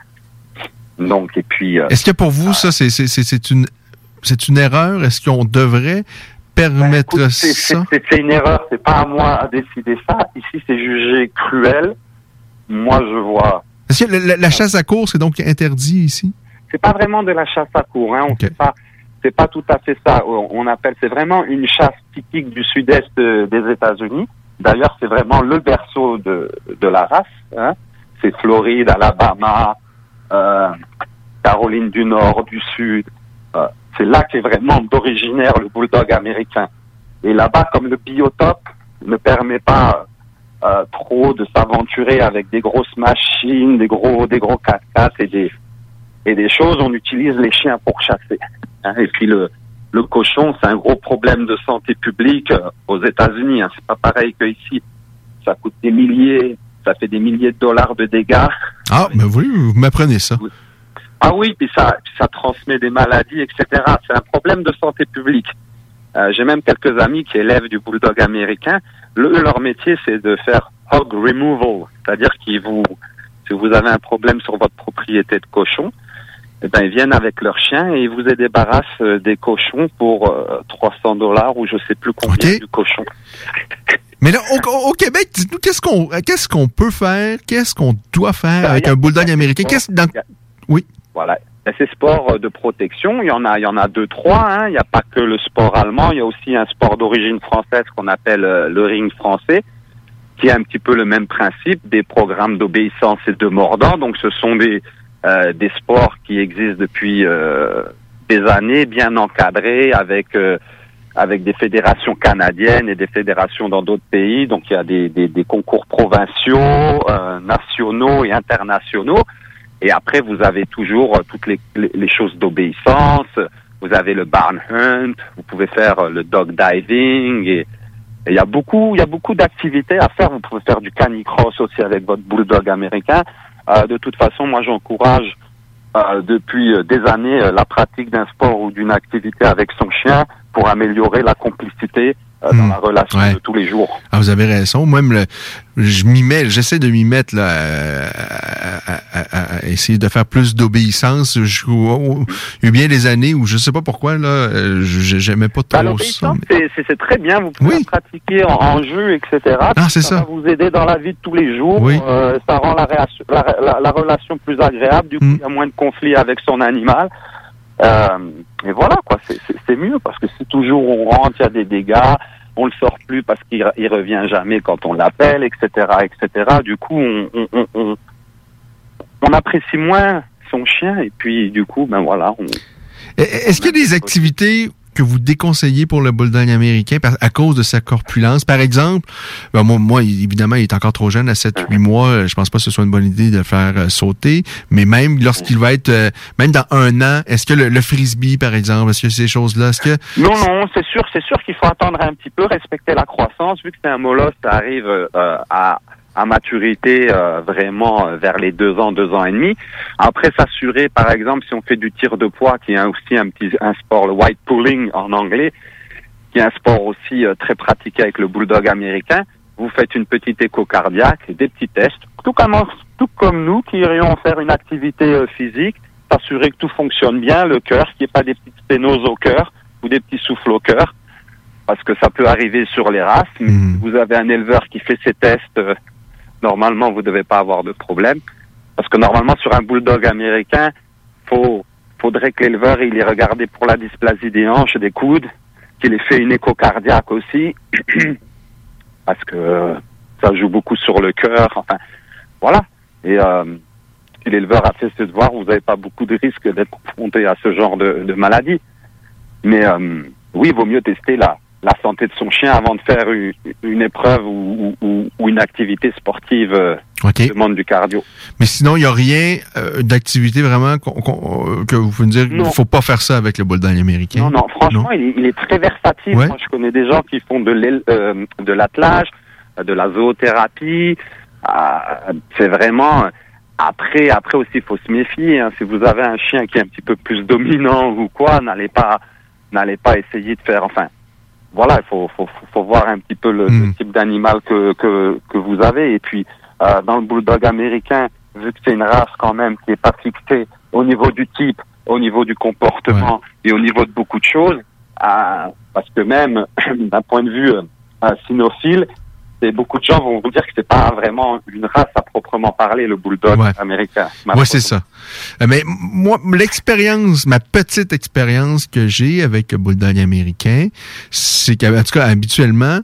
Donc, et puis. euh, Est-ce que pour vous ça c'est c'est- c'est c'est une c'est une erreur? Est-ce qu'on devrait permettre Ben, C'est- ça? C'est c'est une erreur, c'est pas à moi à décider ça. Ici, c'est jugé cruel. Moi, je vois. Est-ce que la, la- chasse à course est donc interdit ici? C'est pas vraiment de la chasse à court, hein. On fait pas. C'est pas tout à fait ça. On appelle. C'est vraiment une chasse typique du sud-est euh, des États-Unis. D'ailleurs, c'est vraiment le berceau de, de la race. Hein. C'est Floride, Alabama, euh, Caroline du Nord, du Sud. Euh, c'est là qu'est vraiment d'originaire le bulldog américain. Et là-bas, comme le biotope ne permet pas euh, trop de s'aventurer avec des grosses machines, des gros, des gros 4x4 et des, et des choses, on utilise les chiens pour chasser. hein. Et puis le, le cochon, c'est un gros problème de santé publique euh, aux États-Unis. Hein. C'est pas pareil que ici. Ça coûte des milliers, ça fait des milliers de dollars de dégâts. Ah, mais oui, vous m'apprenez ça. Ah oui, puis ça, puis ça transmet des maladies, etc. C'est un problème de santé publique. Euh, J'ai même quelques amis qui élèvent du bulldog américain. Le, leur métier, c'est de faire hog removal, c'est-à-dire qu'ils vous, si vous avez un problème sur votre propriété de cochon, eh ben ils viennent avec leur chien et ils vous débarrassent euh, des cochons pour euh, 300 dollars ou je sais plus combien du cochon. Mais là, au, au Québec, dites-nous, qu'est-ce qu'on qu'est-ce qu'on peut faire, qu'est-ce qu'on doit faire avec Ben, il y a- un bulldog américain? Qu'est-ce dans... Oui. Voilà. Ben, Ces sports euh, de protection, il y en a, il y en a deux, trois. hein. Il n'y a pas que le sport allemand. Il y a aussi un sport d'origine française qu'on appelle euh, le ring français, qui est un petit peu le même principe, des programmes d'obéissance et de mordant. Donc, ce sont des euh, des sports qui existent depuis euh, des années, bien encadrés, avec euh, avec des fédérations canadiennes et des fédérations dans d'autres pays. Donc, il y a des, des, des concours provinciaux, euh, nationaux et internationaux. Et après, vous avez toujours euh, toutes les, les, choses d'obéissance. Vous avez le barn hunt. Vous pouvez faire euh, le dog diving. Et il y a beaucoup, il y a beaucoup d'activités à faire. Vous pouvez faire du canicross aussi avec votre bulldog américain. Euh, de toute façon, moi, j'encourage euh, depuis euh, des années la pratique d'un sport ou d'une activité avec son chien pour améliorer la complicité euh, dans la relation de tous les jours. Ah, vous avez raison. Moi, me le- je m'y mets, j'essaie de m'y mettre là, à, à- à- à essayer de faire plus d'obéissance. Je- oh, Il y a eu bien des années où je sais pas pourquoi là, j'aimais pas Bah, trop ça. c'est- très bien. Vous pouvez la pratiquer en, en jeu, etc. Ah, c'est ça. va vous aider dans la vie de tous les jours. Oui. Euh, ça rend la, relation plus agréable. Du coup, Mm. il y a moins de conflits avec son animal. Euh, et voilà, quoi. C'est- C'est c'est mieux parce que si toujours on rentre, il y a des dégâts. On le sort plus parce qu'il il revient jamais quand on l'appelle, etc., etc. Du coup, on, on, on, on- on apprécie moins son chien et puis du coup, ben voilà. Est-ce qu'il y a des activités que vous déconseillez pour le bulldog américain à cause de sa corpulence? Par exemple, ben, moi, moi, évidemment, il est encore trop jeune, à 7-8 mois. Je pense pas que ce soit une bonne idée de le faire euh, sauter. Mais même lorsqu'il va être, euh, même dans un an, est-ce que le, le frisbee, par exemple, est-ce que ces choses-là, est-ce que... Non, non, c'est sûr, c'est sûr qu'il faut attendre un petit peu, respecter la croissance, vu que c'est un molosse, ça arrive euh, à, à maturité euh, vraiment euh, vers les deux ans, deux ans et demi. Après, s'assurer, par exemple, si on fait du tir de poids, qui est aussi un petit un sport, le white pulling en anglais, qui est un sport aussi euh, très pratiqué avec le bulldog américain, vous faites une petite écho cardiaque, des petits tests, tout comme, tout comme nous qui irions faire une activité euh, physique, s'assurer que tout fonctionne bien, le cœur, qu'il n'y ait pas des petites sténoses au cœur ou des petits souffles au cœur, parce que ça peut arriver sur les races. Mais si vous avez un éleveur qui fait ses tests, euh, normalement, vous devez pas avoir de problème. Parce que normalement, sur un bulldog américain, faut, faudrait que l'éleveur il ait regardé pour la dysplasie des hanches, des coudes, qu'il ait fait une écho cardiaque aussi, parce que euh, ça joue beaucoup sur le cœur. Enfin, voilà. Et euh, si l'éleveur a fait ses devoirs, vous n'avez pas beaucoup de risques d'être confronté à ce genre de, de maladie. Mais euh, oui, il vaut mieux tester la, la santé de son chien avant de faire une, une épreuve ou, ou- ou une activité sportive euh, qui demande du cardio. Mais sinon, il n'y a rien euh, d'activité vraiment euh, que vous pouvez me dire, il ne faut pas faire ça avec le bulldog américain. Non, non, franchement, Il, est, il est très versatile. Ouais. Moi, je connais des gens qui font de euh, l'attelage, euh, de la zoothérapie. Euh, c'est vraiment... Après, après aussi, il faut se méfier. hein. Si vous avez un chien qui est un petit peu plus dominant ou quoi, n'allez pas, n'allez pas essayer de faire... Enfin, voilà, il faut, faut, faut- voir un petit peu le, le type d'animal que, que, que vous avez. Et puis, euh, dans le bulldog américain, vu que c'est une race quand même qui est pas fixée au niveau du type, au niveau du comportement et au niveau de beaucoup de choses, euh, parce que même d'un point de vue euh, cynophile, beaucoup de gens vont vous dire que c'est pas vraiment une race à proprement parler, le bulldog américain. Oui, c'est ça. Euh, Mais moi, l'expérience, ma petite expérience que j'ai avec le bulldog américain, c'est qu'en tout cas, habituellement,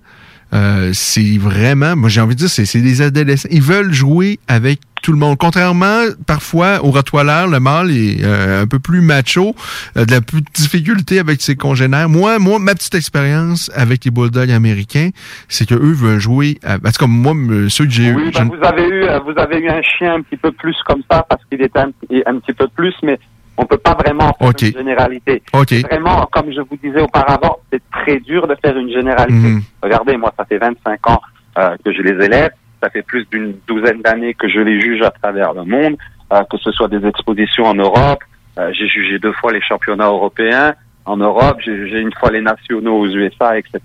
Euh, c'est vraiment, moi j'ai envie de dire, c'est des adolescents. Ils veulent jouer avec tout le monde. Contrairement, parfois, au Rottweiler, le mâle est euh, un peu plus macho, euh, de la plus difficulté avec ses congénères. Moi, moi, ma petite expérience avec les bulldogs américains, c'est que eux veulent jouer. À, parce que moi, ceux que j'ai eu, Oui, bah, vous avez eu, euh, vous avez eu un chien un petit peu plus comme ça parce qu'il était un, un petit peu plus, mais on peut pas vraiment faire une généralité. Vraiment, comme je vous disais auparavant, c'est très dur de faire une généralité. Mhm. Regardez, moi, ça fait 25 ans euh, que je les élève. Ça fait plus d'une douzaine d'années que je les juge à travers le monde, euh, que ce soit des expositions en Europe. Euh, j'ai jugé deux fois les championnats européens en Europe. J'ai jugé une fois les nationaux aux USA, etc.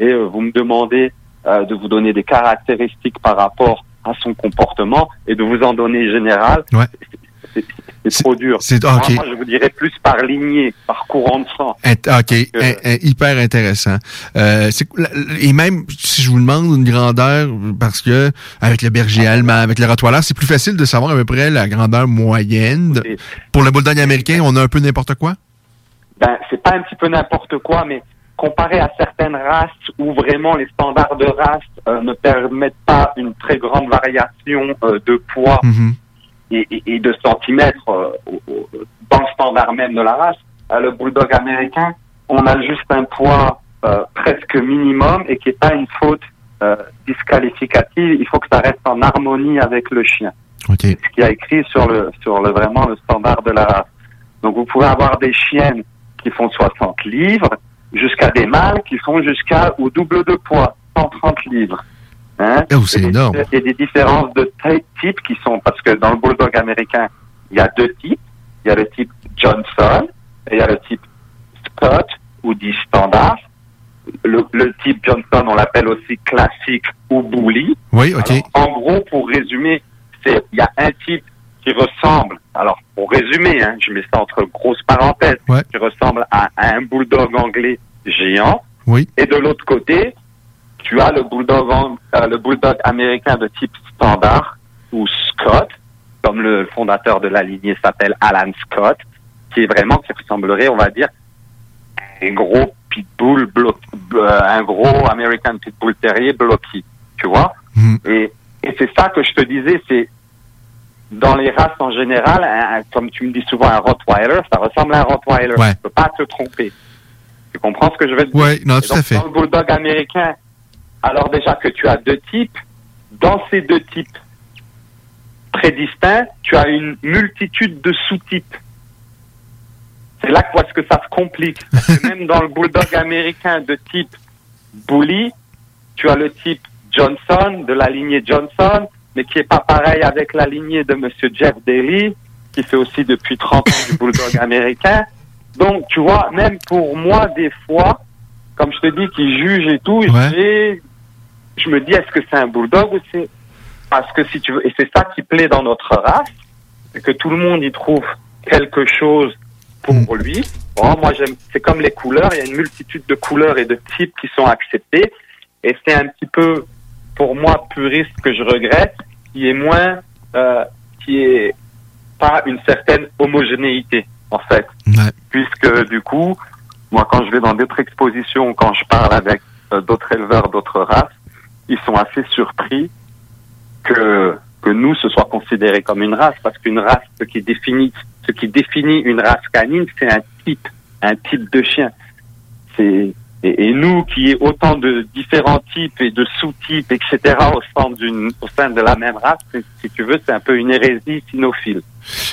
Et euh, vous me demandez de vous donner des caractéristiques par rapport à son comportement et de vous en donner général. Ouais. C'est- trop dur. c'est- Moi, je vous dirais plus par lignée, par courant de sang. Int- OK, in- in- hyper intéressant. Euh, et même si je vous demande une grandeur, parce que avec le berger allemand, avec le Rottweiler, c'est plus facile de savoir à peu près la grandeur moyenne. Pour le bulldog américain, on a un peu n'importe quoi? ben, c'est pas un petit peu n'importe quoi, mais comparé à certaines races où vraiment les standards de race euh, ne permettent pas une très grande variation euh, de poids et, et- et de centimètres euh, dans le standard même de la race, euh, le bulldog américain, on a juste un poids euh, presque minimum et qui n'est pas une faute disqualificative. Il faut que ça reste en harmonie avec le chien. C'est ce qui a écrit sur le sur le vraiment le standard de la race. Donc vous pouvez avoir des chiennes qui font 60 livres jusqu'à des mâles qui font jusqu'à au double de poids, 130 livres. Hein? Oh, c'est énorme. Il y a des différences de ty- type qui sont parce que dans le bulldog américain, il y a deux types. Il y a le type Johnson et il y a le type Scott ou dit standard. Le, le type Johnson, on l'appelle aussi classique ou bully. Oui, OK. En gros, pour résumer, c'est il y a un type qui ressemble, alors pour résumer, hein, je mets ça entre grosses parenthèses, qui ressemble à, à un bulldog anglais géant. Oui. Et de l'autre côté, tu as le bulldog, euh, le bulldog américain de type standard ou Scott, comme le fondateur de la lignée s'appelle Alan Scott, qui est vraiment qui ressemblerait, on va dire, à un gros pitbull, blo- euh, un gros American pitbull terrier bloqué, tu vois? Et, et c'est ça que je te disais, c'est dans les races en général, un- un- comme tu me dis souvent, un Rottweiler, ça ressemble à un Rottweiler. Ouais. Tu peux pas te tromper. Tu comprends ce que je veux te dire? Ouais, non, tout à fait. Dans le bulldog américain, alors déjà que tu as deux types, dans ces deux types très distincts, tu as une multitude de sous-types. C'est là que que ça se complique. Parce que même dans le bulldog américain de type bully, tu as le type Johnson, de la lignée Johnson, mais qui est pas pareil avec la lignée de Monsieur Jeff Daly, qui fait aussi depuis 30 ans du bulldog américain. Donc, tu vois, même pour moi, des fois, comme je te dis, qui juge et tout, j'ai- je me dis, est-ce que c'est un bulldog ou c'est... Parce que si tu veux, et c'est ça qui plaît dans notre race, c'est que tout le monde y trouve quelque chose pour lui. Bon, moi, j'aime, c'est comme les couleurs, il y a une multitude de couleurs et de types qui sont acceptés, et c'est un petit peu, pour moi, puriste que je regrette, qui est moins, euh, qui est pas une certaine homogénéité, en fait. Puisque, du coup, moi, quand je vais dans d'autres expositions, quand je parle avec euh, d'autres éleveurs, d'autres races, ils sont assez surpris que, que nous, ce soit considéré comme une race, parce qu'une race, ce qui définit, ce qui définit une race canine, c'est un type, un type de chien. C'est, et, et nous, qui est autant de différents types et de sous-types, etc., au sein d'une, au sein de la même race, si tu veux, c'est un peu une hérésie cynophile.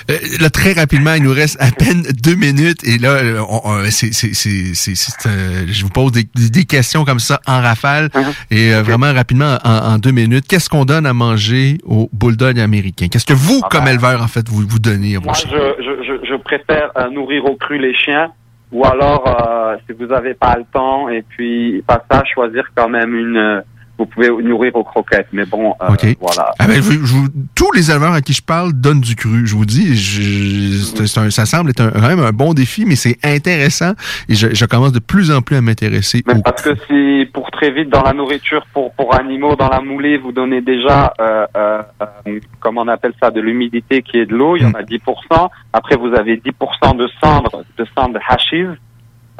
Euh, là, très rapidement, il nous reste à peine deux minutes et là, euh, on- on- c'est, c'est, c'est, c'est- c'est, euh, je vous pose des, des questions comme ça en rafale et euh, vraiment rapidement en, en deux minutes. Qu'est-ce qu'on donne à manger au bulldog américain Qu'est-ce que vous, comme éleveur, en fait, vous vous donnez à vos Moi, chiens je, je, je, je préfère euh, nourrir au cru les chiens, ou alors, euh, si vous n'avez pas le temps, et puis pas ça, choisir quand même une. Vous pouvez nourrir aux croquettes, mais bon, euh, voilà. Ah ben, je- je tous les éleveurs à qui je parle donnent du cru. Je vous dis, je- un- ça semble être un, quand même un bon défi, mais c'est intéressant. Et je, je commence de plus en plus à m'intéresser Parce que si pour très vite dans la nourriture pour pour animaux dans la moulée vous donnez déjà euh, euh, comment on appelle ça de l'humidité qui est de l'eau il y en a 10% après vous avez 10% de cendre de cendre de hashish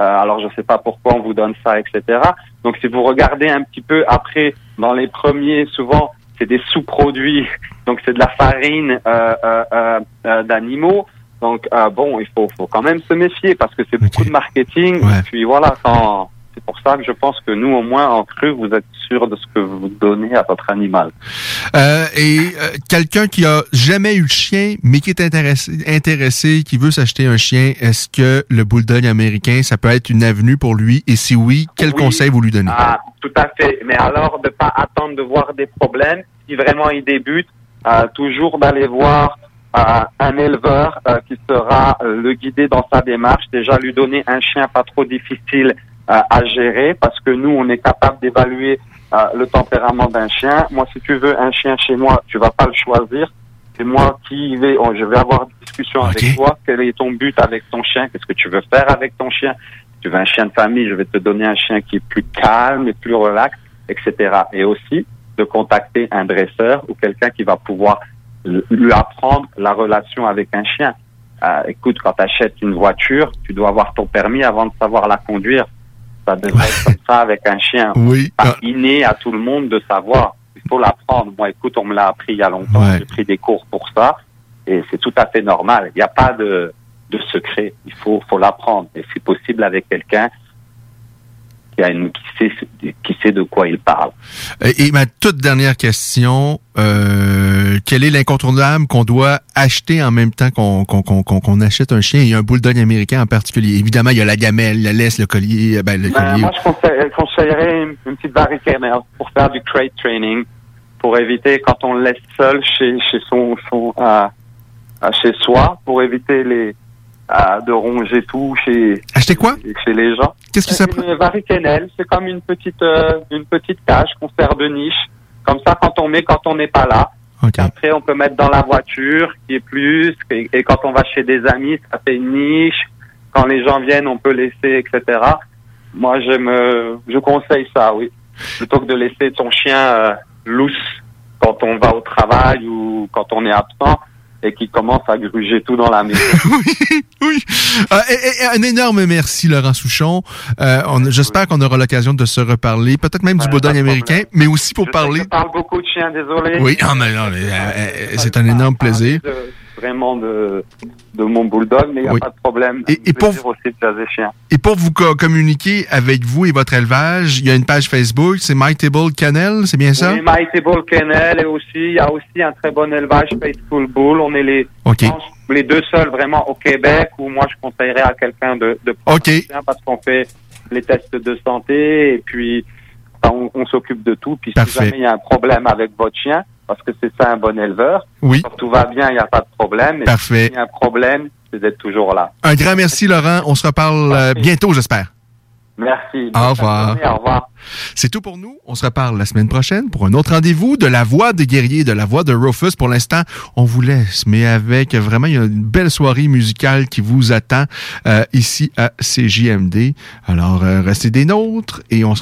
alors je ne sais pas pourquoi on vous donne ça, etc. Donc si vous regardez un petit peu après, dans les premiers, souvent c'est des sous-produits, donc c'est de la farine euh, euh, euh, euh, d'animaux. Donc euh, bon, il faut, faut quand même se méfier parce que c'est beaucoup de marketing. Et puis voilà, quand c'est pour ça que je pense que nous, au moins, en cru, vous êtes sûr de ce que vous donnez à votre animal. Euh, et euh, quelqu'un qui a jamais eu de chien, mais qui est intéressé, intéressé qui veut s'acheter un chien, est-ce que le bulldog américain, ça peut être une avenue pour lui? Et si oui, quel Oui. conseil vous lui donnez? Ah, tout à fait. Mais alors, de pas attendre de voir des problèmes. Si vraiment il débute, euh, toujours d'aller voir euh, un éleveur euh, qui sera euh, le guider dans sa démarche. Déjà, lui donner un chien pas trop difficile à gérer parce que nous, on est capable d'évaluer euh, le tempérament d'un chien. Moi, si tu veux un chien chez moi, tu vas pas le choisir. C'est moi qui vais, oh, je vais avoir une discussion avec toi. Quel est ton but avec ton chien? Qu'est-ce que tu veux faire avec ton chien? Tu veux un chien de famille, je vais te donner un chien qui est plus calme et plus relax, etc. Et aussi de contacter un dresseur ou quelqu'un qui va pouvoir lui apprendre la relation avec un chien. Euh, écoute, quand tu achètes une voiture, tu dois avoir ton permis avant de savoir la conduire. Ça devrait être comme ça avec un chien. Oui. Pas inné à tout le monde de savoir. Il faut l'apprendre. Moi, écoute, on me l'a appris il y a longtemps. J'ai pris des cours pour ça. Et c'est tout à fait normal. Il n'y a pas de, de secret. Il faut, faut l'apprendre. Et c'est possible avec quelqu'un qui, a une, qui, sait, qui sait de quoi il parle. Et ma toute dernière question, euh, quel est l'incontournable qu'on doit acheter en même temps qu'on qu'on qu'on qu'on- qu'on achète un chien? Et un bulldog américain en particulier? Évidemment, il y a la gamelle, la laisse, le collier, euh, ben, le Ben, collier. moi, je conseille- conseillerais une, une petite varicelle pour faire du crate training, pour éviter quand on le laisse seul chez, chez son, son euh, chez soi, pour éviter les euh, de ronger tout chez Acheter quoi chez les gens. Qu'est-ce que ça Une varicelle, c'est comme une petite euh, une petite cage qu'on sert de niche. Comme ça, quand on met, quand on n'est pas là. Après, on peut mettre dans la voiture, qui est plus. Et, et quand on va chez des amis, ça fait une niche. Quand les gens viennent, on peut laisser, etc. Moi, je me, je conseille ça, oui. Plutôt que de laisser ton chien euh, loose quand on va au travail ou quand on est absent et qui commence à gruger tout dans la maison. Euh, et- et- et un énorme merci, Laurent Souchon. Euh, on- J'espère qu'on aura l'occasion de se reparler, peut-être même du bulldog américain, mais aussi pour parler... Je parle beaucoup de chiens, désolé. Oui, ah, mais non, mais, euh, euh, c'est un énorme plaisir. De- vraiment de, de mon bulldog, mais il n'y a Oui. pas de problème. Et- et pour- aussi de chien. Et pour vous co- communiquer avec vous et votre élevage, il y a une page Facebook, c'est My Table Kennel, c'est bien ça? Oui, Mighty Bull Kennel et aussi, il y a aussi un très bon élevage, Faithful Bull. On est les, les deux seuls vraiment au Québec où moi je conseillerais à quelqu'un de, de prendre OK. un chien parce qu'on fait les tests de santé et puis on, on s'occupe de tout. Puis si jamais il y a un problème avec votre chien, parce que c'est ça un bon éleveur, Oui. quand tout va bien, il n'y a pas de problème. Et Parfait. s'il y a un problème, c'est d'être toujours là. Un grand merci, Laurent. On se reparle euh, bientôt, j'espère. Merci. Au revoir. Journée, Au revoir. C'est tout pour nous. On se reparle la semaine prochaine pour un autre rendez-vous de la voix des guerriers, de la voix de Rufus. Pour l'instant, on vous laisse, mais avec vraiment il y a une belle soirée musicale qui vous attend euh, ici à CJMD. Alors, euh, restez des nôtres et on se